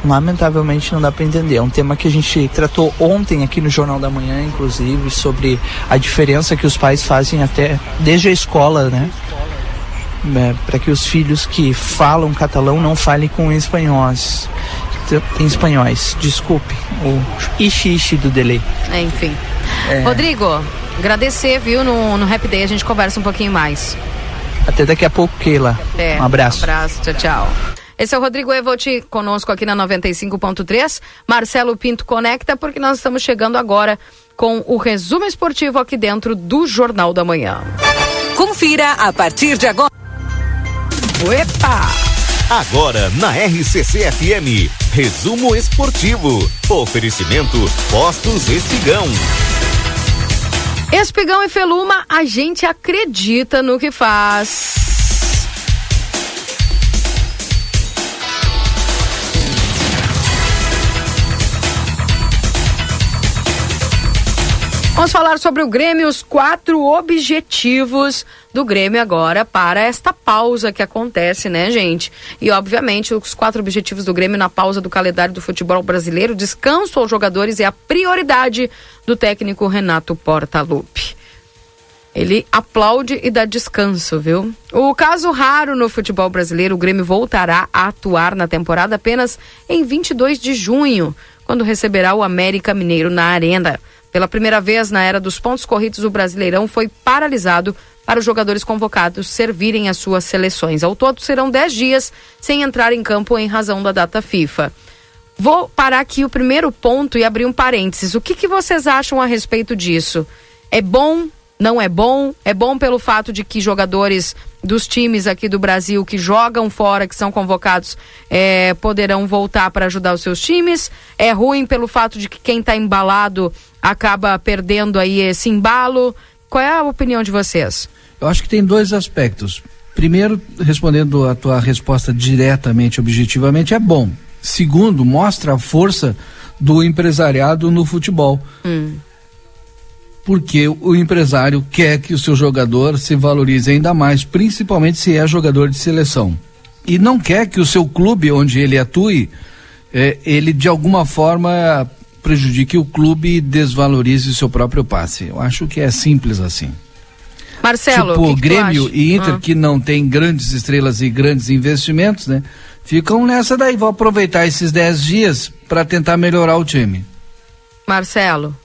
lamentavelmente não dá para entender. É um tema que a gente tratou ontem aqui no Jornal da Manhã, inclusive, sobre a diferença que os pais fazem até desde a escola, né? É, para que os filhos que falam catalão não falem com espanhóis. Em espanhóis, desculpe, o ishi do delay. É, enfim. É. Rodrigo, agradecer, viu? No, no Happy Day a gente conversa um pouquinho mais. Até daqui a pouco, Keila. É, um abraço. Um abraço, tchau, tchau. Esse é o Rodrigo Evolt conosco aqui na 95.3. Marcelo Pinto conecta, porque nós estamos chegando agora com o resumo esportivo aqui dentro do Jornal da Manhã. Confira a partir de agora. Epa! Agora na RCC FM, resumo esportivo. Oferecimento Postos Espigão. Espigão e Feluma, a gente acredita no que faz. Vamos falar sobre o Grêmio, os quatro objetivos do Grêmio agora para esta pausa que acontece, né, gente? E, obviamente, os quatro objetivos do Grêmio na pausa do calendário do futebol brasileiro, descanso aos jogadores é a prioridade do técnico Renato Portaluppi. Ele aplaude e dá descanso, viu? O caso raro no futebol brasileiro, o Grêmio voltará a atuar na temporada apenas em 22 de junho, quando receberá o América Mineiro na Arena. Pela primeira vez na era dos pontos corridos, o Brasileirão foi paralisado para os jogadores convocados servirem as suas seleções. Ao todo, serão 10 dias sem entrar em campo em razão da data FIFA. Vou parar aqui o primeiro ponto e abrir um parênteses. O que, que vocês acham a respeito disso? É bom? Não é bom? É bom pelo fato de que jogadores dos times aqui do Brasil que jogam fora, que são convocados, é, poderão voltar para ajudar os seus times. É ruim pelo fato de que quem está embalado acaba perdendo aí esse embalo. Qual é a opinião de vocês? Eu acho que tem dois aspectos. Primeiro, respondendo a tua resposta diretamente, objetivamente, é bom. Segundo, mostra a força do empresariado no futebol. Hum. Porque o empresário quer que o seu jogador se valorize ainda mais, principalmente se é jogador de seleção. E não quer que o seu clube onde ele atue, eh, ele de alguma forma prejudique o clube e desvalorize o seu próprio passe. Eu acho que é simples assim. Marcelo, tipo, que que Grêmio e Inter, ah. que não tem grandes estrelas e grandes investimentos, né? Ficam nessa daí, vão aproveitar esses 10 dias para tentar melhorar o time. Marcelo.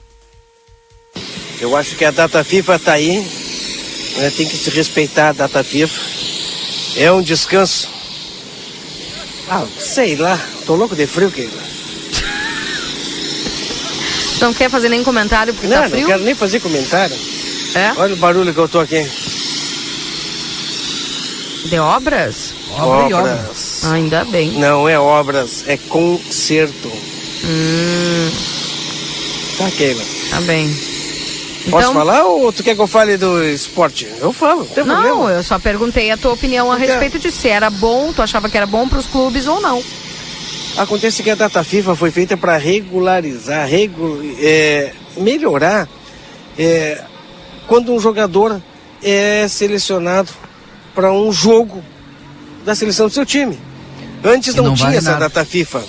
Eu acho que a data FIFA está aí, né? tem que se respeitar a data FIFA. É um descanso. Ah, sei lá, tô louco de frio, Keila. Não quer fazer nenhum comentário porque Não, tá frio? não quero nem fazer comentário. É? Olha o barulho que eu tô aqui. De obras? Obras. Ah, ainda bem. Não é obras, é concerto. Hum, Tá, Keila. tá bem. Posso Então- falar ou tu quer que eu fale do esporte? Eu falo, não tem Não, problema. eu só perguntei a tua opinião a respeito de se era bom, tu achava que era bom para os clubes ou não. Acontece que a data FIFA foi feita para regularizar, regu é, melhorar é, quando um jogador é selecionado para um jogo da seleção do seu time. Antes não, não tinha vale essa nada. data FIFA.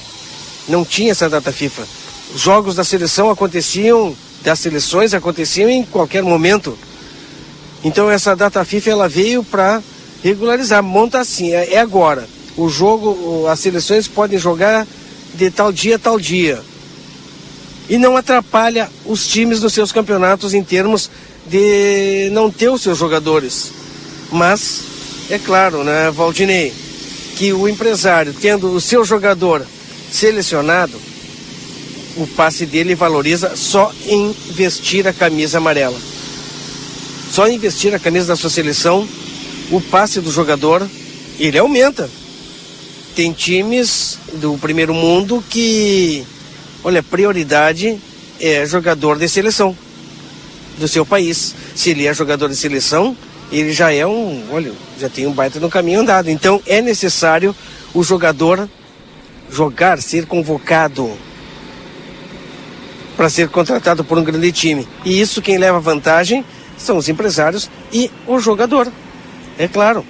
Não tinha essa data FIFA. Os jogos da seleção aconteciam, das seleções aconteciam em qualquer momento. Então essa data FIFA ela veio para regularizar, monta assim, é, é agora. O jogo, as seleções podem jogar de tal dia a tal dia. E não atrapalha os times nos seus campeonatos em termos de não ter os seus jogadores. Mas, é claro, né, Valdinei, que o empresário tendo o seu jogador selecionado, o passe dele valoriza só em vestir a camisa amarela. Só em vestir a camisa da sua seleção, o passe do jogador, ele aumenta. Tem times do primeiro mundo que, olha, prioridade é jogador de seleção do seu país. Se ele é jogador de seleção, ele já é um, olha, já tem um baita no caminho andado. Então é necessário o jogador jogar, ser convocado para ser contratado por um grande time. E isso quem leva vantagem são os empresários e o jogador. É claro.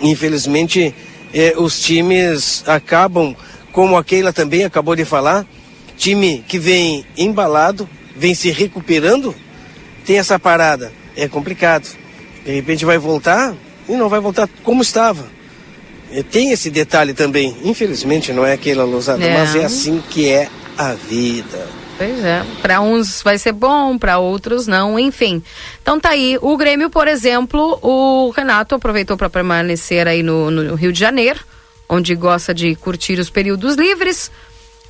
Infelizmente, eh, os times acabam, como a Keila também acabou de falar, time que vem embalado, vem se recuperando, tem essa parada. É complicado. De repente vai voltar e não vai voltar como estava. Eh, Tem esse detalhe também. Infelizmente não é aquela lousada, É. mas é assim que é a vida. Pois é. Para uns vai ser bom, para outros não, enfim. Então tá aí. O Grêmio, por exemplo, o Renato aproveitou para permanecer aí no, no Rio de Janeiro, onde gosta de curtir os períodos livres.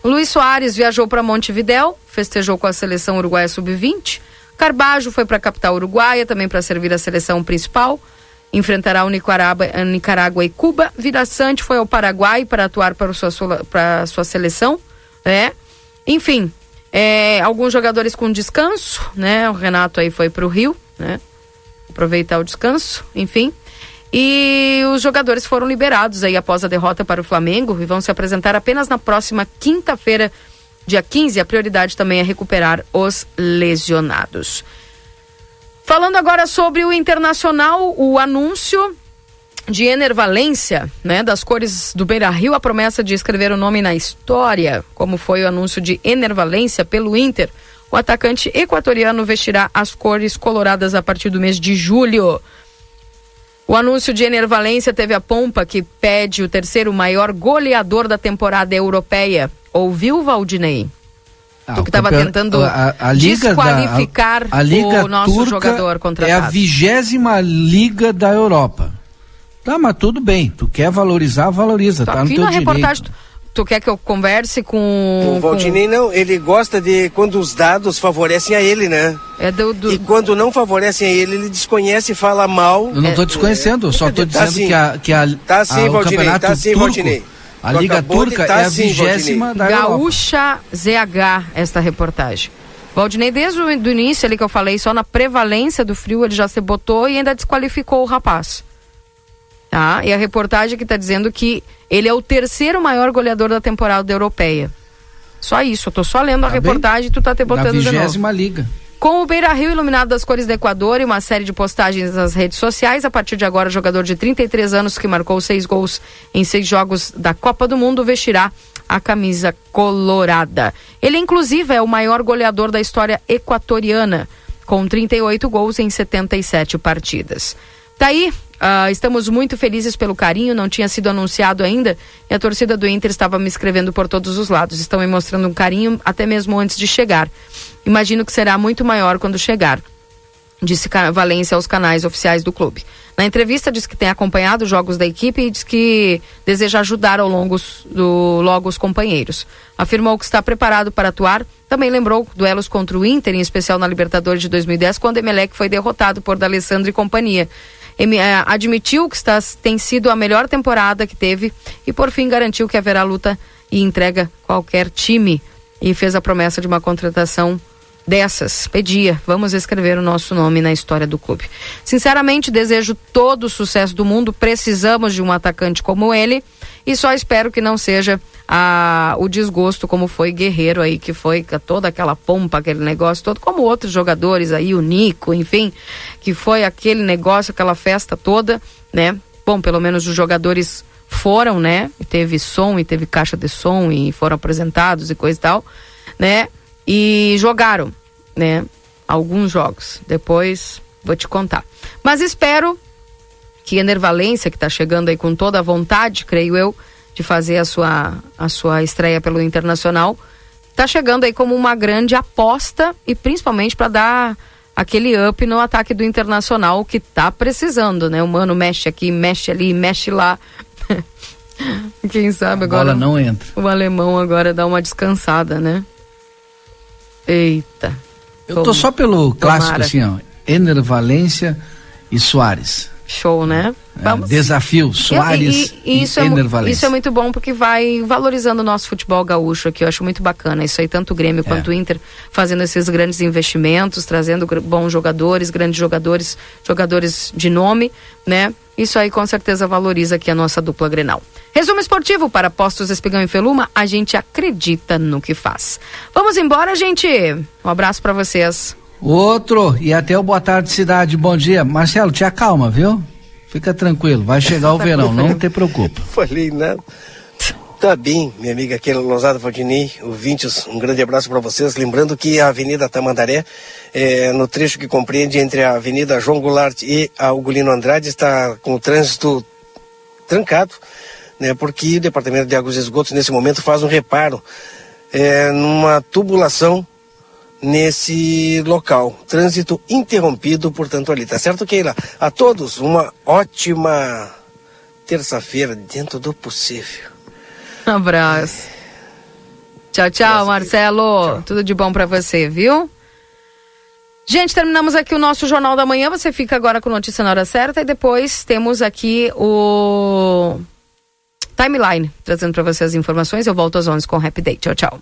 Luiz Soares viajou para Montevidéu, festejou com a seleção uruguaia sub-20. Carbajo foi para a capital uruguaia, também para servir a seleção principal. Enfrentará o Nicarágua e Cuba. Vida Sante foi ao Paraguai para atuar para sua, sua seleção. né? Enfim, é, alguns jogadores com descanso, né? O Renato aí foi para o Rio, né? Aproveitar o descanso, enfim. E os jogadores foram liberados aí após a derrota para o Flamengo e vão se apresentar apenas na próxima quinta-feira, dia 15. A prioridade também é recuperar os lesionados. Falando agora sobre o Internacional, o anúncio de Enervalência, né, das cores do Beira-Rio, a promessa de escrever o nome na história, como foi o anúncio de Enervalência pelo Inter. O atacante equatoriano vestirá as cores coloradas a partir do mês de julho. O anúncio de Enervalência teve a pompa que pede o terceiro maior goleador da temporada europeia. Ouviu, Valdinei? Ah, tu o que estava tentando a- a da- desqualificar a, a liga o nosso turca jogador É a vigésima liga da Europa. Tá, mas tudo bem. Tu quer valorizar, valoriza. Tá, no Aqui teu na direito. reportagem, tu, tu quer que eu converse com. O Valdinei não, ele gosta de quando os dados favorecem a ele, né? É do, do- E quando não favorecem a ele, ele desconhece e fala mal. Eu não estou desconhecendo, eu só estou Tá dizendo sim. que a, que a, Tá sim, a- o Valdinei, campeonato tá sim, turco, Valdinei. a Tu Liga Turca tá é a sim, vigésima da Europa. Gaúcha ZH, esta reportagem. Valdinei, desde o do início ali que eu falei, só na prevalência do frio ele já se botou e ainda desqualificou o rapaz. Tá? E a reportagem que está dizendo que ele é o terceiro maior goleador da temporada europeia. Só isso, eu tô só lendo a Tá bem. reportagem e tu tá te Na botando de novo. vigésima liga. Com o Beira Rio iluminado das cores do Equador e uma série de postagens nas redes sociais, a partir de agora, o jogador de 33 anos que marcou seis gols em seis jogos da Copa do Mundo vestirá a camisa colorada. Ele, inclusive, é o maior goleador da história equatoriana, com 38 gols em 77 partidas. Daí, ah, estamos muito felizes pelo carinho, não tinha sido anunciado ainda, e a torcida do Inter estava me escrevendo por todos os lados. Estão me mostrando um carinho até mesmo antes de chegar. Imagino que será muito maior quando chegar, disse Valência aos canais oficiais do clube. Na entrevista, disse que tem acompanhado os jogos da equipe e diz que deseja ajudar ao longo do, logo os companheiros. Afirmou que está preparado para atuar. Também lembrou duelos contra o Inter, em especial na Libertadores de 2010, quando Emelec foi derrotado por D'Alessandro e companhia. Eh, admitiu que está, tem sido a melhor temporada que teve e, por fim, garantiu que haverá luta e entrega qualquer time. E fez a promessa de uma contratação dessas. Pedia, vamos escrever o nosso nome na história do clube. Sinceramente, desejo todo o sucesso do mundo. Precisamos de um atacante como ele e só espero que não seja a, o desgosto como foi Guerreiro aí, que foi com toda aquela pompa, aquele negócio todo, como outros jogadores aí, o Nico, enfim, que foi aquele negócio, aquela festa toda, né? Bom, pelo menos os jogadores foram, né? E teve som e teve caixa de som e foram apresentados e coisa e tal, né? E jogaram, né? Alguns jogos. Depois vou te contar. Mas espero que Enervalência, que está chegando aí com toda a vontade, creio eu, de fazer a sua, a sua estreia pelo Internacional, está chegando aí como uma grande aposta e principalmente para dar aquele up no ataque do Internacional que tá precisando, né? O mano mexe aqui, mexe ali, mexe lá. (laughs) Quem sabe agora bola não entra. o alemão agora dá uma descansada, né? Eita. Eu tô só pelo clássico, assim, ó. Ener Valência e Soares. Show, né? É, desafio, Soares e, e, e isso, e é, isso é muito bom porque vai valorizando o nosso futebol gaúcho aqui. Eu acho muito bacana. Isso aí, tanto o Grêmio É. quanto o Inter fazendo esses grandes investimentos, trazendo bons jogadores, grandes jogadores, jogadores de nome, né? Isso aí com certeza valoriza aqui a nossa dupla Grenal. Resumo esportivo para Postos Espigão e Feluma, a gente acredita no que faz. Vamos embora, gente. Um abraço para vocês. Outro, e até o Boa Tarde Cidade, bom dia. Marcelo, te acalma, viu? Fica tranquilo, vai chegar o verão, não te preocupa. (laughs) Falei nada. Tá bem, minha amiga Keila Lousada Valdinei, ouvintes, um grande abraço para vocês. Lembrando que a Avenida Tamandaré, eh, no trecho que compreende entre a Avenida João Goulart e a Ugolino Andrade, está com o trânsito trancado, né, porque o Departamento de Águas e Esgotos, nesse momento, faz um reparo eh, numa tubulação nesse local. Trânsito interrompido, portanto, ali. Tá certo, Keila? A todos, uma ótima terça-feira, dentro do possível. Um abraço. Tchau, tchau, Marcelo. Tudo de bom pra você, viu? Gente, terminamos aqui o nosso Jornal da Manhã. Você fica agora com notícia na hora certa e depois temos aqui o Timeline, trazendo pra você as informações. Eu volto às 11 com o Happy Day. Tchau, tchau.